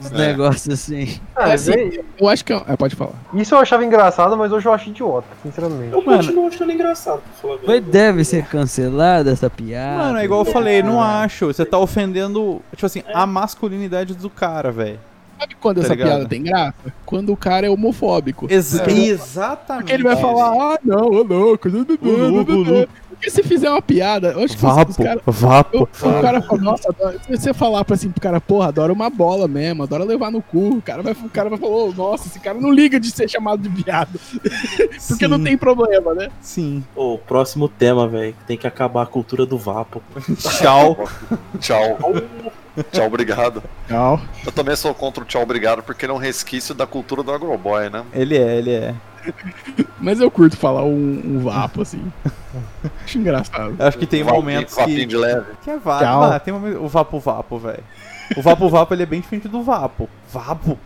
Speaker 6: Os
Speaker 5: É.
Speaker 6: negócios assim.
Speaker 4: Ah,
Speaker 1: assim, Eu acho que. é- é, pode falar.
Speaker 4: isso eu achava engraçado, mas hoje eu acho idiota, sinceramente.
Speaker 3: Eu
Speaker 2: Mano.
Speaker 3: continuo achando engraçado, verdade.
Speaker 6: deve ser cancelada essa piada.
Speaker 2: Mano, é igual eu falei, não acho. Você tá ofendendo, tipo assim, a masculinidade do cara, velho.
Speaker 1: Sabe quando
Speaker 2: Tá
Speaker 1: essa
Speaker 2: ligado?
Speaker 1: piada tem graça? Quando o cara é homofóbico.
Speaker 2: Exa
Speaker 1: Porque-
Speaker 2: Exatamente.
Speaker 1: Porque ele vai falar, ah, não, ô louco. Porque se fizer uma piada, eu acho que os, os
Speaker 2: Vapo, vapo.
Speaker 1: O cara fala, nossa, se você falar pra, assim, pro cara, porra, adora uma bola mesmo, adora levar no cu, o cara vai, o cara vai falar, ô, nossa, esse cara não liga de ser chamado de viado. Porque não tem problema, né?
Speaker 2: Sim.
Speaker 3: Ô, próximo tema, velho. Tem que acabar a cultura do vapo.
Speaker 2: Tchau.
Speaker 5: Tchau. tchau, obrigado.
Speaker 1: Não.
Speaker 5: Eu também sou contra o tchau, obrigado, porque ele é um resquício da cultura do agroboy, né?
Speaker 2: Ele é, ele é.
Speaker 1: Mas eu curto falar um, um vapo, assim. Acho engraçado.
Speaker 2: Eu acho que tem momentos que...
Speaker 5: de leve.
Speaker 2: Que é vapo. Ah, tem momento... O vapo vapo, velho. O vapo vapo, ele é bem diferente do vapo. Vapo.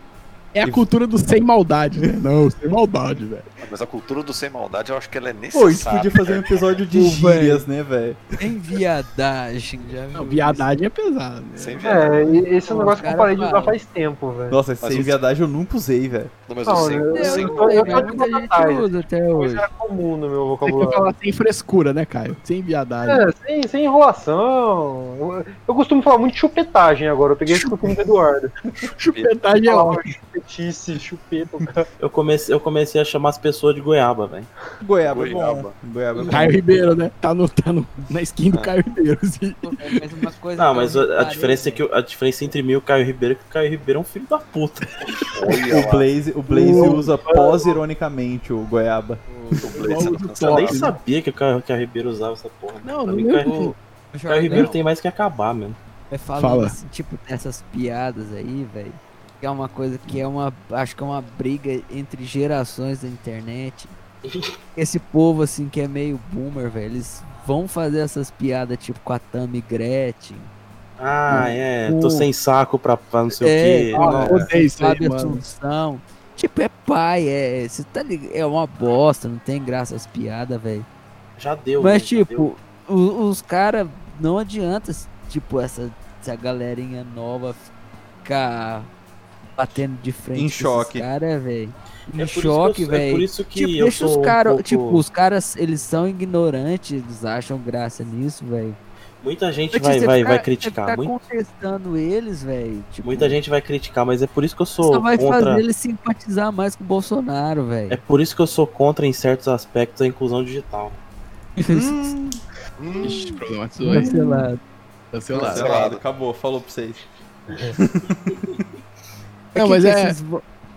Speaker 1: É a cultura do sem maldade, né? Não, sem maldade, velho.
Speaker 5: Mas a cultura do sem maldade, eu acho que ela é
Speaker 2: Pô, a gente
Speaker 5: necessária.
Speaker 2: podia fazer um episódio de
Speaker 6: Pô,
Speaker 2: gírias, né, velho?
Speaker 6: Tem viadagem, já viu?
Speaker 1: Não, viadagem é pesado, né?
Speaker 5: Sem viadagem.
Speaker 4: É, esse é um
Speaker 6: Pô,
Speaker 4: negócio que eu parei de usar faz tempo, velho.
Speaker 2: Nossa,
Speaker 5: Mas
Speaker 2: sem viadagem eu nunca usei, velho.
Speaker 5: Não, mas
Speaker 4: Não,
Speaker 5: o sem,
Speaker 4: eu-
Speaker 5: sem-
Speaker 6: Eu,
Speaker 4: eu-
Speaker 6: eu,
Speaker 4: eu-
Speaker 6: usa até
Speaker 4: Coisa
Speaker 6: hoje.
Speaker 4: era comum no meu
Speaker 1: Tem que
Speaker 4: vocabulário.
Speaker 1: falar sem frescura, né, Caio? Sem viadagem.
Speaker 4: É, sem, sem enrolação. Eu, eu costumo falar muito chupetagem agora. Eu peguei esse costume do Eduardo.
Speaker 1: Chupetagem é ótimo.
Speaker 4: Chupeta.
Speaker 3: Eu comecei, eu comecei a chamar as pessoas de goiaba, velho.
Speaker 2: Goiaba, é
Speaker 5: Goiaba.
Speaker 2: bom. Goiaba é.
Speaker 1: Caio Ribeiro, né? Tá, no, tá no, na skin do Caio Ribeiro. assim.
Speaker 3: Não,
Speaker 6: que
Speaker 3: mas a, a diferença é que a diferença entre mim e o Caio Ribeiro é que o Caio Ribeiro é um filho da puta.
Speaker 5: Olha
Speaker 2: O Blaze, o Blaze usa pós-ironicamente o goiaba.
Speaker 5: o Blaze
Speaker 1: do
Speaker 3: Eu nem sabia que o Caio, Caio Ribeiro usava essa porra.
Speaker 1: Não,
Speaker 3: Pra
Speaker 1: não
Speaker 3: mim. Caio,
Speaker 6: o
Speaker 3: Caio Ribeiro tem mais que acabar mesmo.
Speaker 6: vai falando
Speaker 1: Fala.
Speaker 6: assim, tipo, dessas piadas aí, velho. Que é uma coisa que é uma. Acho que é uma briga entre gerações da internet. Esse povo, assim, que é meio boomer, velho. Eles vão fazer essas piadas, tipo, com a Tammy Gretchen.
Speaker 3: Ah, é. Tô sem saco pra, pra não sei
Speaker 6: É,
Speaker 3: o quê.
Speaker 1: Ah,
Speaker 3: Não,
Speaker 1: odeio isso aí.
Speaker 6: Assunção. Tipo, é pai, é. Você tá ligado? É uma bosta, não tem graça as piadas, velho.
Speaker 3: já deu.
Speaker 6: Mas,
Speaker 3: né, já deu.
Speaker 6: tipo, o- os caras, não adianta, tipo, essa, essa galerinha nova ficar batendo de frente
Speaker 2: Em choque.
Speaker 6: cara, velho. Em
Speaker 3: É por isso que
Speaker 6: choque,
Speaker 3: eu- É por
Speaker 6: velho.
Speaker 3: isso que
Speaker 6: Tipo,
Speaker 3: eu
Speaker 6: deixa
Speaker 3: sou
Speaker 6: os
Speaker 3: um
Speaker 6: caras,
Speaker 3: pouco-
Speaker 6: tipo, os caras, eles são ignorantes, eles acham graça nisso, velho.
Speaker 3: Muita gente
Speaker 6: Antes
Speaker 3: vai, vai,
Speaker 6: ficar-
Speaker 3: vai criticar.
Speaker 6: ficar
Speaker 3: Muito-
Speaker 6: contestando eles, velho. Tipo,
Speaker 3: muita gente vai criticar, mas é por isso que eu
Speaker 6: só
Speaker 3: sou
Speaker 6: vai
Speaker 3: contra.
Speaker 6: fazer eles simpatizar mais com o Bolsonaro, velho.
Speaker 3: É por isso que eu sou contra, em certos aspectos, a inclusão digital.
Speaker 1: Ixi, problematizou aí.
Speaker 6: Cancelado.
Speaker 1: Cancelado.
Speaker 2: Cancelado, acabou, falou pra vocês.
Speaker 6: É
Speaker 1: Não,
Speaker 6: que
Speaker 1: mas
Speaker 6: que
Speaker 1: é-
Speaker 6: esses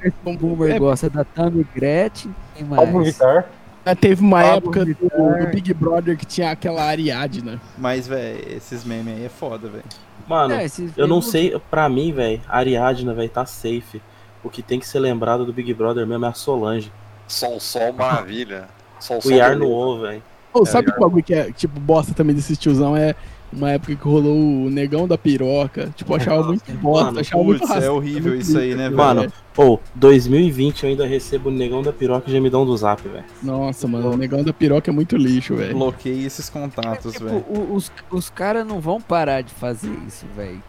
Speaker 6: esse boomer
Speaker 1: É-
Speaker 6: gosta da Tammy Gretchen, quem
Speaker 4: Pablo
Speaker 6: mais?
Speaker 4: Vittar.
Speaker 1: É, Teve uma
Speaker 6: Pablo
Speaker 1: época do, do Big Brother que tinha aquela Ariadna.
Speaker 2: Mas, velho, esses memes aí é foda, velho.
Speaker 3: Mano,
Speaker 6: É, esses
Speaker 3: eu não sei, pra mim, velho, Ariadna, velho, tá safe. O que tem que ser lembrado do Big Brother mesmo é a Solange.
Speaker 5: Sol, sol, maravilha. Sol, sol.
Speaker 3: O Iar no velho.
Speaker 1: Ô,
Speaker 5: É,
Speaker 1: sabe o bagulho que é, tipo, bosta também desse tiozão? É uma época que rolou o negão da piroca. Tipo, eu achava muito bosta,
Speaker 3: Mano,
Speaker 1: achava muito
Speaker 2: Putz, é
Speaker 1: racista,
Speaker 2: horrível
Speaker 1: muito
Speaker 2: isso aí,
Speaker 1: lixo,
Speaker 2: né, velho?
Speaker 3: Mano, Ô, 2020 eu ainda recebo o negão da piroca e gemidão do zap, velho.
Speaker 1: Nossa, mano, o negão da piroca é muito lixo, velho.
Speaker 2: Bloqueei esses contatos,
Speaker 6: Tipo,
Speaker 2: velho.
Speaker 6: os, os caras não vão parar de fazer isso, velho.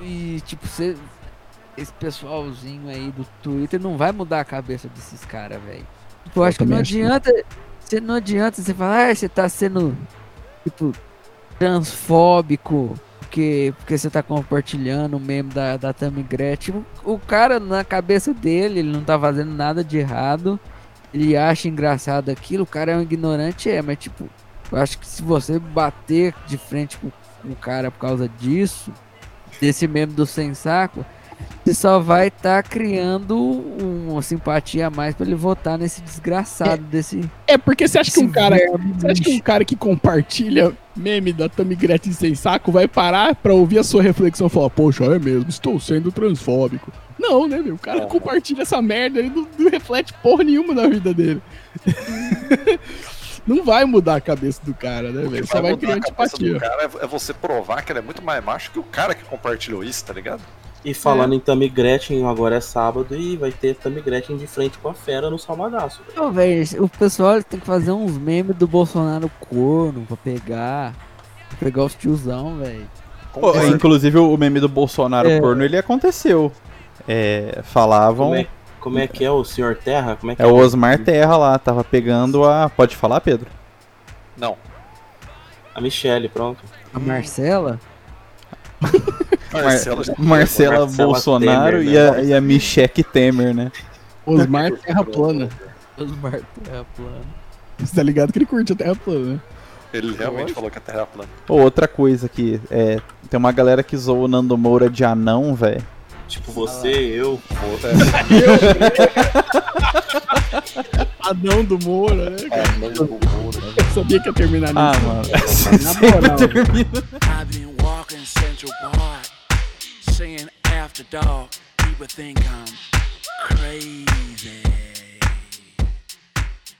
Speaker 6: E, tipo, você. Esse pessoalzinho aí do Twitter não vai mudar a cabeça desses caras, velho. Tipo, eu acho que não
Speaker 1: acho
Speaker 6: adianta. Você não adianta você falar, ah, você tá sendo, tipo, transfóbico. Porque, porque você tá compartilhando o meme da, da Tammy Gretchen. O, o cara, na cabeça dele, ele não tá fazendo nada de errado. Ele acha engraçado aquilo. O cara é um ignorante, é, mas tipo, eu acho que se você bater de frente com, com o cara por causa disso, desse meme do sem saco, você só vai estar criando uma simpatia a mais pra ele votar nesse desgraçado desse.
Speaker 1: É porque você acha que um cara.
Speaker 6: verme
Speaker 1: Você acha que um cara que compartilha meme da Tammy Gretchen sem saco vai parar pra ouvir a sua reflexão e falar, poxa, é mesmo, estou sendo transfóbico. Não, né, meu? O cara
Speaker 5: Não.
Speaker 1: compartilha essa merda, ele não, não reflete porra nenhuma na vida dele. não vai mudar a cabeça do cara, né, velho? Só vai
Speaker 5: mudar
Speaker 1: criar
Speaker 5: a cabeça do
Speaker 1: antipatia.
Speaker 5: cara é- é você provar que ele é muito mais macho que o cara que compartilhou isso, tá ligado?
Speaker 3: E falando em Tammy Gretchen, agora é sábado e vai ter Tammy Gretchen de frente com a fera no Salvadaço. velho.
Speaker 6: Não, velho, o pessoal tem que fazer uns memes do Bolsonaro corno pra pegar. Pra pegar os tiozão, velho.
Speaker 2: Pô, inclusive o meme do Bolsonaro
Speaker 6: É.
Speaker 2: corno, ele aconteceu. É, falavam.
Speaker 3: Como é, como é que é o Senhor Terra? Como é que
Speaker 2: É o Osmar Terra lá, tava pegando a. Pode falar, Pedro?
Speaker 5: Não.
Speaker 3: A Michelle, pronto.
Speaker 6: A Marcela?
Speaker 5: Marcela,
Speaker 2: Marcela,
Speaker 3: Marcela
Speaker 2: Bolsonaro
Speaker 3: Temer,
Speaker 2: e,
Speaker 3: né?
Speaker 2: a, e a Micheque Temer, né?
Speaker 1: Osmar Terra Plana.
Speaker 6: Osmar Terra plana.
Speaker 1: Você tá ligado que ele curte a Terra Plana, né?
Speaker 5: Ele realmente falou que a Terra é plana.
Speaker 2: Outra coisa aqui, é, tem uma galera que zoou o Nando Moura de anão, velho.
Speaker 3: Tipo você, eu.
Speaker 1: Adão do Moura, né? cara?
Speaker 5: Ah, não, o Moura.
Speaker 1: Eu sabia que ia terminar
Speaker 2: Ah,
Speaker 1: nisso.
Speaker 2: mano.
Speaker 1: Na moral.
Speaker 8: I've been walking Central Park, singing after dark. People think I'm crazy.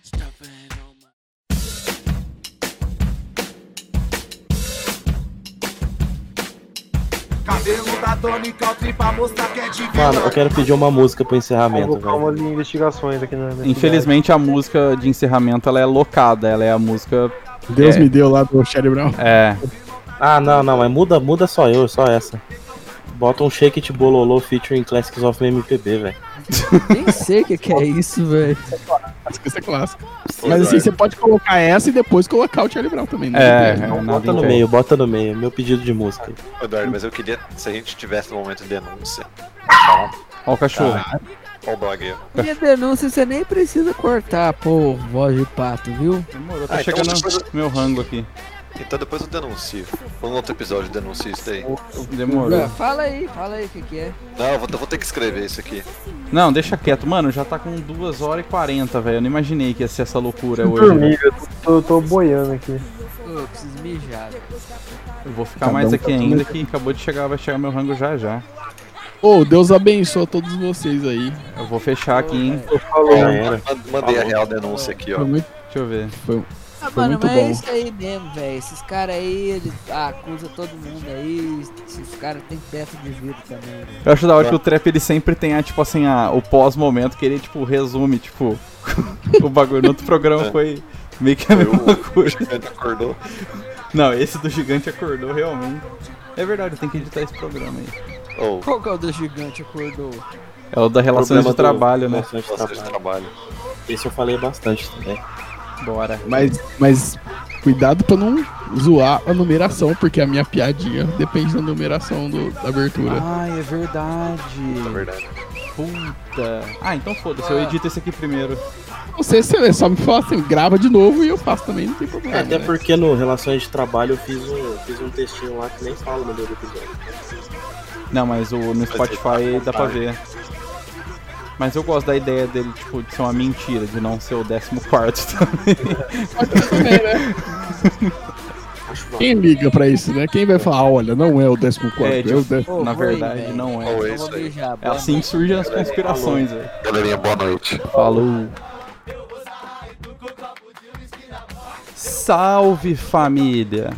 Speaker 8: Stuffing on my.
Speaker 3: Mano, eu quero pedir uma música pro encerramento,
Speaker 4: umas investigações aqui na na
Speaker 2: Infelizmente a música de encerramento ela é locada, ela é a música.
Speaker 1: Deus
Speaker 2: É.
Speaker 1: me deu lá do Charlie Brown.
Speaker 2: É.
Speaker 3: Ah, não, não, mas muda, muda só eu, só essa. Bota um Shake It Bololô featuring Classics of MPB, velho.
Speaker 6: Nem sei o que, que é isso, velho.
Speaker 1: Acho que isso é clássico. Mas assim, você pode colocar essa e depois colocar o Charlie Brown também. né?
Speaker 2: É,
Speaker 1: Não
Speaker 2: é nada
Speaker 3: Bota no meio, bota no meio. Meu pedido de música.
Speaker 5: Eduardo, mas eu queria, se a gente tivesse no momento de denúncia,
Speaker 2: Ó o cachorro.
Speaker 5: Ó o dog aí.
Speaker 6: Minha denúncia você nem precisa cortar, pô, voz de pato, viu?
Speaker 2: Demorou, tá
Speaker 5: Ah, então
Speaker 2: chegando
Speaker 5: eu-
Speaker 2: meu rango aqui.
Speaker 5: Então depois eu denuncio. Um outro episódio eu denuncio isso daí.
Speaker 2: Demorou.
Speaker 6: Fala aí, fala aí o que, que é.
Speaker 5: Não, eu vou, eu vou ter que escrever isso aqui.
Speaker 2: Não, deixa quieto. Mano, já tá com 2 horas e 40, velho. Eu não imaginei que ia ser essa loucura hoje.
Speaker 4: dormir, eu tô, tô boiando aqui.
Speaker 6: Eu preciso mijar.
Speaker 2: Eu vou ficar
Speaker 1: Cada
Speaker 2: mais
Speaker 1: um
Speaker 2: aqui
Speaker 1: tá
Speaker 2: ainda que acabou de chegar, vai chegar meu rango já já.
Speaker 1: Ô, Deus abençoe a todos vocês aí.
Speaker 2: Eu vou fechar aqui, hein?
Speaker 4: Falou.
Speaker 3: Era.
Speaker 5: Mand- Mandei a real denúncia aqui, ó.
Speaker 1: Muito,
Speaker 2: Deixa eu ver.
Speaker 1: foi,
Speaker 6: Ah,
Speaker 1: Foi
Speaker 6: mano,
Speaker 1: muito
Speaker 6: mas
Speaker 1: bom.
Speaker 6: é isso aí mesmo, velho. Esses caras aí, eles acusam todo mundo aí. Esses caras têm teto de vidro também, velho.
Speaker 2: Eu acho da hora que o trap ele sempre tem, a, tipo assim, a, o pós-momento que ele, tipo, resume, tipo, o bagulho. No outro programa
Speaker 5: É.
Speaker 2: foi meio que a
Speaker 5: Foi
Speaker 2: mesma
Speaker 5: o
Speaker 2: coisa.
Speaker 5: gigante acordou.
Speaker 2: Não, esse do gigante acordou realmente. É verdade, eu tenho que editar esse programa aí.
Speaker 5: Ou
Speaker 6: Qual que é o do gigante acordou?
Speaker 2: É o da relações de
Speaker 3: Problema do-
Speaker 2: trabalho, né?
Speaker 3: Relações de trabalho.
Speaker 5: trabalho.
Speaker 3: Esse eu falei bastante também.
Speaker 2: Bora.
Speaker 1: mas, mas cuidado pra não zoar a numeração, porque a minha piadinha depende da numeração do- da abertura.
Speaker 2: Ai, é verdade.
Speaker 5: Na verdade.
Speaker 2: Puta. Ah, então foda-se, eu edito esse aqui primeiro.
Speaker 1: Você, você só me fala assim, grava de novo e eu faço também, não tem problema.
Speaker 3: Até
Speaker 1: né?
Speaker 3: porque no Relações de Trabalho eu fiz um, fiz um textinho lá que nem fala no do episódio.
Speaker 2: Não, mas o, no Spotify dá pra ver. Mas eu gosto da ideia dele, tipo, de ser uma mentira, de não ser o 14 também.
Speaker 1: Também, né? Quem liga pra isso, né? Quem vai falar, olha, não é o 14,
Speaker 2: É,
Speaker 1: é,
Speaker 2: tipo,
Speaker 1: o 10.
Speaker 6: Pô,
Speaker 2: Na verdade, não é.
Speaker 6: Mijar,
Speaker 2: É
Speaker 6: boa
Speaker 2: assim que surgem as conspirações, velho.
Speaker 5: Galerinha, boa noite.
Speaker 2: Falou. Salve família!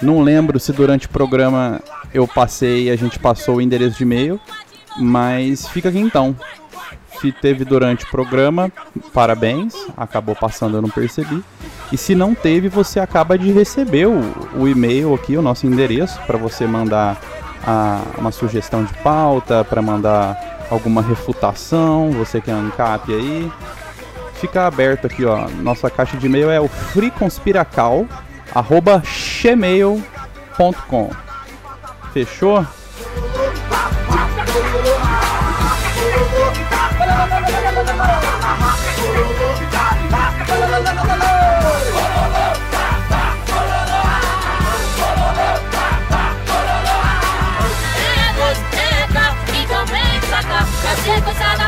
Speaker 2: Não lembro se durante o programa eu passei, a gente passou o endereço de e-mail, mas fica aqui então. Se teve durante o programa, parabéns, acabou passando, eu não percebi. E se não teve, você acaba de receber o, o e-mail aqui, o nosso endereço, para você mandar a- uma sugestão de pauta, para mandar alguma refutação, você que é ANCAP aí. Fica aberto aqui, ó. Nossa caixa de e-mail é o freeconspiracal@gmail.com. Fechou? vamos a